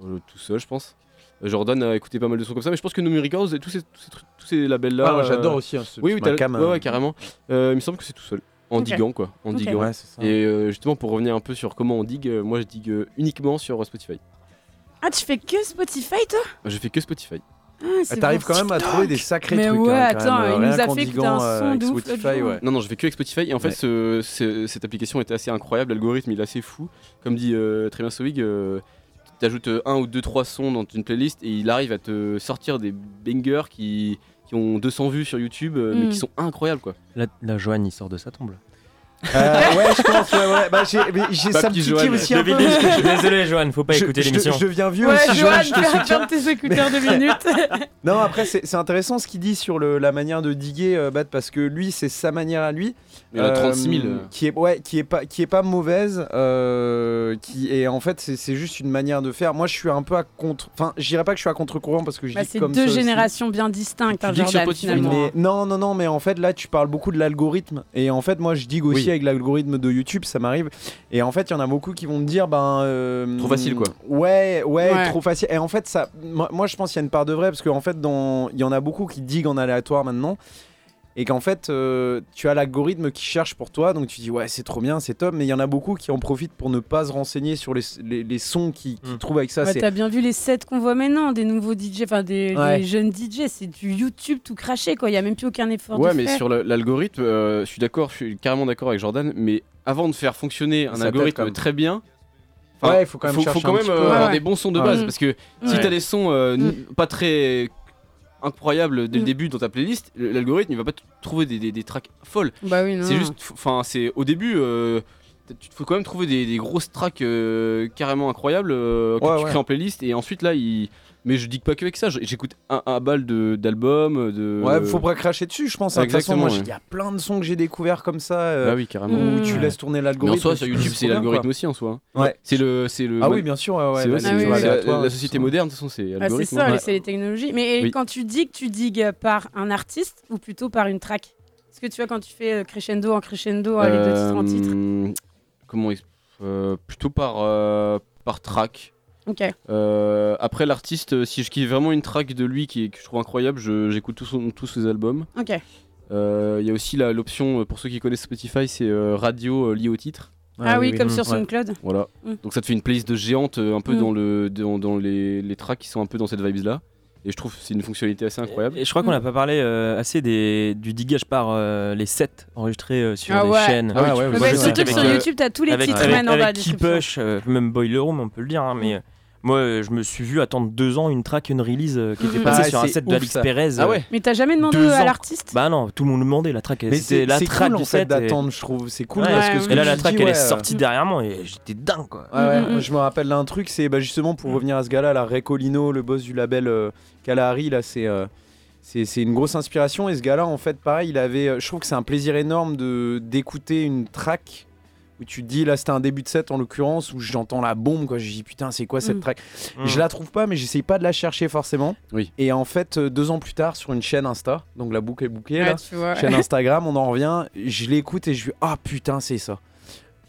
Tout seul, je pense. Euh, Jordan a écouté pas mal de sons comme ça, mais je pense que Noom Records et tous ces, tous ces, trucs- tous ces labels-là. Ah, moi, j'adore euh, aussi, hein, ce- oui, oui, t'as- cam, ouais, euh. ouais, carrément. Euh, il me semble que c'est tout seul. En Ok. diguant, quoi. En Ok. diguant. Ouais, ça. Et euh, justement, pour revenir un peu sur comment on digue, euh, moi je digue euh, uniquement sur Spotify. Ah, tu fais que Spotify, toi? Je fais que Spotify. Ah, c'est T'arrives bon. quand même à trouver des sacrés Mais trucs. ouais, hein, quand attends, même, il nous a fait écouter diguant, un euh, son de ouf ouais. Non, non, je fais que avec Spotify. Et en fait, Ouais. ce- ce- cette application était assez incroyable. L'algorithme, il est assez fou. Comme dit euh, très bien Soig, euh, tu ajoutes un ou deux, trois sons dans une playlist et il arrive à te sortir des bangers qui, qui ont 200 vues sur YouTube, euh, mais Mm. qui sont incroyables, quoi. La, la Joanne, il sort de sa tombe. Euh, ouais, je pense, ouais, ouais. Bah, j'ai Pas ça petit me titille aussi un peu. Je suis désolé, Joanne, faut pas Je- écouter je- l'émission. Je deviens vieux Ouais, aussi, Joanne, Joanne, je te soutiens. tes écouteurs de minutes. (laughs) Non, après, c'est c'est intéressant ce qu'il dit sur le- la manière de diguer, euh, Bat, parce que lui, c'est sa manière à lui. Il y en a 36 000. euh, qui est ouais qui est pas qui est pas mauvaise euh, qui est en fait c'est c'est juste une manière de faire moi je suis un peu à contre enfin je dirais pas que je suis à contre courant parce que je Bah, dis c'est comme deux ça aussi. générations bien distinctes, hein, Jordan, finalement. Mais non, non, non, mais en fait, là, tu parles beaucoup de l'algorithme. Et en fait, moi, je digue aussi. Avec l'algorithme de YouTube, ça m'arrive. Et en fait, il y en a beaucoup qui vont me dire, ben. euh, Trop facile, quoi. Ouais, ouais, Ouais. trop facile. Et en fait, ça, moi, moi, je pense qu'il y a une part de vrai, parce qu'en fait, il y en a beaucoup qui diguent en aléatoire maintenant. Et qu'en fait, euh, tu as l'algorithme qui cherche pour toi, donc tu dis ouais, c'est trop bien, c'est top, mais il y en a beaucoup qui en profitent pour ne pas se renseigner sur les, les, les sons qu'ils qu'ils Mm. trouvent avec ça. Ouais, T'as bien vu les sets qu'on voit maintenant, des nouveaux DJ, enfin des, Ouais. des jeunes DJ, c'est du YouTube tout craché quoi. Il y a même plus aucun effort Ouais, de mais sur l'algorithme, euh, je suis d'accord, je suis carrément d'accord avec Jordan, mais avant de faire fonctionner un Ça algorithme très bien, Ouais, il faut quand même faut, chercher faut un quand petit même peu. euh, Ouais, avoir des bons sons de Ouais. base, parce que si t'as des sons euh, Mm. pas très incroyables dès Mm. le début dans ta playlist, l'algorithme il va pas trouver des, des, des tracks folles. Bah oui, non. C'est juste, enfin, c'est au début, euh, tu faut quand même trouver des, des grosses tracks euh, carrément incroyables euh, que Ouais, tu ouais. crées en playlist, et ensuite là, il. Mais je dis pas que avec ça, j'écoute un, un balle de- d'albums, de. Ouais, faut pas cracher dessus, je pense. hein. De toute façon, Exactement, ouais. il y a plein de sons que j'ai découverts comme ça. euh, Bah oui, carrément. où Mm. tu laisses tourner Mais en l'algorithme. soi, sur YouTube, c'est l'algorithme aussi en soi. Ouais. C'est le, c'est le. Ah oui, bien sûr, ouais, ouais, oui, oui. c'est la, société moderne, de toute façon, c'est Ah, c'est l'algorithme. ça, hein. c'est les technologies. Mais Oui. quand tu digues, tu digues par un artiste ou plutôt par une track? Parce que tu vois, quand tu fais euh, crescendo en crescendo, euh, les deux titres en titre? Euh, Comment euh, Plutôt par, euh, par track. Euh, après l'artiste, euh, si je kiffe vraiment une track de lui qui que je trouve incroyable, je- j'écoute tous ses albums. Euh, Il y a aussi la- l'option, pour ceux qui connaissent Spotify, c'est euh, radio euh, lié au titre. Ah, oui, comme mm, sur ouais. SoundCloud. Voilà. Mm. Donc ça te fait une playlist de géante euh, un peu Mm. dans, le, dans, dans les, les tracks qui sont un peu dans cette vibes là. Et je trouve que c'est une fonctionnalité assez incroyable. Et je crois qu'on Mm. n'a pas parlé euh, assez des, du digage par euh, les sets enregistrés euh, sur Ah des ouais. chaînes. Ah ouais, ouais, bah, sais surtout que sur YouTube, t'as tous les avec, titres avec, en bas avec Key. Push, euh, même Boiler Room, on peut le dire, hein, mais moi euh, je me suis vu attendre deux ans une track, une release euh, qui était Mhm. passée Ah, sur un c'est set de ouf, Alex ça. Perez. Ah euh, ouais Mais t'as jamais demandé Deux à l'artiste? Bah non, tout le monde me demandait la track. Mais C'était c'est la c'est track cool du en fait set. et- d'attendre, je trouve. C'est cool Ouais, parce que ouais, ce ouais. que Et là, tu la dis, track, elle ouais, est sortie derrière moi et j'étais dingue quoi. Ouais, ouais. Mm, mm. Je me rappelle d'un truc, c'est bah, justement pour revenir à ce gars-là, la Recolino, le boss du label euh, Kalahari, là, c'est euh, c'est c'est une grosse inspiration. Et ce gars-là, en fait, pareil, il avait. Je trouve que c'est un plaisir énorme de d'écouter une track où tu te dis, là, c'était un début de set en l'occurrence, où j'entends la bombe, quoi. Je dis, putain, c'est quoi cette Mm. track Mm. Je la trouve pas, mais j'essaye pas de la chercher forcément. Oui. Et en fait, euh, deux ans plus tard, sur une chaîne Insta, donc la boucle est bouclée, Ouais, là, tu vois. chaîne (laughs) Instagram, on en revient, je l'écoute et je dis, ah putain, c'est ça.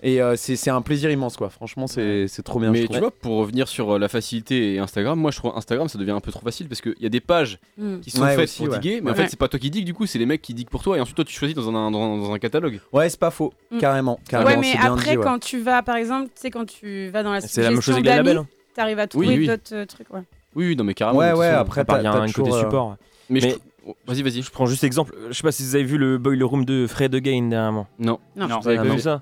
Et euh, c'est c'est un plaisir immense, quoi. Franchement, c'est c'est trop bien. Mais je tu vois, pour revenir sur euh, la facilité et Instagram, moi je trouve Instagram ça devient un peu trop facile parce qu'il y a des pages Mm. qui sont Ouais, faites aussi, pour ouais. diguer, mais en fait c'est pas toi qui digues du coup, c'est les mecs qui diguent pour toi et ensuite toi tu choisis dans un, dans, dans un catalogue. Ouais, c'est pas faux, Mm. carrément. carrément Ouais, mais après, dit, ouais. quand tu vas, par exemple, tu sais, quand tu vas dans la C'est la même chose avec les labels. hein. t'arrives à Oui, trouver oui. d'autres euh, trucs. Ouais. Oui, oui, non mais carrément. Ouais, ouais, façon. après, il y a un côté support. Mais, je Mais- oh, vas-y, vas-y. Je prends juste exemple. Je sais pas si vous avez vu le Boiler Room de Fred Again dernièrement. Non. Non. Non. Vous avez pas non. vu ça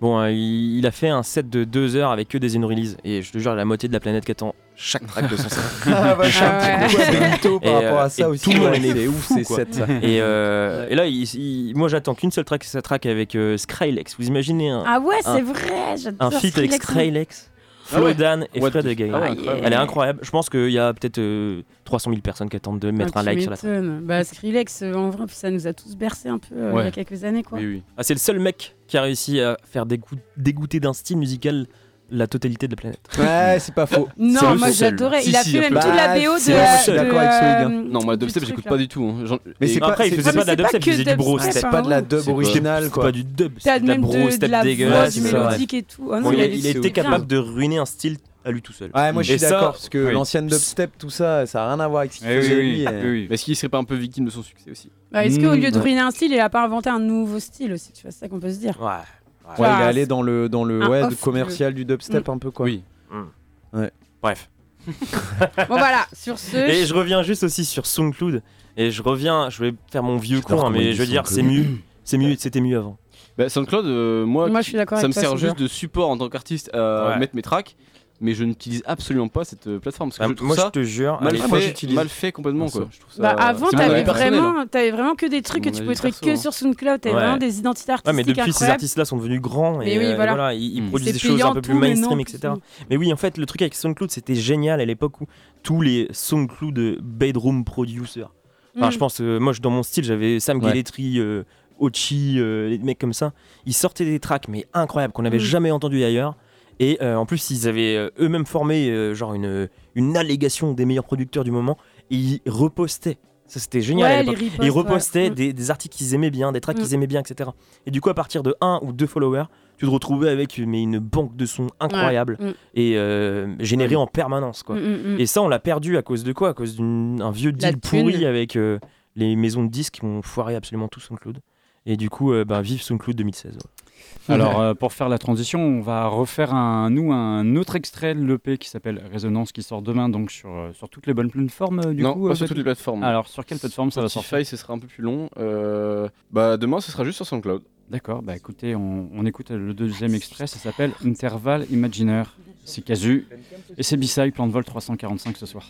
Bon, euh, il, il a fait un set de deux heures avec que des in-release. Et je te jure, la moitié de la planète qui attend chaque track de son set. (laughs) Ah, bah, coup à Benito par Et, rapport à ça et aussi, Tout le monde fou, ouf, ces sets. Et, euh, et là, il- il- moi j'attends qu'une seule track, c'est sa track avec euh, Skrillex. Vous imaginez un, Ah ouais, c'est vrai, j'adore un feat avec Skrillex. Skrillex, Ah ouais. Flodan et Fred the- Again. Ah ouais, incroyable. Elle est incroyable. Je pense qu'il y a peut-être euh, 300 000 personnes qui attendent de mettre Ah, un like sur la track. m'étonnes. Bah, Skrillex, euh, en vrai, ça nous a tous bercé un peu euh, il y a quelques années, quoi. Ah, c'est le seul mec qui a réussi à faire dégoût- dégoûter d'un style musical la totalité de la planète. Ouais, c'est pas faux. Non, C'est moi, j'adorais. Il a fait même toute la BO de. c'est- moi, je suis de, d'accord avec ce euh, gars. Non, moi, la dubstep, j'écoute pas du tout. hein. Mais c'est pas- Après, il c'est- faisait pas de la c'est pas dubstep, il faisait du bro step. hein. pas de la dub C'est originale, c'est quoi. pas du dub, c'est de la bro step dégueulasse. c'est Bon, il, c'est capable de ruiner un style à lui tout seul. Ouais, moi je suis ça- d'accord, parce que oui. l'ancienne dubstep, tout ça, ça a rien à voir avec ce qu'il Eh oui, faisait oui, lui. oui, et- oui, oui. Mais est-ce qu'il serait pas un peu victime de son succès aussi? Bah, Est-ce qu'au lieu de Ouais. ruiner un style, il a pas inventé un nouveau style aussi? Tu vois, c'est ça qu'on peut se dire. Ouais. Ouais, il est allé dans le, dans le ouais, commercial du dubstep un peu quoi. Oui. Ouais. Bref. (laughs) Bon, voilà, sur ce. Et je reviens juste aussi sur SoundCloud. Et je reviens, je vais faire mon vieux con, hein, mais je veux dire, c'est mieux. C'est mieux, c'était mieux avant. Bah, SoundCloud, euh, moi, Moi, je suis d'accord ça me toi, sert juste de support en tant qu'artiste à Ouais. mettre mes tracks, mais je n'utilise absolument pas cette euh, plateforme parce que Bah, je moi, ça je te jure, mal, allez, fait, mal fait complètement quoi. Je trouve ça- Bah, avant, t'avais personnel, hein. vraiment, t'avais vraiment que des trucs que tu pouvais trouver que hein. sur SoundCloud. T'avais Ouais. vraiment des identités Ouais, artistiques mais depuis ces artistes-là sont devenus grands et oui, euh, voilà. voilà, ils, ils Mm. produisent des choses un peu plus mainstream, non, etc. plus. Mais oui, en fait, le truc avec SoundCloud, c'était génial à l'époque où tous les SoundCloud bedroom producers. Enfin, Mm. je pense, euh, moi, je- dans mon style, j'avais Sam Ouais. Euh, Ochi, euh, les mecs comme ça. Ils sortaient des tracks, mais incroyables, qu'on n'avait Mm. jamais entendu ailleurs. Et euh, en plus, ils avaient euh, eux-mêmes formé euh, genre une, une allégation des meilleurs producteurs du moment. Et ils repostaient. Ça, c'était génial. à l'époque. ils repostaient ouais. Mm. des, des articles qu'ils aimaient bien, des tracks Mm. qu'ils aimaient bien, etc. Et du coup, à partir de un ou deux followers, tu te retrouvais avec mais une banque de sons incroyable Mm. et euh, générée en permanence. Quoi. Et ça, on l'a perdu à cause de quoi? À cause d'un vieux deal pourri avec les maisons de disques qui ont foiré absolument tout SoundCloud. Et du coup, bah, vive SoundCloud 2016. Ouais. Alors, euh, pour faire la transition, on va refaire un, nous un autre extrait de l'EP qui s'appelle Résonance qui sort demain donc sur, euh, sur toutes les bonnes plateformes euh, du non, coup. pas euh, sur toutes les plateformes. Alors, sur quelle plateforme ça va Spotify, sortir ce sera un peu plus long. Euh, Bah demain, ce sera juste sur SoundCloud. D'accord, bah écoutez, on, on écoute le deuxième extrait, ça s'appelle Intervalle imaginaire. C'est Casu et c'est B-Side, plan de vol 345 ce soir.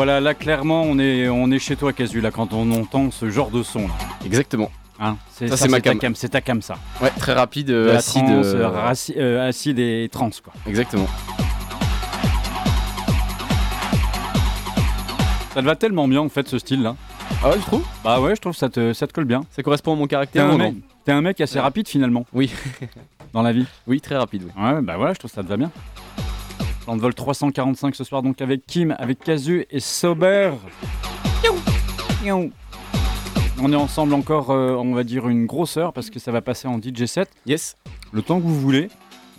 Voilà, là clairement on est, on est chez toi Casu là quand on entend ce genre de son là. Exactement. Hein, c'est Ça, ça, c'est ma ta cam. c'est ta cam ça. Ouais, très rapide, euh, acide. euh, euh, raci- euh, acide et trans quoi. Exactement. Ça te va tellement bien en fait ce style là. Ah ouais, tu trouves Bah ouais, je trouve que ça te, ça te colle bien. Ça correspond à mon T'es caractère un, ou mec, t'es un mec assez rapide finalement. Oui. Dans la vie. Oui, très rapide. Oui. Ouais, bah voilà, je trouve que ça te va bien. Plan de vol 345 ce soir donc avec Kim, avec Kazu et Sober. On est ensemble encore, euh, on va dire, une grosse heure parce que ça va passer en DJ set. Yes. Le temps que vous voulez.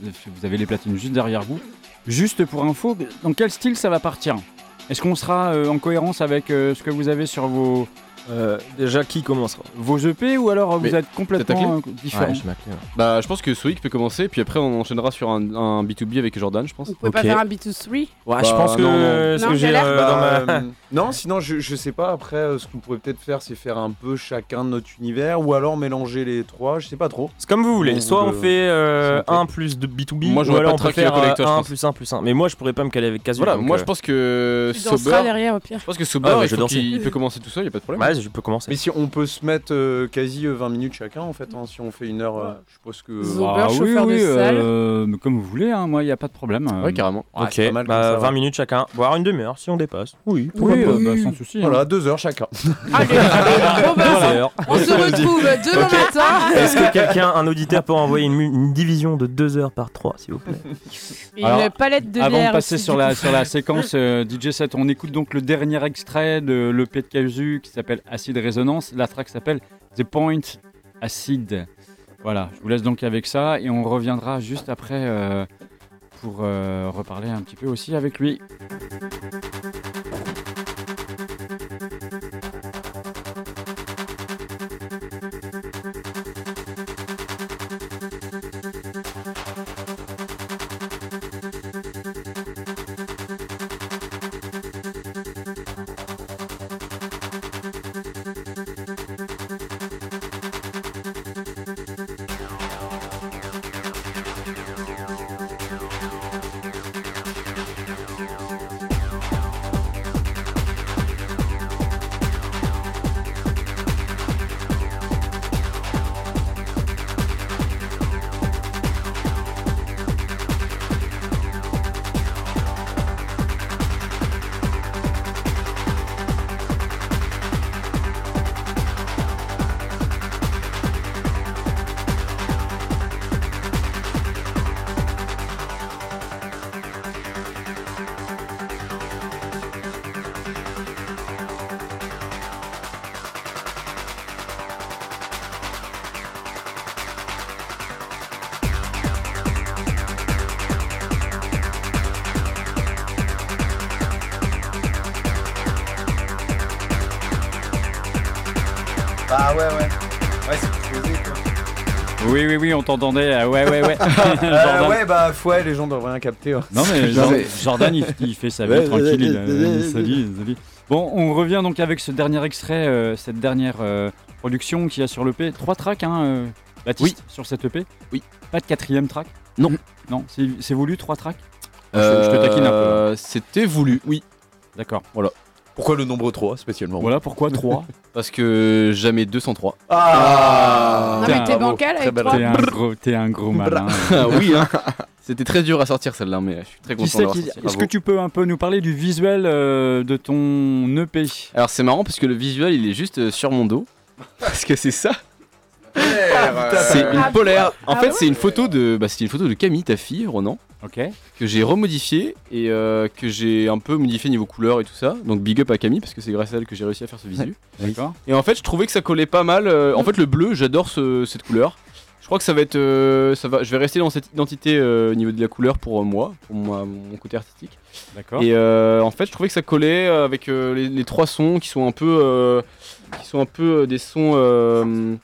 Vous avez les platines juste derrière vous. Juste pour info, dans quel style ça va partir? Est-ce qu'on sera euh, en cohérence avec euh, ce que vous avez sur vos, Euh, déjà, qui commencera vos EP ou alors vous Mais êtes complètement euh, différents Ouais. Bah, je pense que Soïc peut commencer, puis après on enchaînera sur un, un B2B avec Jordan, je pense. Vous pouvez pas Ok. faire un B2-3 Ouais, Bah, je pense que non, non. ce Non, que j'ai euh, Bah, ma. (laughs) non, sinon je, je sais pas. Après, ce qu'on pourrait peut-être faire, c'est faire un peu chacun de notre univers, ou alors mélanger les trois. Je sais pas trop. C'est comme vous voulez. Soit vous on fait euh, si on fait. 1 plus de B2B, Moi, ou alors pas on peut faire collector, je 1 pense. plus 1 plus 1. Mais moi, je pourrais pas me caler avec Casu. Voilà, moi je pense que danseras Sober. derrière au pire. Je pense que Sober, Ah il, peut commencer tout seul, y a pas de problème. Ouais, je peux commencer. Mais si on peut se mettre euh, quasi euh, 20 minutes chacun, en fait, hein, si on fait une heure, euh, je suppose que. Ah oui, chauffeur de oui, salle. euh, mais comme vous voulez, hein, moi il n'y a pas de problème. euh. Ouais, carrément. Ouais, ok, pas mal bah, ça, 20 ouais. minutes chacun, voire une demi-heure si on dépasse. Oui, Oui, euh, bah, sans souci. hein. Voilà, deux heures chacun. Allez, bon bah, (laughs) on se retrouve demain matin. Est-ce que quelqu'un, un auditeur, peut envoyer une, une division de 2 heures par 3, s'il vous plaît? Une Alors, palette de Avant bière de passer sur la, sur la séquence euh, DJ set, on écoute donc le dernier extrait de l'EP de Kazu qui s'appelle Acid Résonance. La track s'appelle The Point Acid. Voilà, je vous laisse donc avec ça et on reviendra juste après euh, pour euh, reparler un petit peu aussi avec lui. Oui, oui, on t'entendait. ah ouais, ouais, ouais. (laughs) (laughs) Euh, Jordan. ouais, bah ouais, les gens doivent rien capter. hein. Non mais (laughs) Jordan, il, il fait sa vie tranquille, il, euh. Bon, on revient donc avec ce dernier extrait, euh, cette dernière euh, production qu'il y a sur l'EP. Trois tracks, hein, euh, Baptiste, sur cette EP Oui. Pas de quatrième track? Non. Non, c'est c'est voulu, trois tracks? Je, je te taquine un peu. Euh, C'était voulu, oui. D'accord. Pourquoi le nombre 3 spécialement Voilà pourquoi trois. (laughs) Parce que jamais 203. Ah Non mais t'es bancal avec trois. T'es un gros, t'es un gros malin. (laughs) Ah oui, hein. (laughs) C'était très dur à sortir celle-là, mais je suis très Qui content c'est d'avoir qui- sorti. Est-ce que tu peux un peu nous parler du visuel euh, de ton EP Alors c'est marrant parce que le visuel il est juste euh, sur mon dos. Parce que c'est ça. C'est une Ah, polaire. En ah fait, c'est une photo de, bah, c'était une photo de Camille, ta fille, Ronan, Ok. que j'ai remodifiée et euh, que j'ai un peu modifié niveau couleur et tout ça. Donc big up à Camille parce que c'est grâce à elle que j'ai réussi à faire ce visu. D'accord. Et en fait, je trouvais que ça collait pas mal. euh, en fait, le bleu, j'adore ce- cette couleur. Je crois que ça va être, euh, ça va. Je vais rester dans cette identité euh, au niveau de la couleur pour euh, moi, pour moi, mon côté artistique. D'accord. Et euh, en fait, je trouvais que ça collait avec euh, les, les trois sons qui sont un peu, euh, qui sont un peu euh, des sons, euh,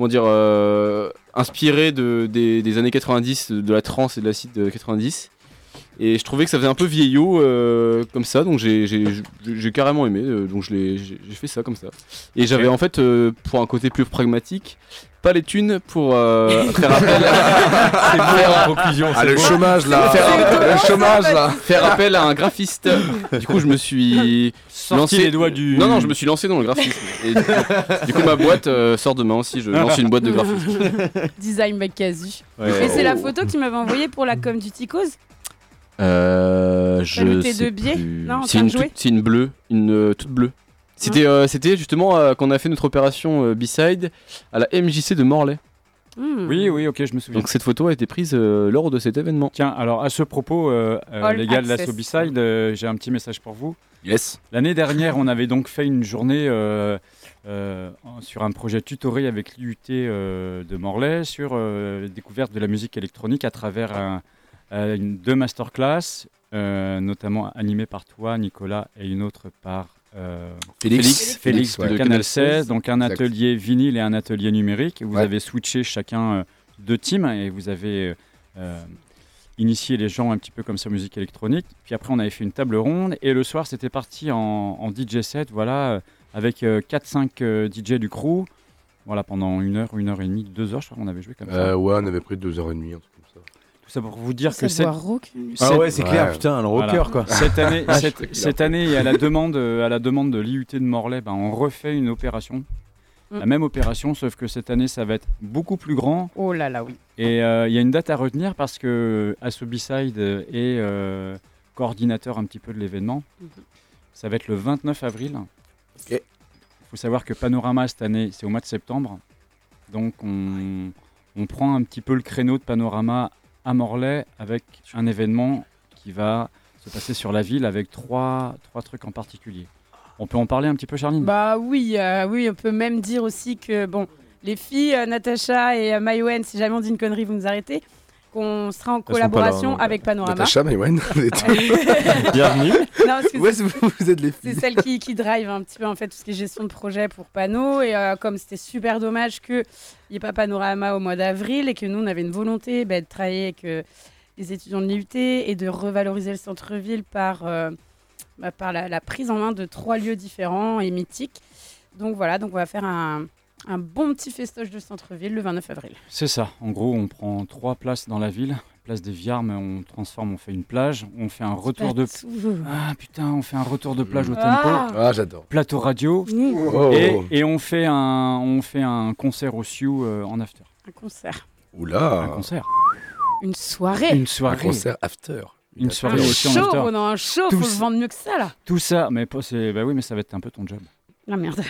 comment dire, euh, inspirés de, des, des années 90, de la trance et de l'acide de 90. Et je trouvais que ça faisait un peu vieillot euh, comme ça, donc j'ai- carrément aimé, euh, donc j'ai j'ai fait ça comme ça. Et j'avais en fait, euh, pour un côté plus pragmatique, pas les thunes pour euh, (laughs) faire appel. C'est beau, la conclusion, Ah, le chômage, là. Faire, Le chômage, là. Faire appel à un graphiste. Du coup, je me suis Sorti les doigts du- Non, non, je me suis lancé dans le graphisme. Et du, coup, du coup, ma boîte euh, sort demain aussi. Je lance une boîte de graphisme. (laughs) Design by Casu. Ouais. Et c'est Oh. la photo que tu m'avais envoyée pour la com du Ticos Euh, je sais deux biais plus. Non, c'est une, c'est une bleue, une euh, toute bleue. C'était euh, c'était justement euh, quand on a fait notre opération euh, B-side à la MJC de Morlaix. Hmm. Oui, oui, ok, je me souviens. Donc cette photo a été prise euh, lors de cet événement. Tiens, alors à ce propos, euh, euh, les gars de la Sobicide, euh, j'ai un petit message pour vous. Yes. L'année dernière, on avait donc fait une journée euh, euh, sur un projet tutoré avec l'IUT euh, de Morlaix sur euh, la découverte de la musique électronique à travers un- euh, une, deux masterclass, euh, notamment animées par toi, Nicolas, et une autre par euh, Félix. Félix, Félix, ouais. de Canal Canal 16, 16. donc un Exact. atelier vinyle et un atelier numérique. Vous Ouais. avez switché chacun euh, deux teams et vous avez euh, initié les gens un petit peu comme ça musique électronique. Puis après, on avait fait une table ronde et le soir, c'était parti en, en DJ set, voilà, euh, avec 4-5 DJ du crew. Voilà, pendant une heure, une heure et demie, deux heures, je crois qu'on avait joué comme ça. Euh, ouais, on avait pris deux heures et demie, ça. Tout ça pour vous dire Ça que cette... rock. Ah ouais, c'est clair, putain, le rocker, quoi. (laughs) Cette année, Ah, cette, c'est année, à la demande, euh, à la demande de l'IUT de Morlaix, ben, on refait une opération. La Mm. même opération, sauf que cette année, ça va être beaucoup plus grand. Oh là là, oui. Et euh, il y a une date à retenir parce que Asobicide est euh, coordinateur un petit peu de l'événement. Mhm. Ça va être le 29 avril. Il faut savoir que Panorama cette année, c'est au mois de septembre. Donc on, on prend un petit peu le créneau de Panorama à Morlaix avec un événement qui va se passer sur la ville avec trois, trois trucs en particulier. On peut en parler un petit peu, Charline? Bah oui, euh, oui, on peut même dire aussi que bon, les filles, euh, Natacha et euh, si jamais on dit une connerie, vous nous arrêtez, qu'on sera en là, collaboration hein. avec Panorama. Natacha, êtes- (laughs) Bienvenue. Non, Ouais, vous, êtes les c'est celle qui, qui drive un petit peu en fait tout ce qui est gestion de projet pour Pano et euh, comme c'était super dommage qu'il n'y ait pas Panorama au mois d'avril et que nous on avait une volonté bah, de travailler avec euh, les étudiants de l'IUT et de revaloriser le centre-ville par, euh, bah, par la, la prise en main de trois lieux différents et mythiques. Donc voilà, donc on va faire un, un bon petit festoche de centre-ville le 29 avril. C'est ça. En gros, on prend trois places dans la ville. Place des Viarmes, on transforme, on fait une plage. On fait un retour de. Ah putain, on fait un retour de plage au tempo. Ah. Ah, j'adore. Plateau radio. Oh. Et, et on, fait un, on fait un concert au Sioux euh, en after. Un concert. Oula. Un concert. Une soirée. Une soirée. Un concert after. Une Un soirée aussi en show, after. on a un show, Tout faut vendre mieux que ça là. Tout ça, mais bah oui, mais ça va être un peu ton job. Ah merde.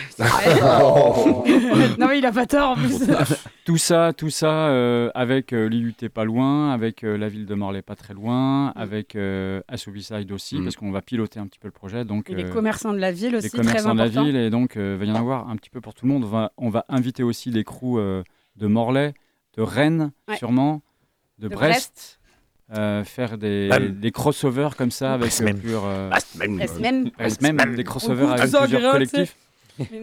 Oh. (laughs) (laughs) non mais il a pas tort en plus. (laughs) Tout ça, tout ça euh, avec euh, l'IUT pas loin, avec euh, la ville de Morlaix pas très loin, avec euh, Assobicide aussi, Mm. parce qu'on va piloter un petit peu le projet. Donc, Et les euh, commerçants de la ville aussi, les très commerçants de la ville, et donc euh, va y en avoir un petit peu pour tout le monde. On va, on va inviter aussi des crews euh, de Morlaix, de Rennes Ouais. sûrement, de, De Brest. euh, faire des, Même. des crossovers comme ça avec euh, même. plusieurs euh, même. Même. Des crossovers avec plusieurs collectifs.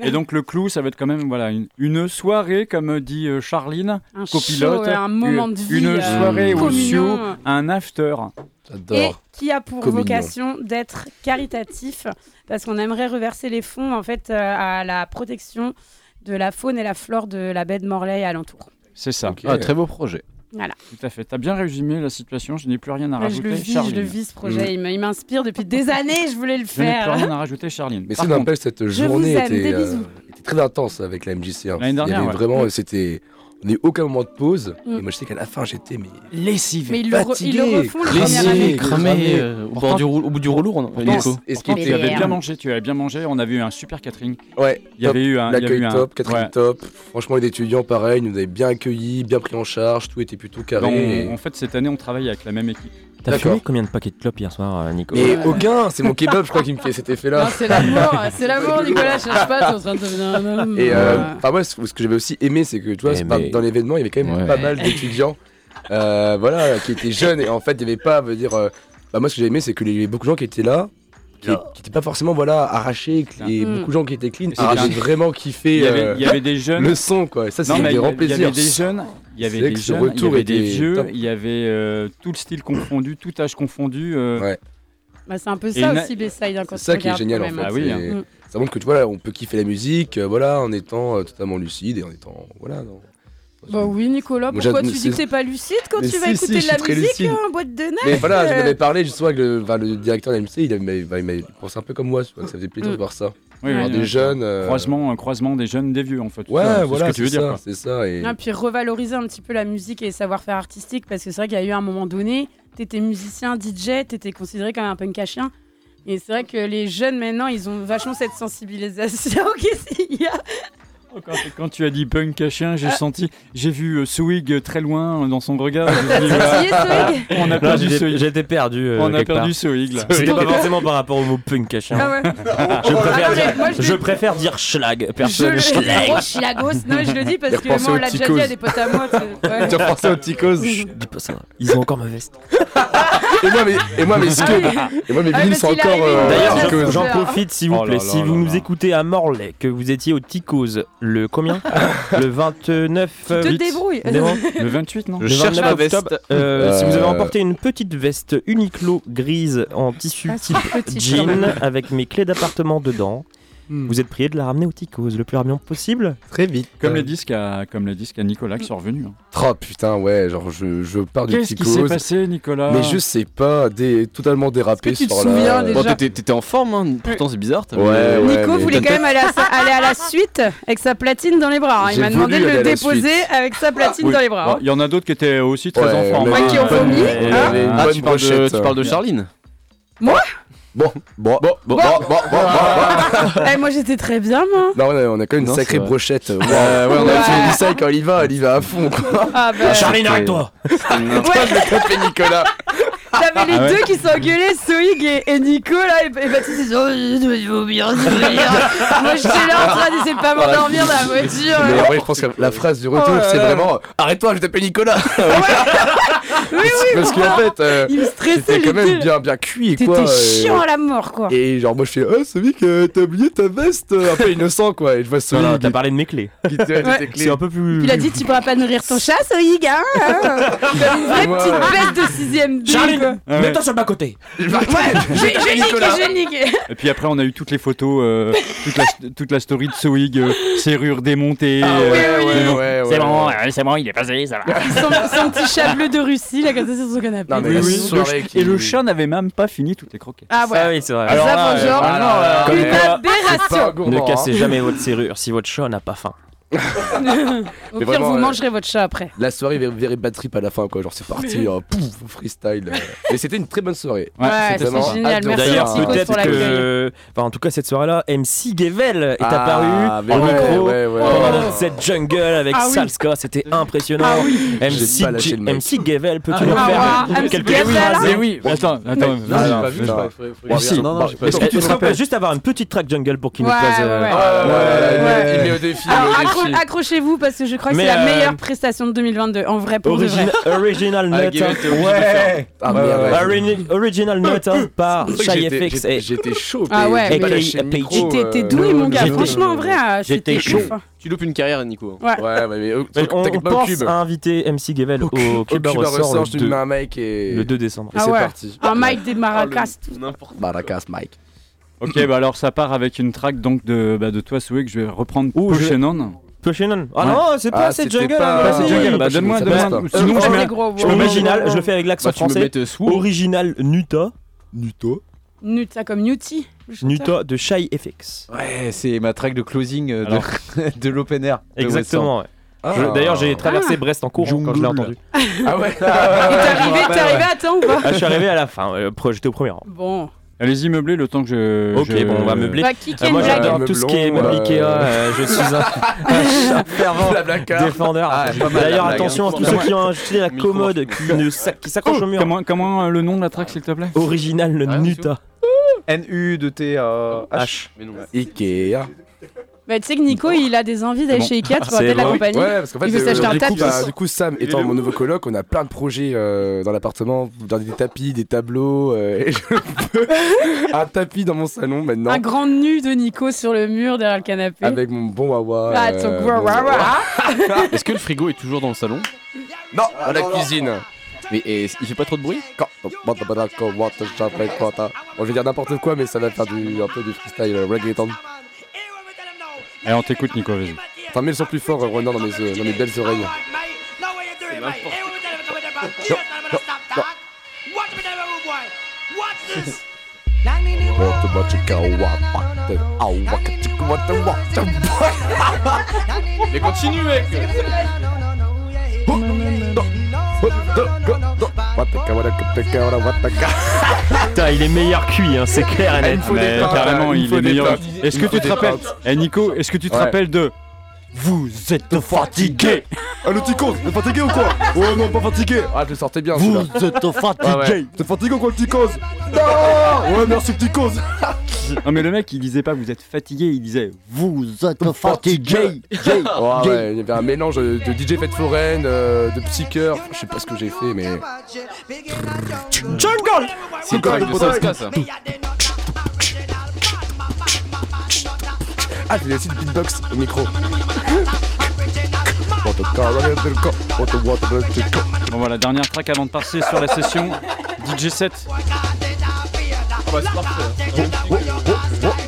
Et donc le clou, ça va être quand même voilà une, une soirée, comme dit euh, Charline, Un copilote, show, un moment une, de vie, une euh, soirée au. Sioux, un after. Et qui a pour Communion. vocation d'être caritatif, parce qu'on aimerait reverser les fonds en fait euh, à la protection de la faune et la flore de la baie de Morlaix et alentour. C'est ça. Ok. Ah, très beau projet. Voilà. Tout à fait. T'as bien résumé la situation. Je n'ai plus rien à Moi, je rajouter. le vis, je le vis ce projet. Mm. Il m'inspire depuis des années. Je voulais le Je n'ai plus faire. rien à rajouter, Charline. Mais Par contre, n'empêche, cette journée aime, était, euh, était très intense avec la MJC. hein. L'année Il y avait ouais. vraiment, Mm. c'était. On n'a eu aucun moment de pause. Mm. Et moi, je sais qu'à la fin, j'étais mais lessivé. Mais ils le, re- ils le fatigué. refont année. cramé, euh, au, bord du roule- au bout du rouleau, on-. Et ce tu avais merde. bien mangé. Tu avais bien mangé. On avait eu un super catering. Ouais, Il y avait eu un. L'accueil eu un- top, quatrième ouais. top. Franchement, les étudiants, pareil, nous avaient bien accueillis, bien pris en charge, tout était plutôt carré. Et- en fait, cette année, on travaille avec la même équipe. T'as fumé combien de paquets de clopes hier soir, euh, Nico Mais aucun, c'est mon kebab, je crois, qui me fait cet Non, effet-là. c'est l'amour, (laughs) c'est l'amour, Nicolas. Cherche pas, t'es en train de devenir un homme. Et euh, Ouais. enfin, moi, ce ce que j'avais aussi aimé, c'est que tu vois, mais- dans l'événement, il y avait quand même Ouais. pas mal d'étudiants, euh, voilà, qui étaient jeunes et en fait, il y avait pas, veut dire, euh, bah, moi, ce que j'ai aimé, c'est qu'il y avait beaucoup de gens qui étaient là, qui n'étaient pas forcément voilà arrachés, et beaucoup de gens qui étaient clean, un- vraiment kiffé Il y avait, euh, il y avait des jeunes. le son, quoi. Et ça, c'est des il y, grands il y plaisirs. avait des jeunes, il y avait des jeunes, il y avait des vieux, top. il y avait euh, tout le style confondu, tout âge confondu. euh, Ouais. Bah, c'est un peu ça aussi, Bayside. hein, C'est ça qui est génial en fait. Ah oui, c'est- hein. Ça montre que tu vois, là, on peut kiffer la musique, euh, voilà, en étant euh, totalement lucide et en étant voilà, dans, Bah oui, Nicolas, pourquoi tu dis c'est- que t'es pas lucide quand Mais tu vas si, écouter si, de la musique lucide. en boîte de neige Mais voilà, (laughs) je euh, l'avais parlé justement avec le, enfin, le directeur de l'MC, il avait- il pensait un peu comme moi, tu vois, que ça faisait plaisir Mm. de voir ça. Oui, des oui. jeunes. euh, Croisement, croisement des jeunes, des vieux en fait. Ouais, ça, voilà, ce que tu veux dire. c'est ça. Et... Ah, puis revaloriser un petit peu la musique et les savoir-faire artistiques parce que c'est vrai qu'il y a eu un moment donné, t'étais musicien, DJ, t'étais considéré comme un punk à chien. Et c'est vrai que les jeunes maintenant, ils ont vachement cette sensibilisation. Qu'est-ce (laughs) qu'il y a Quand, quand tu as dit punk à chien, j'ai senti, j'ai vu euh, Swig très loin euh, dans son regard. Dit. Swig On a perdu Swig. J'étais perdu. euh, On a perdu. Swig là. C'était pas forcément par rapport au mot punk à chien. Ah ouais. Je préfère, Ah dire, moi, je préfère dire schlag. Je Personne. schlag. Chilagos. Non, je le dis parce que moi, on l'a déjà dit à des potes à moi. tu- ouais. Tu repensais aux Ticos. Dis pas ça. Ils ont encore ma veste. (laughs) et moi, mes, et moi, mes skubs. Et moi, mes Ah, vinyles parce sont encore. euh, D'ailleurs, j'en- profite s'il vous Oh là plaît. là si là vous là. nous écoutez à Morlaix, que vous étiez au Ticos, le combien Le 29 Tu te débrouilles. Le 28, non Le Je cherche 29 ma veste. octobre, euh, Si vous avez Euh, emporté une petite veste Uniqlo grise en tissu Ah, type jean avec mes clés d'appartement dedans, Hmm. vous êtes prié de la ramener au Ticos le plus rapidement possible. Très vite. Comme les disques à, comme les disques à Nicolas qui sont revenus. hein. Oh putain, ouais, genre je, je pars du Qu'est-ce qui s'est passé, Nicolas Mais je sais pas, des, totalement dérapé sur la. souviens déjà Bon, t'étais en forme, hein. pourtant c'est bizarre. Ouais, ouais. Nico mais- voulait quand même aller à, sa- aller à la suite avec sa platine dans les bras. hein. Il m'a demandé de le déposer suite. avec sa platine Oui. dans les bras. Hein. Il y en a d'autres qui étaient aussi très Ouais, en forme. Moi avait qui ont vomi, hein. Ah, tu parles, de, brochette, tu parles de euh, Charline Bon, bon, bon, bon, bon, bon, bon, bon. Eh, moi j'étais très bien, moi. Non, on a quand même une Non, sacrée brochette. Ouais, ouais, on a fait ça quand il y va, elle y va à fond, quoi. Ah bah. Charline, arrête-toi Ouais, Nicolas. t'avais les Ah ouais deux qui s'engueulaient, Soig et, et Nico là, et, et Baptiste ils sont oh, il doit vomir, vomir. (laughs) Moi j'étais là en train d'essayer de pas m'endormir dans la voiture. Mais en vrai, je pense que la phrase du retour, Oh c'est vraiment Arrête-toi, je taper Nicolas. (laughs) Oui, oui, Parce qu'en fait, euh, Il me stressait, j'étais quand même bien, bien cuit, quoi. T'étais et- chiant à la mort quoi. Et genre, moi je fais, oh, Sovic, euh, t'as oublié ta veste Un peu innocent, quoi. Et je vois Non, Sovic non, t'as parlé de mes clés. C'est un peu plus. Il a dit tu pourras pas nourrir ton chat, Soig, hein, (laughs) hein. Comme une vraie petite veste de 6ème D. quoi. Charline, Ah mets-toi sur le bas-côté. (laughs) J'ai j'ai niqué, j'ai niqué. Et puis après, on a eu toutes les photos, euh, toute, la, toute la story de Swig, euh, serrure démontée. C'est bon, c'est bon, il est passé, ça va. Son, son petit chat bleu de Russie, là, comme ça sur son canapé. Non, mais Oui, la soirée qui- Et le chat n'avait même pas fini toutes les croquettes. Ah ouais. Ah oui, c'est vrai. Alors, ça, là, bonjour. euh, Ah non, là, Comme Une quoi, aberration. gourmand, ne hein. cassez jamais votre serrure si votre chat n'a pas faim. Au pire, vraiment, vous euh, mangerez votre chat après. La soirée very bad trip à la fin, quoi. Genre, c'est parti, euh, pouf, freestyle. (laughs) Mais c'était une très bonne soirée. Ouais, c'était vraiment génial. D'ailleurs, peut-être que. Enfin, en tout cas, cette soirée-là, MC Gevel est Ah, apparu ouais, micro ouais, set jungle avec Ah oui. Salska. C'était impressionnant. Ah oui. J'ai MC, Gevel, peux-tu Ah, nous ah, faire quelques Mais oui, attends, attends. Non, Ah, Est-ce que tu rappelles juste avoir une petite track jungle pour qu'il nous plaise ouais, euh, ouais. Ah, ouais, ouais, Ouais. il met au défi, accro- accrochez-vous parce que je crois que c'est la euh, meilleure prestation de 2022. En vrai, pour de vrai. Origina- (laughs) Original Ah, hein. faire. Ah, merde, ouais. Ori- Original Note hein, (laughs) par que Shy j'étais- FX. chaud. Ah ouais, T'es euh, doué, mon gars. Franchement, en vrai, euh, j'étais chaud. hein. Tu loupes une carrière, Nico. Ouais. Ouais, mais, mais, Mais on pense à inviter MC Gevel au, Au Cube cube à Ressort le je te 2, mets un mic et. le 2 décembre. Et Ah c'est ouais. parti. Un mic des maracas. Baracas, Mike. Ok, bah alors ça part avec une track donc de, bah, de toi, Swig. Je vais reprendre Ouh, Ah Ouais. non, c'est pas Ah, assez c'était jungle. pas- hein. Pas assez oui, jungle. oui, Bah, donne-moi, donne-moi. Sinon, Ah, je c'est mets. Original, je le fais avec l'accent Bah, français. sous. Original Nuta. Nuto. Nut, ça comme chanteur. Nuta de Shy FX. Ouais, c'est ma track de closing euh, de, (laughs) de l'open air. de Exactement. ouais. Ah. D'ailleurs, j'ai traversé Ah. Brest en courant quand je l'ai entendu. Ah ouais. (laughs) T'es arrivé, t'es arrivé à temps ou pas Ah, je suis arrivé à la fin. euh, J'étais au premier rang. Bon. Allez-y, meubler le temps que je. Ok, je- bon, on va meubler. Bah, qui Euh, une moi, j'adore tout ce qui est meuble euh, Ikea. euh, je suis un, (laughs) un fervent défendeur. Ah, D'ailleurs, attention à tous ceux qui ont acheté la commode qui ne sac- qui s'accroche au mur. Comment, comment euh, le nom de la track, s'il te plaît? Original le Ah, Nuta. NU de T H. H. Mais non. Ikea. Bah, tu sais que Nico, il a des envies d'aller Bon. chez Ikea, tu pourras peut-être l'accompagner. Ouais, parce qu'en fait, Il veut euh, s'acheter un du, coup, tapis. bah, du coup, Sam étant mon nouveau coloc, on a plein de projets euh, dans l'appartement, dans des tapis, des tableaux. euh, et je veux un tapis dans mon salon maintenant. Un grand nu de Nico sur le mur derrière le canapé. Avec mon bon wawa. Ah, euh, ton gros wawa. Est-ce que le frigo est toujours dans le salon Non, à la cuisine. Mais et, il fait pas trop de bruit Quand- Bon, je vais dire n'importe quoi, mais ça va faire du, un peu du freestyle euh, reggaeton. Allez, on t'écoute, Nico, vas-y. Enfin, mets le son plus fort, euh, Renan, dans mes, euh, dans mes belles oreilles. Mais continue, mec Putain, il est meilleur cuit, hein, c'est clair net. Mais carrément, il est meilleur. Est-ce que tu te rappelles Eh Nico, est-ce que tu te rappelles de Vous êtes fatigué. Ah, le Ticos, t'es fatigué ou quoi (laughs) Oh non, pas fatigué. Ah, je le sortais bien, Vous êtes fatigué. T'es fatigué ou quoi, le Ticos Non Ouais, merci, le Ticos (laughs) (laughs) Non mais le mec il disait pas vous êtes fatigué, il disait vous êtes fatigué. Jay, Ouais, il y avait un mélange de DJ Fête Foraine, euh, de Psyker, je sais pas ce que j'ai fait, mais. Jungle C'est le track de ça. Ah, j'ai aussi le beatbox au micro. Bon voilà, dernière track avant de passer sur la session DJ 7. Ah bah c'est parfait.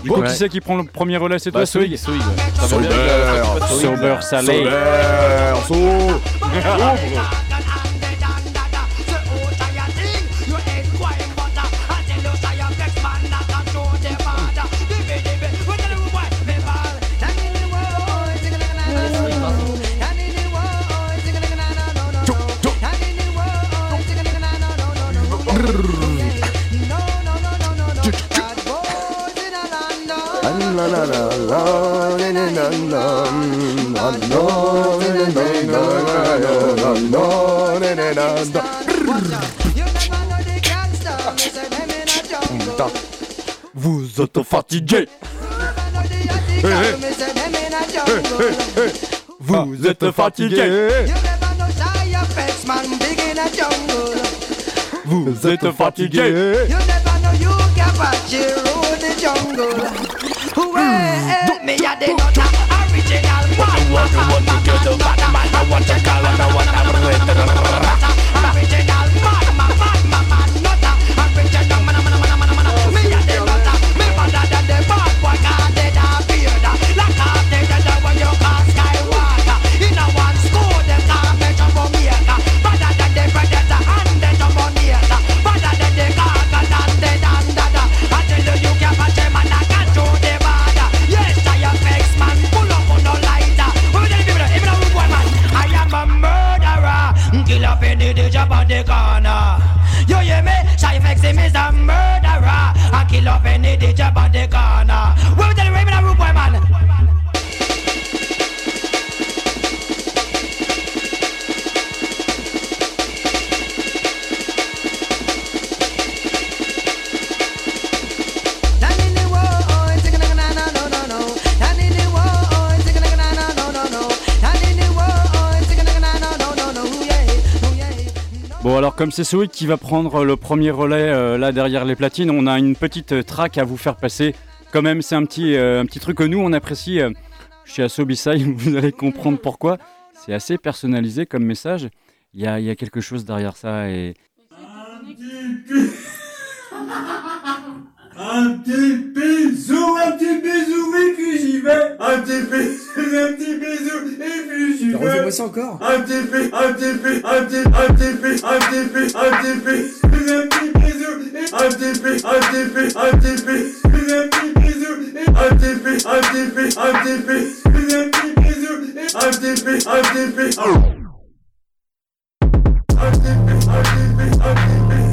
Du coup Ouais. qui c'est qui prend le premier relais c'est toi Bah, Swig Swig, Swig, ouais. Ça va bien la Swig. Sober Salé. Vous êtes fatigué. Vous êtes fatigué. Hooray! Me a the gutter, original. What you want, you want to get a bad man. I want to call and I want to job alors comme c'est Swig qui va prendre le premier relais euh, là derrière les platines, on a une petite euh, track à vous faire passer. Quand même c'est un petit, euh, truc que nous on apprécie euh, chez Asobisai, (laughs) vous allez comprendre pourquoi. C'est assez personnalisé comme message. Il y a, y a quelque chose derrière ça et... (laughs) Un petit bisou, un petit bisou, et puis j'y vais. Un petit bisou, un petit bisou, et puis j'y vais. Refais-moi ça encore. Un petit bisou, un petit bisou, un petit, un petit bisou, un petit bisou, un petit bisou, un petit bisou, et un petit bisou, un petit bisou, un petit bisou, un petit bisou, et un petit bisou, un petit bisou, un petit bisou, un petit bisou, et un petit bisou, un petit bisou. Un petit bisou, un petit bisou, un petit bisou.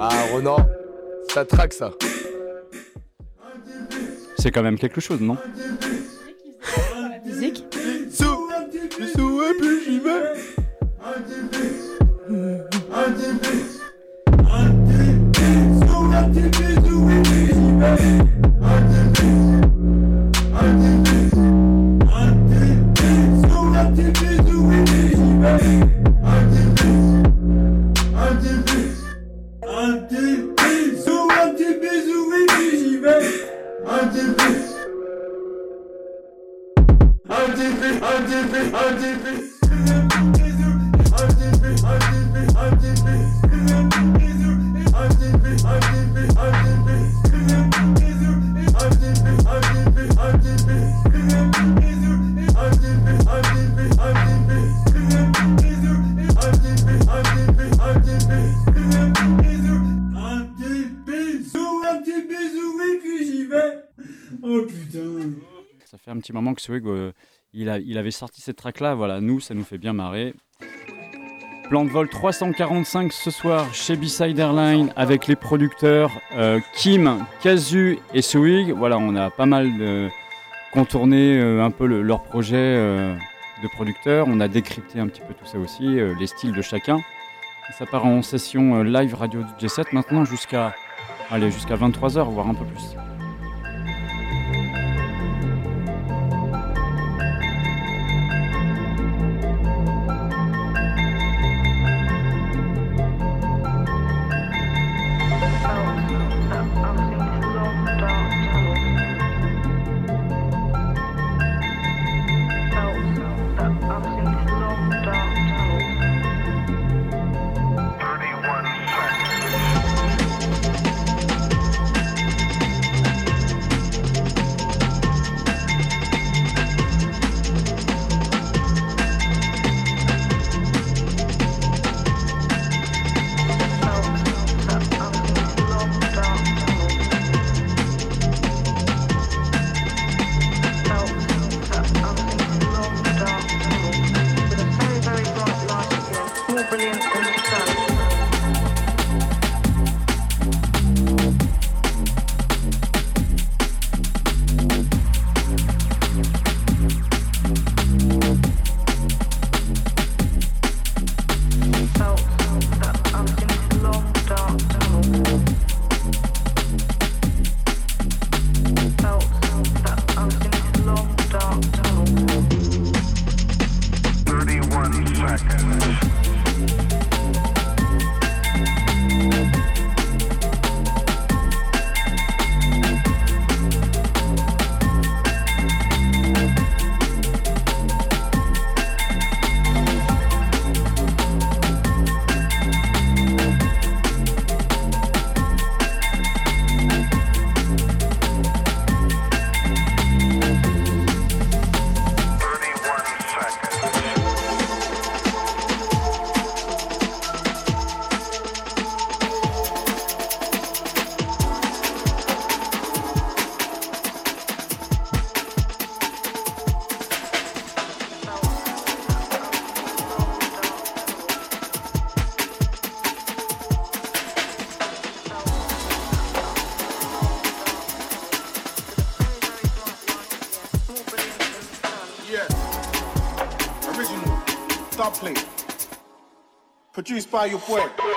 Ah, Ronan, ça traque ça. C'est quand même quelque chose, non Musique ADP, ADP. Oh putain Ça fait un petit moment que c'est vrai que il, avait sorti cette track-là. Voilà, nous, ça nous fait bien marrer. Plan de vol 345 ce soir chez B-Side Airline avec les producteurs euh, Kim, Kazu et Swig. Voilà, on a pas mal contourné euh, un peu le- leur projet euh, de producteurs. On a décrypté un petit peu tout ça aussi, les styles de chacun. Ça part en session live radio G7 maintenant jusqu'à jusqu'à 23h, voire un peu plus. Produced by your boy.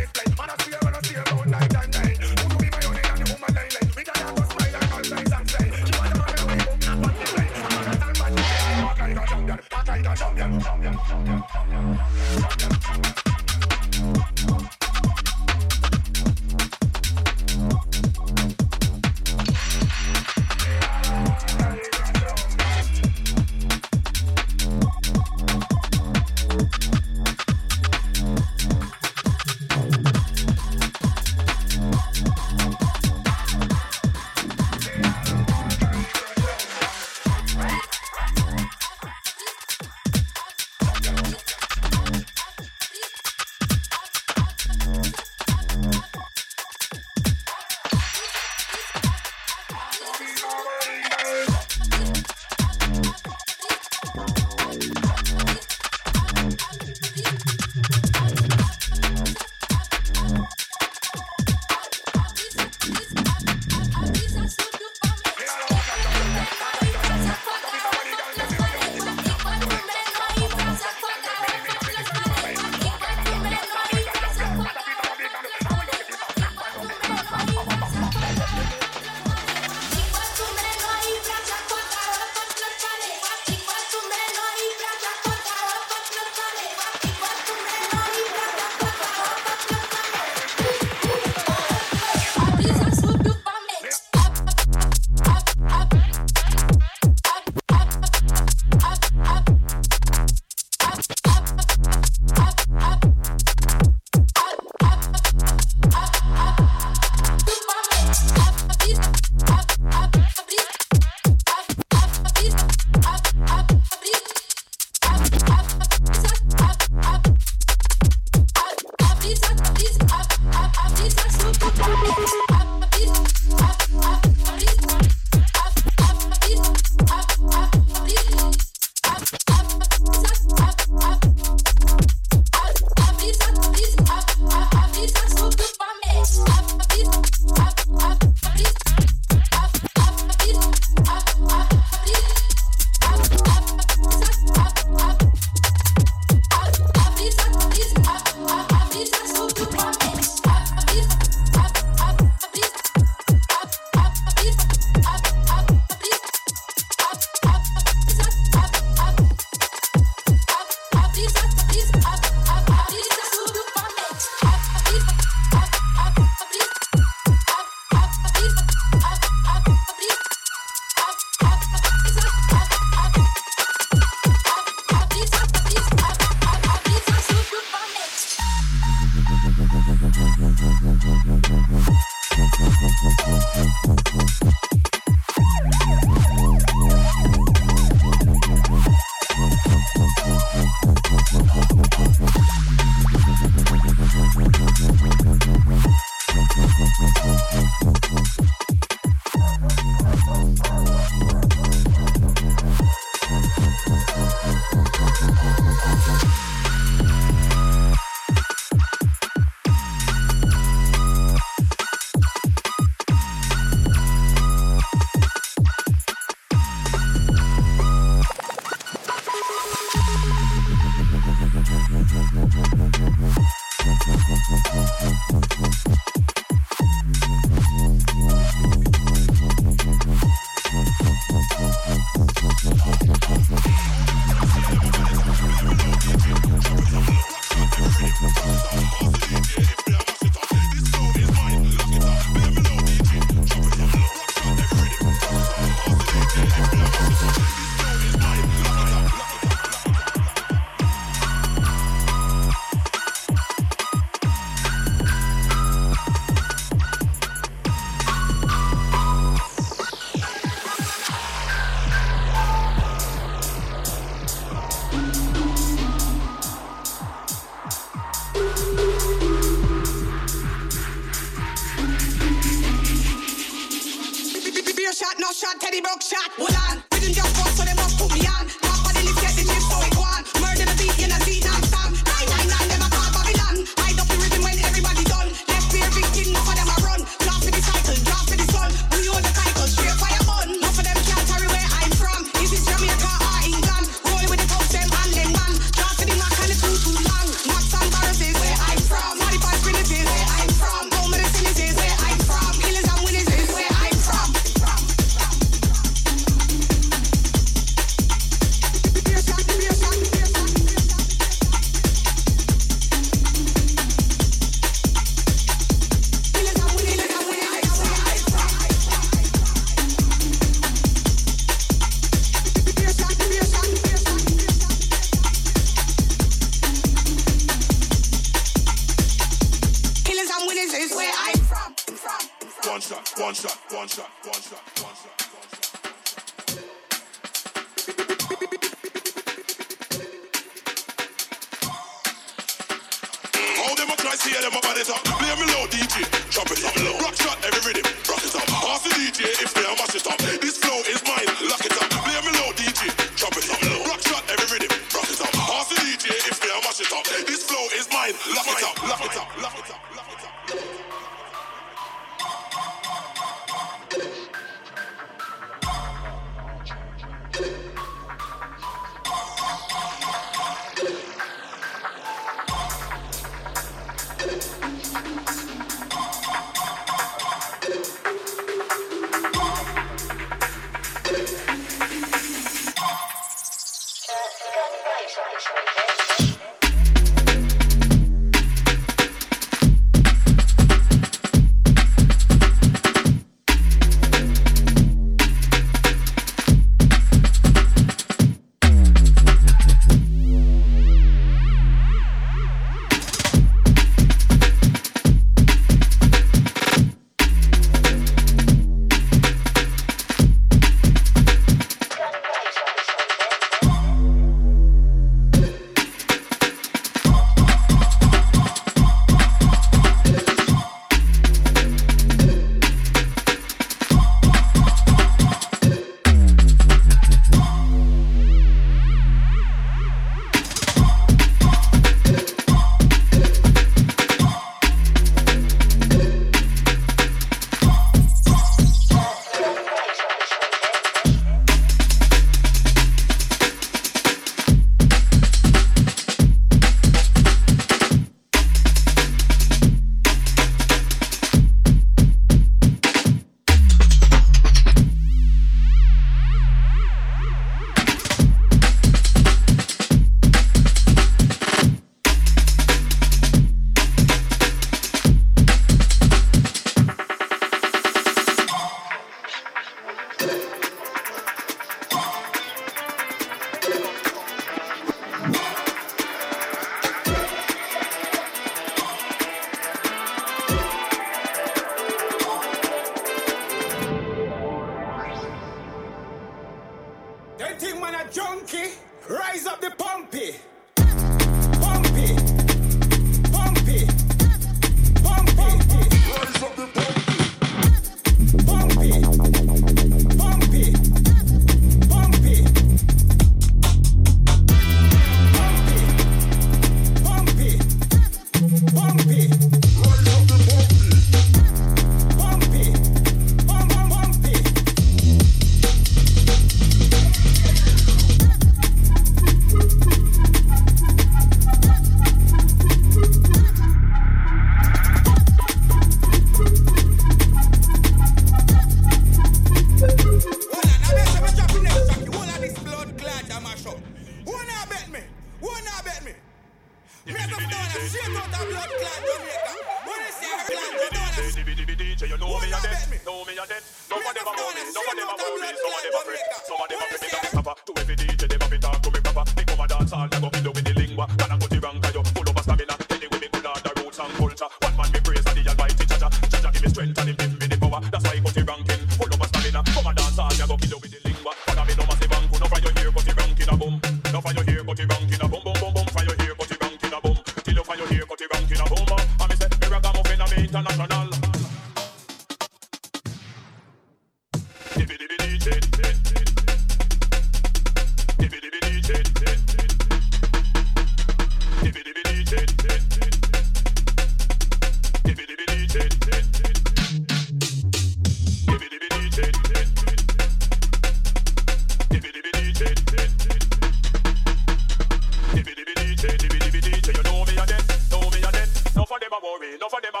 Enough of them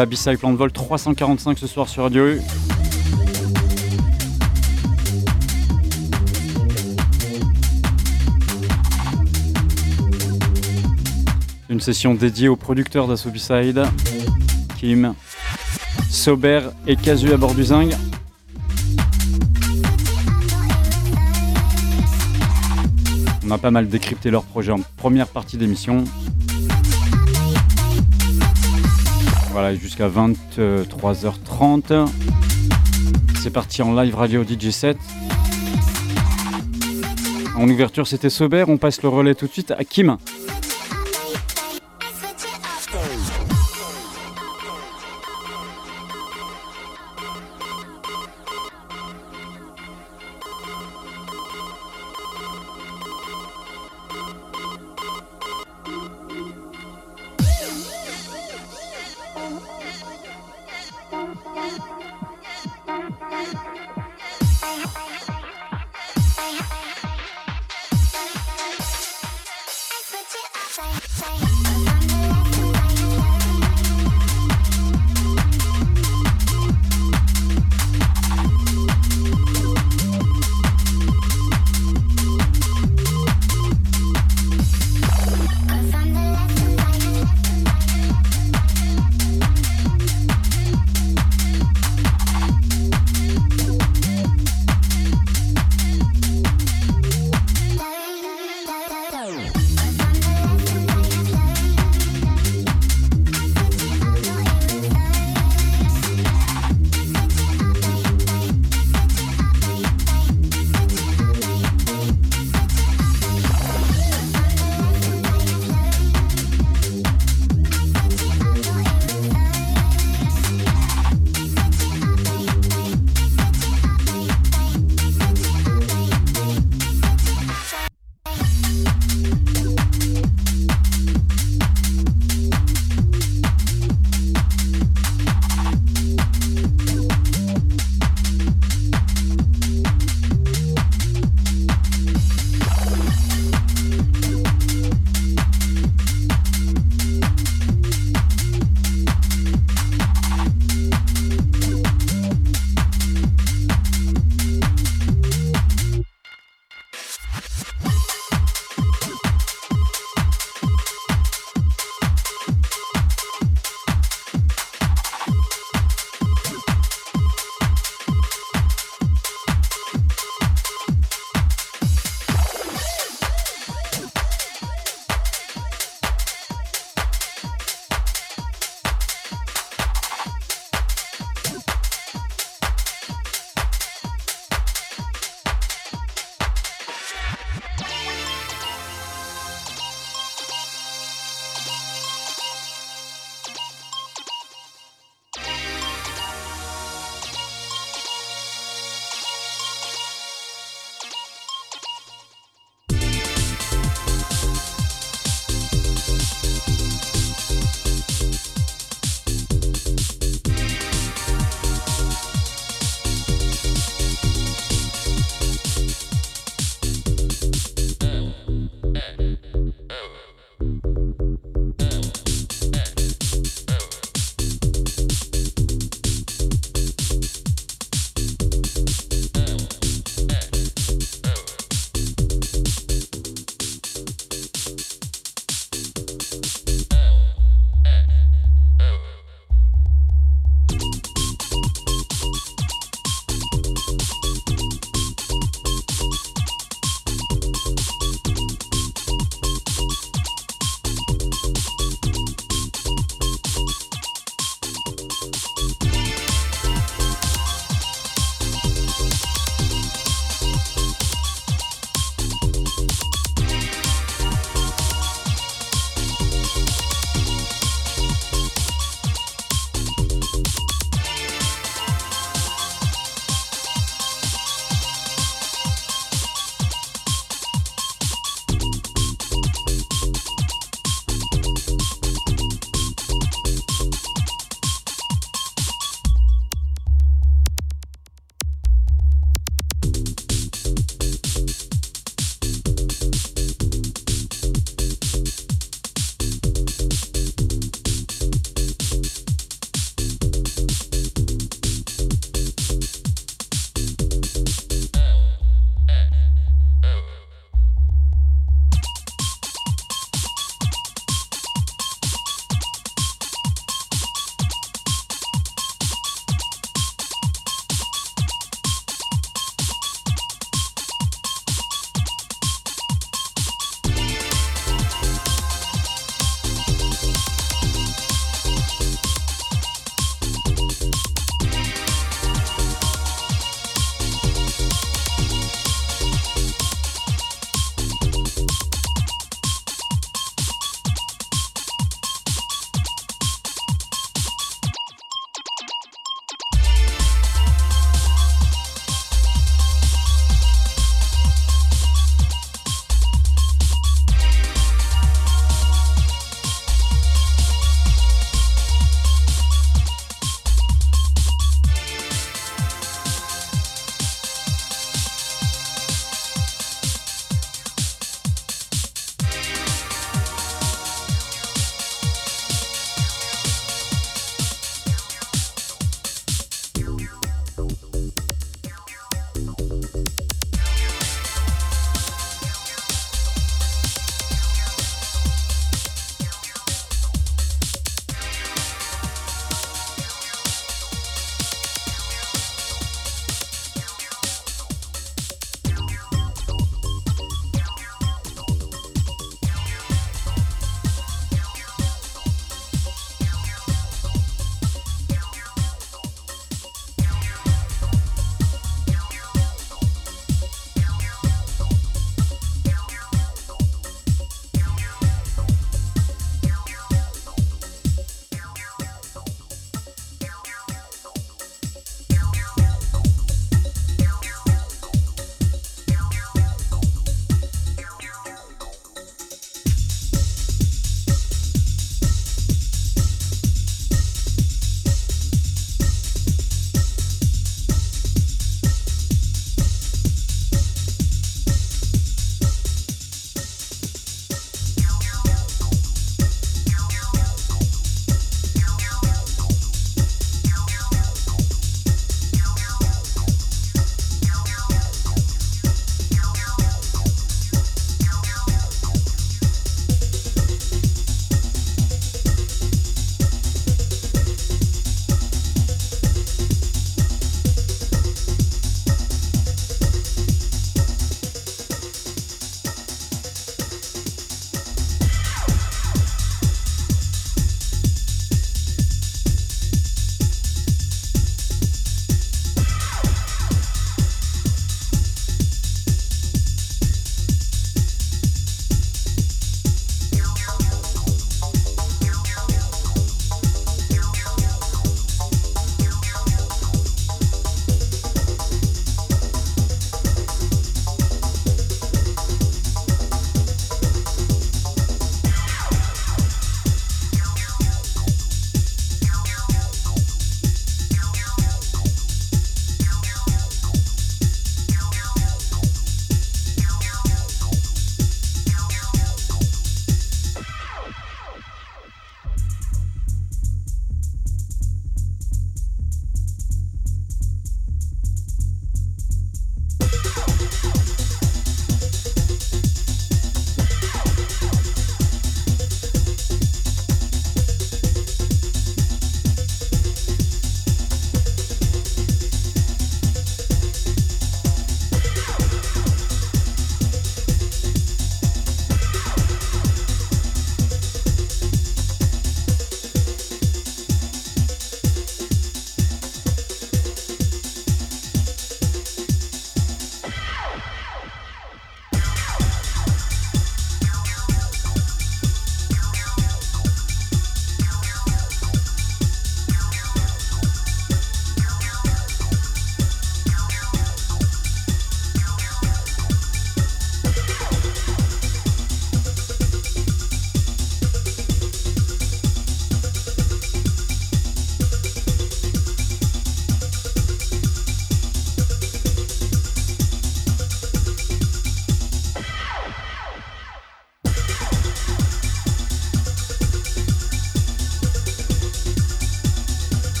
Voilà, B-Side Plan de Vol 345 ce soir sur Radio U. Une session dédiée aux producteurs B-Side, Kim, Sober et Casu à bord du Zing. On a pas mal décrypté leur projet en première partie d'émission. Voilà, jusqu'à 23h30. C'est parti en live radio DJ 7. En ouverture, c'était Sober. On passe le relais tout de suite à Kim.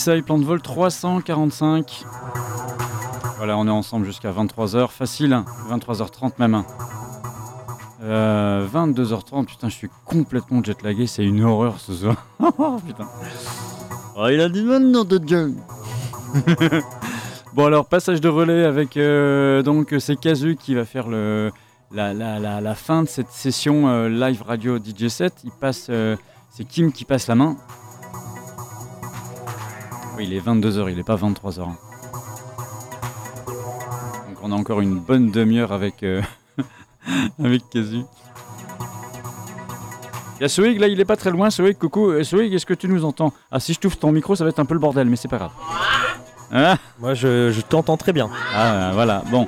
B-Side Plan de vol 345. Voilà, on est ensemble jusqu'à 23h. Facile, hein, 23h30 même. Euh, 22h30, putain, je suis complètement jetlagué, c'est une horreur ce soir. (laughs) Oh, putain. Oh, il a dit maintenant de Dieu. (laughs) bon, alors, passage de relais avec. euh, donc, c'est Kazu qui va faire le, la, la- la- la fin de cette session euh, live radio DJ set. Il passe. euh, c'est Kim qui passe la main. Oui, il est 22h, il n'est pas 23h. Donc, on a encore une bonne demi-heure avec. euh, (laughs) avec Kazu. Il y a Soig, là, il est pas très loin. Soig, coucou. Euh, Soig, est-ce que tu nous entends? Ah, si je t'ouvre ton micro, ça va être un peu le bordel, mais c'est pas grave. Hein? Moi, je, je t'entends très bien. Ah, voilà. Bon.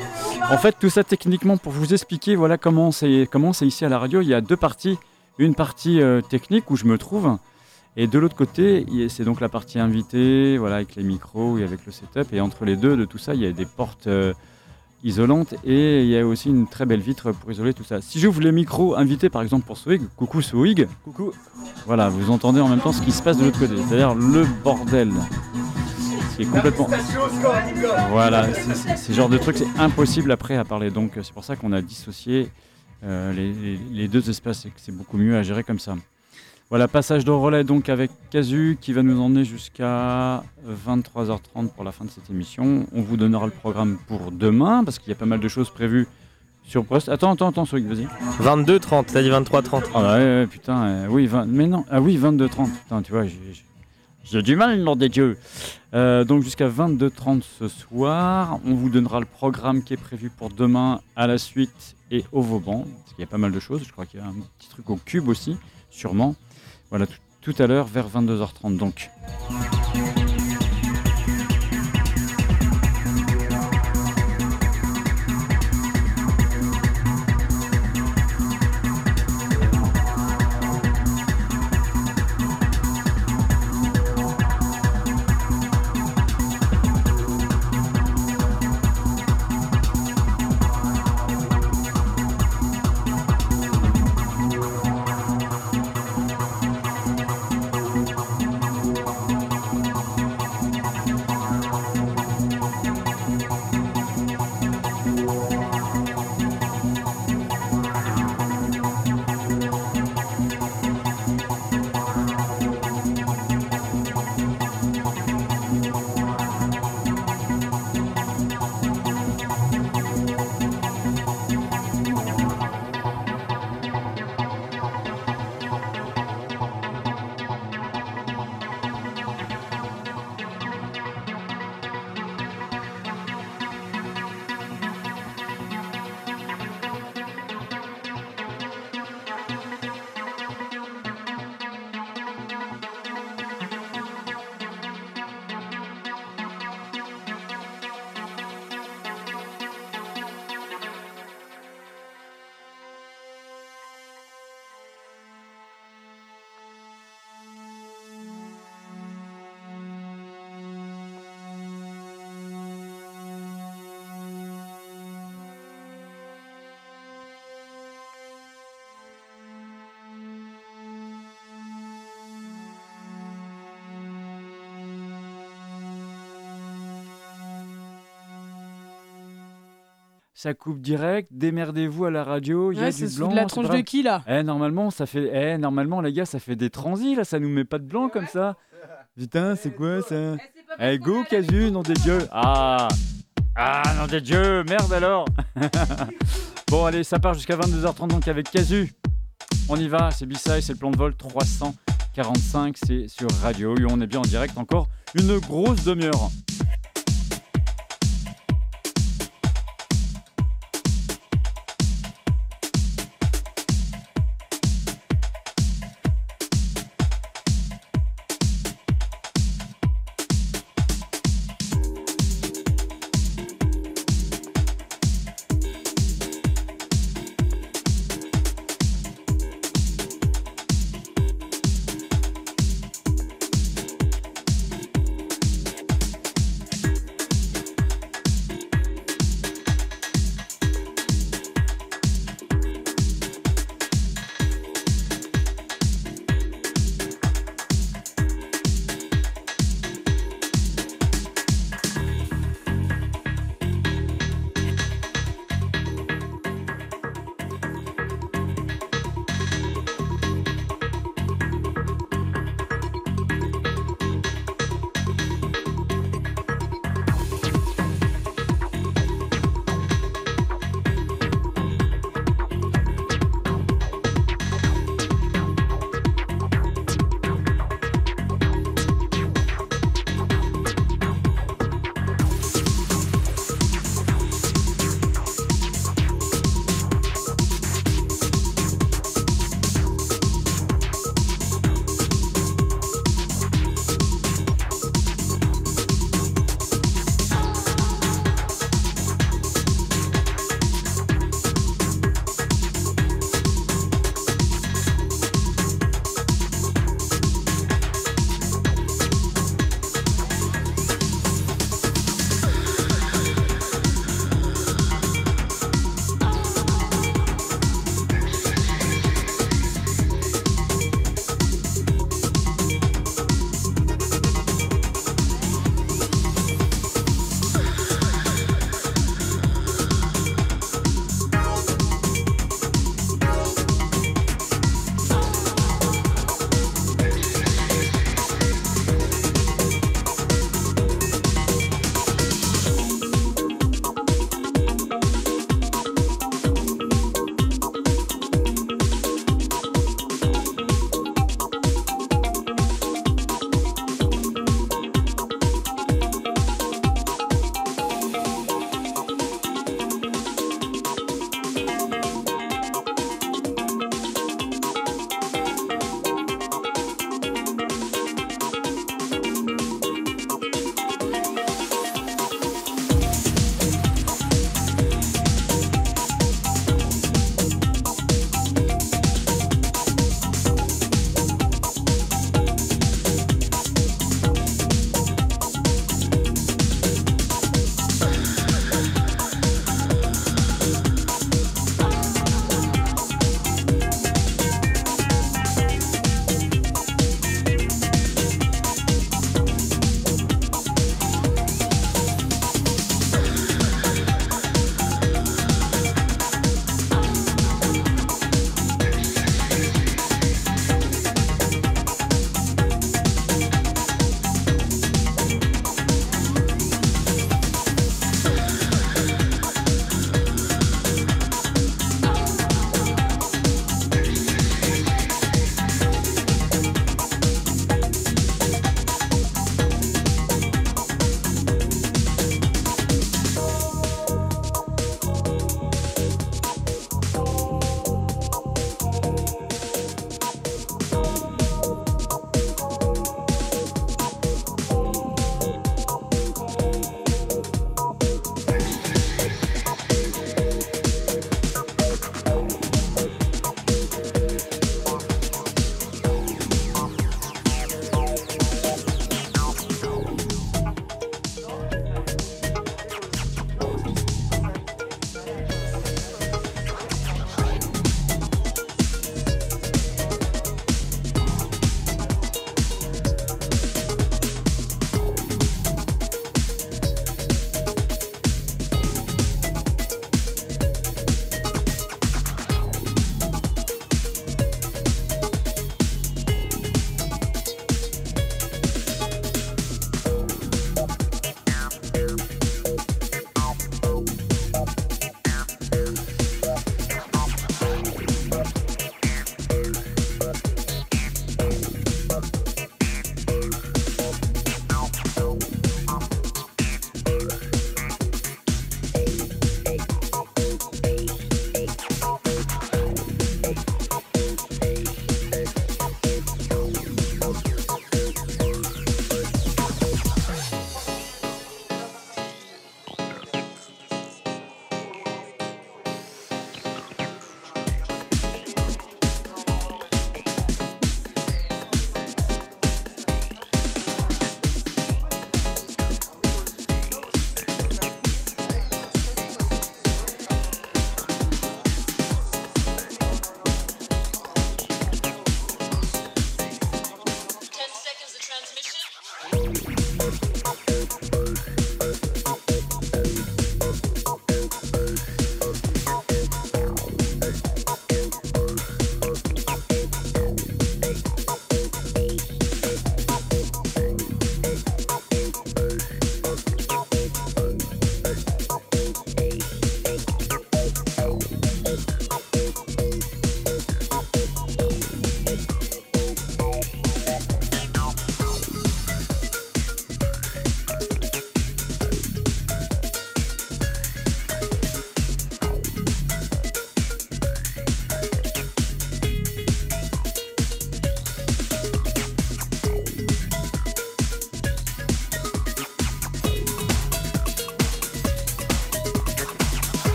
En fait, tout ça techniquement, pour vous expliquer, voilà comment c'est comment c'est ici à la radio. Il y a deux parties. Une partie euh, technique où je me trouve. Et de l'autre côté, c'est donc la partie invitée, voilà, avec les micros et avec le setup. Et entre les deux de tout ça, il y a des portes euh, isolantes et il y a aussi une très belle vitre pour isoler tout ça. Si j'ouvre les micros invités, par exemple pour Swig, coucou Swig, coucou. Voilà, vous entendez en même temps ce qui se passe de l'autre côté, c'est-à-dire le bordel. Ce qui est complètement. Voilà, c'est- c'est c'est ce genre de truc, c'est impossible après à parler. Donc c'est pour ça qu'on a dissocié euh, les, les- les deux espaces et que c'est beaucoup mieux à gérer comme ça. Voilà, passage de relais donc avec Casu qui va nous emmener jusqu'à 23h30 pour la fin de cette émission. On vous donnera le programme pour demain parce qu'il y a pas mal de choses prévues sur Brest. Attends, attends, attends, Soïc, vas-y. 22-30, t'as dit 23-30. Ah ouais, ouais, putain, euh, oui, 20 mais non, ah oui, 22-30, putain, tu vois, j'ai du mal, nom des dieux. Euh, donc jusqu'à 22h30 ce soir, on vous donnera le programme qui est prévu pour demain à la suite et au Vauban, parce qu'il y a pas mal de choses, je crois qu'il y a un petit truc au cube aussi, sûrement. Voilà, tout, à l'heure vers 22h30 donc. Ça coupe direct, démerdez-vous à la radio, il y a du blanc. de la tronche de qui, là? Eh, normalement, ça fait. Eh, normalement, les gars, ça fait des transis, là, ça nous met pas de blanc comme ça. Putain, c'est quoi ça? Eh, go, Casu, nom des dieux Ah Ah, nom des dieux, merde alors (laughs) Bon, allez, ça part jusqu'à 22h30 donc avec Casu. On y va, c'est B-Side, c'est le plan de vol 345, c'est sur Radio. Et on est bien en direct encore une grosse demi-heure.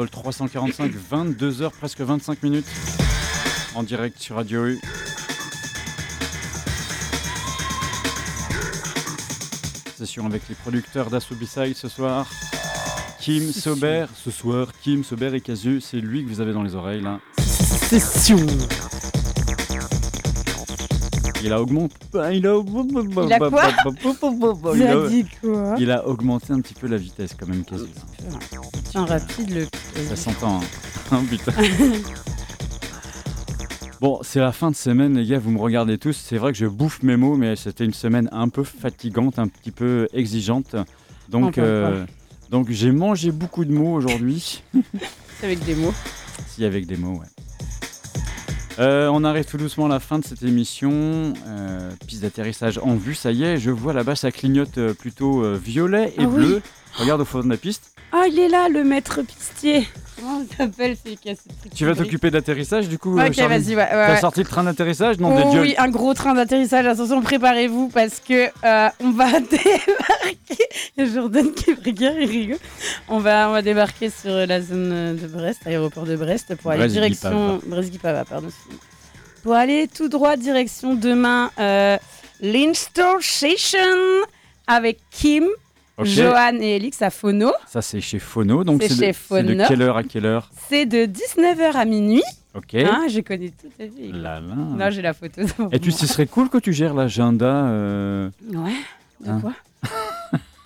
Vol 345, 22h, presque 25 minutes. En direct sur Radio U. Session avec les producteurs d'Assobisai ce soir. Kim Sober, ce soir, Kim Sober et Casu, c'est lui que vous avez dans les oreilles là. Session. Il a augmenté. Il a, (laughs) Il a quoi Il a- Ça dit quoi Il a augmenté un petit peu la vitesse quand même, Casu. Tiens, rapide le. Ça s'entend. Hein. (laughs) Putain. (laughs) Bon, c'est la fin de semaine, les gars, vous me regardez tous. C'est vrai que je bouffe mes mots, mais c'était une semaine un peu fatigante, un petit peu exigeante. Donc, euh, donc j'ai mangé beaucoup de mots aujourd'hui. C'est avec des mots. si, avec des mots, ouais. Euh, on arrive tout doucement à la fin de cette émission. Euh, piste d'atterrissage en vue, ça y est. Je vois là-bas, ça clignote euh, plutôt violet et Ah oui. bleu. Regarde au fond de la piste. Ah, il est là, le maître pistier. Comment il s'appelle celui qui a ce truc Tu vas t'occuper de l'atterrissage du coup Ok, euh, vas-y, ouais, ouais, T'as ouais. sorti le train d'atterrissage Non, Oh des dieux. oui, un gros train d'atterrissage. Attention, préparez-vous parce que euh, on va (laughs) débarquer. Il y a Jordan qui regarde, il rigole. On va, on va débarquer sur la zone de Brest, aéroport de Brest, pour aller direction Brest-Guipava, pardon. Pour aller tout droit direction demain euh, Station avec Kim, Ok. Johan et Elix à Phono. Ça, c'est chez Phono. Donc, C'est de, c'est de Phono. quelle heure à quelle heure C'est de 19h à minuit. Ok. Hein, je connais tout à fait. Là, là. Non, j'ai la photo. Et tu, ce serait cool que tu gères l'agenda. euh, Ouais. De Hein quoi (laughs)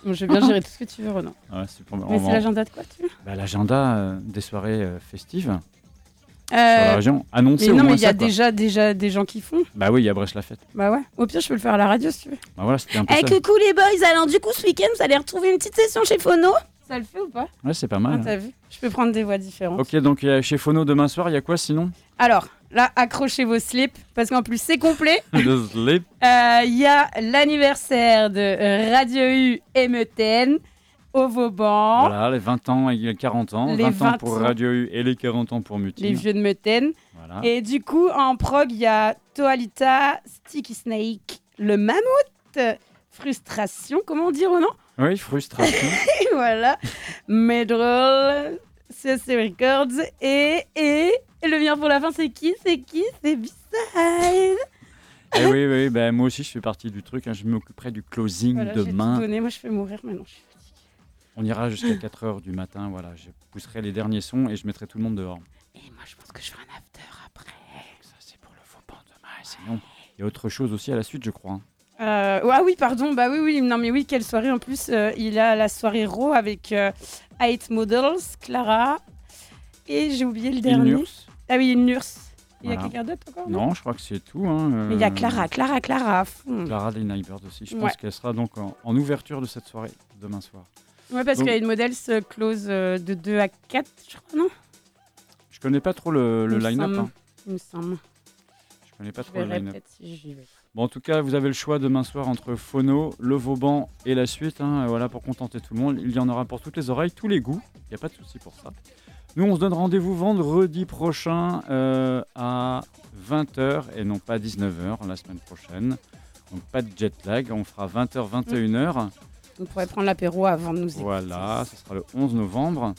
Bon, Je vais bien gérer tout ce que tu veux, Renan. Ouais, c'est pour- Mais c'est l'agenda de quoi, tu veux Bah, L'agenda euh, des soirées euh, festives sur Euh, la région. Annoncé Mais au non, moins mais il y a quoi. déjà, déjà des gens qui font. Bah oui, il y a Brèche la fête. Bah ouais. Au pire, je peux le faire à la radio si tu veux. Bah voilà, c'était un peu Eh, ça. coucou les boys, alors du coup, ce week-end, vous allez retrouver une petite session chez Phono Ça le fait ou pas? Ouais, c'est pas Ah, mal. hein. T'as vu Je peux prendre des voix différentes. Ok, donc a chez Phono demain soir, il y a quoi sinon? Alors, là, accrochez vos slips, parce qu'en plus, c'est complet. (laughs) Le slip. Euh, Il y a l'anniversaire de euh, Radio U et Meuten au Vauban. Voilà, les 20 ans et les 40 ans. Les 20 ans 20 pour. Radio U et les 40 ans pour Mutine. les vieux de Meuten. Voilà. Et du coup, en prog, il y a Toalita, Sticky Snake, le mammouth, Frustration, comment dire au nom? Oui, frustration. (laughs) Voilà, Medroll, CC Records, et, et, et le meilleur pour la fin, c'est qui? C'est qui? C'est B-Side Eh oui, oui, bah, moi aussi je fais partie du truc. hein, Je m'occuperai du closing Voilà, tout demain. donné, moi je fais mourir maintenant. je suis fatiguée. On ira jusqu'à (gasps) 4h du matin. Voilà, je pousserai les derniers sons et je mettrai tout le monde dehors. Et moi je pense que je ferai un after après. Ça, c'est pour le faux pan demain. et Sinon, il y a autre chose aussi à la suite, je crois. hein. Euh, ah oui, pardon, bah oui, oui, non mais oui, quelle soirée en plus. euh, il a la soirée Raw avec euh, Eight Models, Clara, et j'ai oublié le dernier. Ilnurs. Ah oui, Nurs. Il y a Voilà. quelqu'un d'autre encore Non, je crois que c'est tout. hein, Mais il y a Clara, Clara, Clara fond. Clara des Nightbirds aussi. Je Ouais. pense qu'elle sera donc en, en ouverture de cette soirée demain soir. Ouais, parce Donc- qu'il y a une modèle se close euh, de 2 à 4, je crois, non Je connais pas trop le, le line-up. hein. Il me semble. Je connais pas Je trop le line-up. si. Bon, en tout cas, vous avez le choix demain soir entre Phono, le Vauban et la suite. hein, voilà, pour contenter tout le monde. Il y en aura pour toutes les oreilles, tous les goûts. Il n'y a pas de souci pour ça. Nous, on se donne rendez-vous vendredi prochain euh, à 20h et non pas 19h la semaine prochaine. Donc, pas de jet lag. On fera 20h, 21h. On pourrait prendre l'apéro avant de nous écouter. Voilà, ce sera le 11 novembre.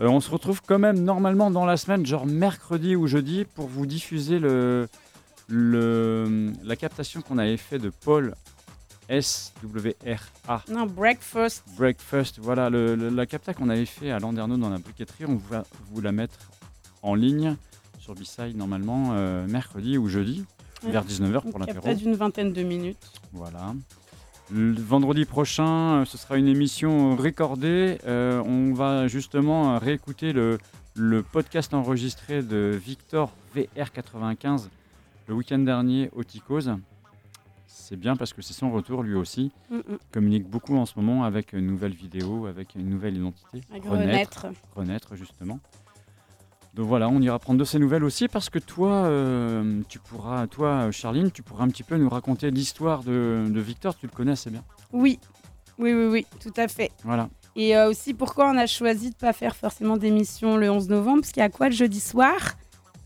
Euh, on se retrouve quand même normalement dans la semaine, genre mercredi ou jeudi, pour vous diffuser le, le, la captation qu'on avait fait de Paul SWRA. Non, Breakfast. Breakfast, voilà, le- le- la capta qu'on avait fait à Landerneau dans la briqueterie, on va vous la mettre en ligne sur B-Side normalement euh, mercredi ou jeudi, vers 19h pour Donc, il y a l'apéro. peut-être d'une vingtaine de minutes. Voilà. Le vendredi prochain, euh, ce sera une émission recordée. Euh, on va justement euh, réécouter le, le podcast enregistré de Victor VR95 le week-end dernier au Ticos. C'est bien parce que c'est son retour lui aussi. Mm, mm. Il communique beaucoup en ce moment avec une nouvelle vidéo, avec une nouvelle identité. Renaître. Renaître, justement. Donc voilà, on ira prendre de ces nouvelles aussi parce que toi, euh, tu pourras, toi, Charline, tu pourras un petit peu nous raconter l'histoire de, de Victor. Tu le connais assez bien. Oui, oui, oui, oui, tout à fait. Voilà. Et euh, aussi, pourquoi on a choisi de pas faire forcément d'émission le 11 novembre? Parce qu'il y a quoi le jeudi soir?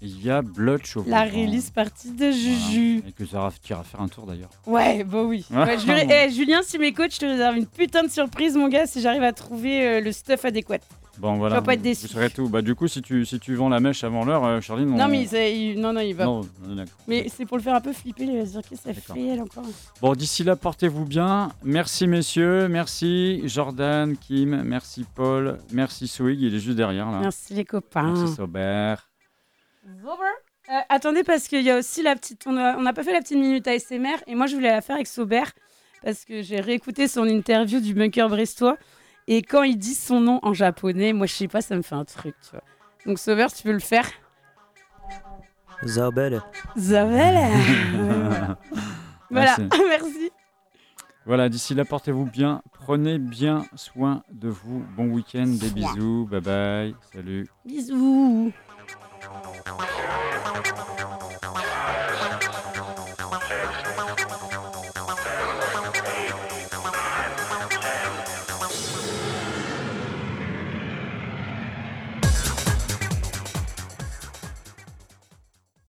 Il y a Blood Show. La release partie de Juju. Et que tu iras faire un tour d'ailleurs. Ouais, bah oui. (laughs) Ouais. Je eh, Julien, si mes coachs, je te réserve une putain de surprise, mon gars, si j'arrive à trouver euh, le stuff adéquat. Bon, voilà. vas pas être déçu. Vous saurez tout. Bah, du coup, si tu, si tu vends la mèche avant l'heure, euh, Charline, on... Non, mais il, sait- il- non, non, il va. Non. Mais c'est pour le faire un peu flipper, il va se dire qu'est-ce que ça fait elle encore. Bon, d'ici là, portez-vous bien. Merci, messieurs. Merci, Jordan, Kim. Merci, Paul. Merci, Swig. Il est juste derrière, là. Merci les copains. Merci, Saubert. Euh, attendez, parce qu'il y a aussi la petite. On a- on n'a pas fait la petite minute ASMR et moi je voulais la faire avec Saubert parce que j'ai réécouté son interview du bunker brestois et quand il dit son nom en japonais, moi je sais pas, ça me fait un truc, tu vois. Donc Sauveur, tu peux le faire Zabel. Zabel (laughs) (laughs) Voilà, (laughs) merci. Voilà, d'ici là, portez-vous bien, prenez bien soin de vous. Bon week-end, des bisous, bye bye, salut. Bisous.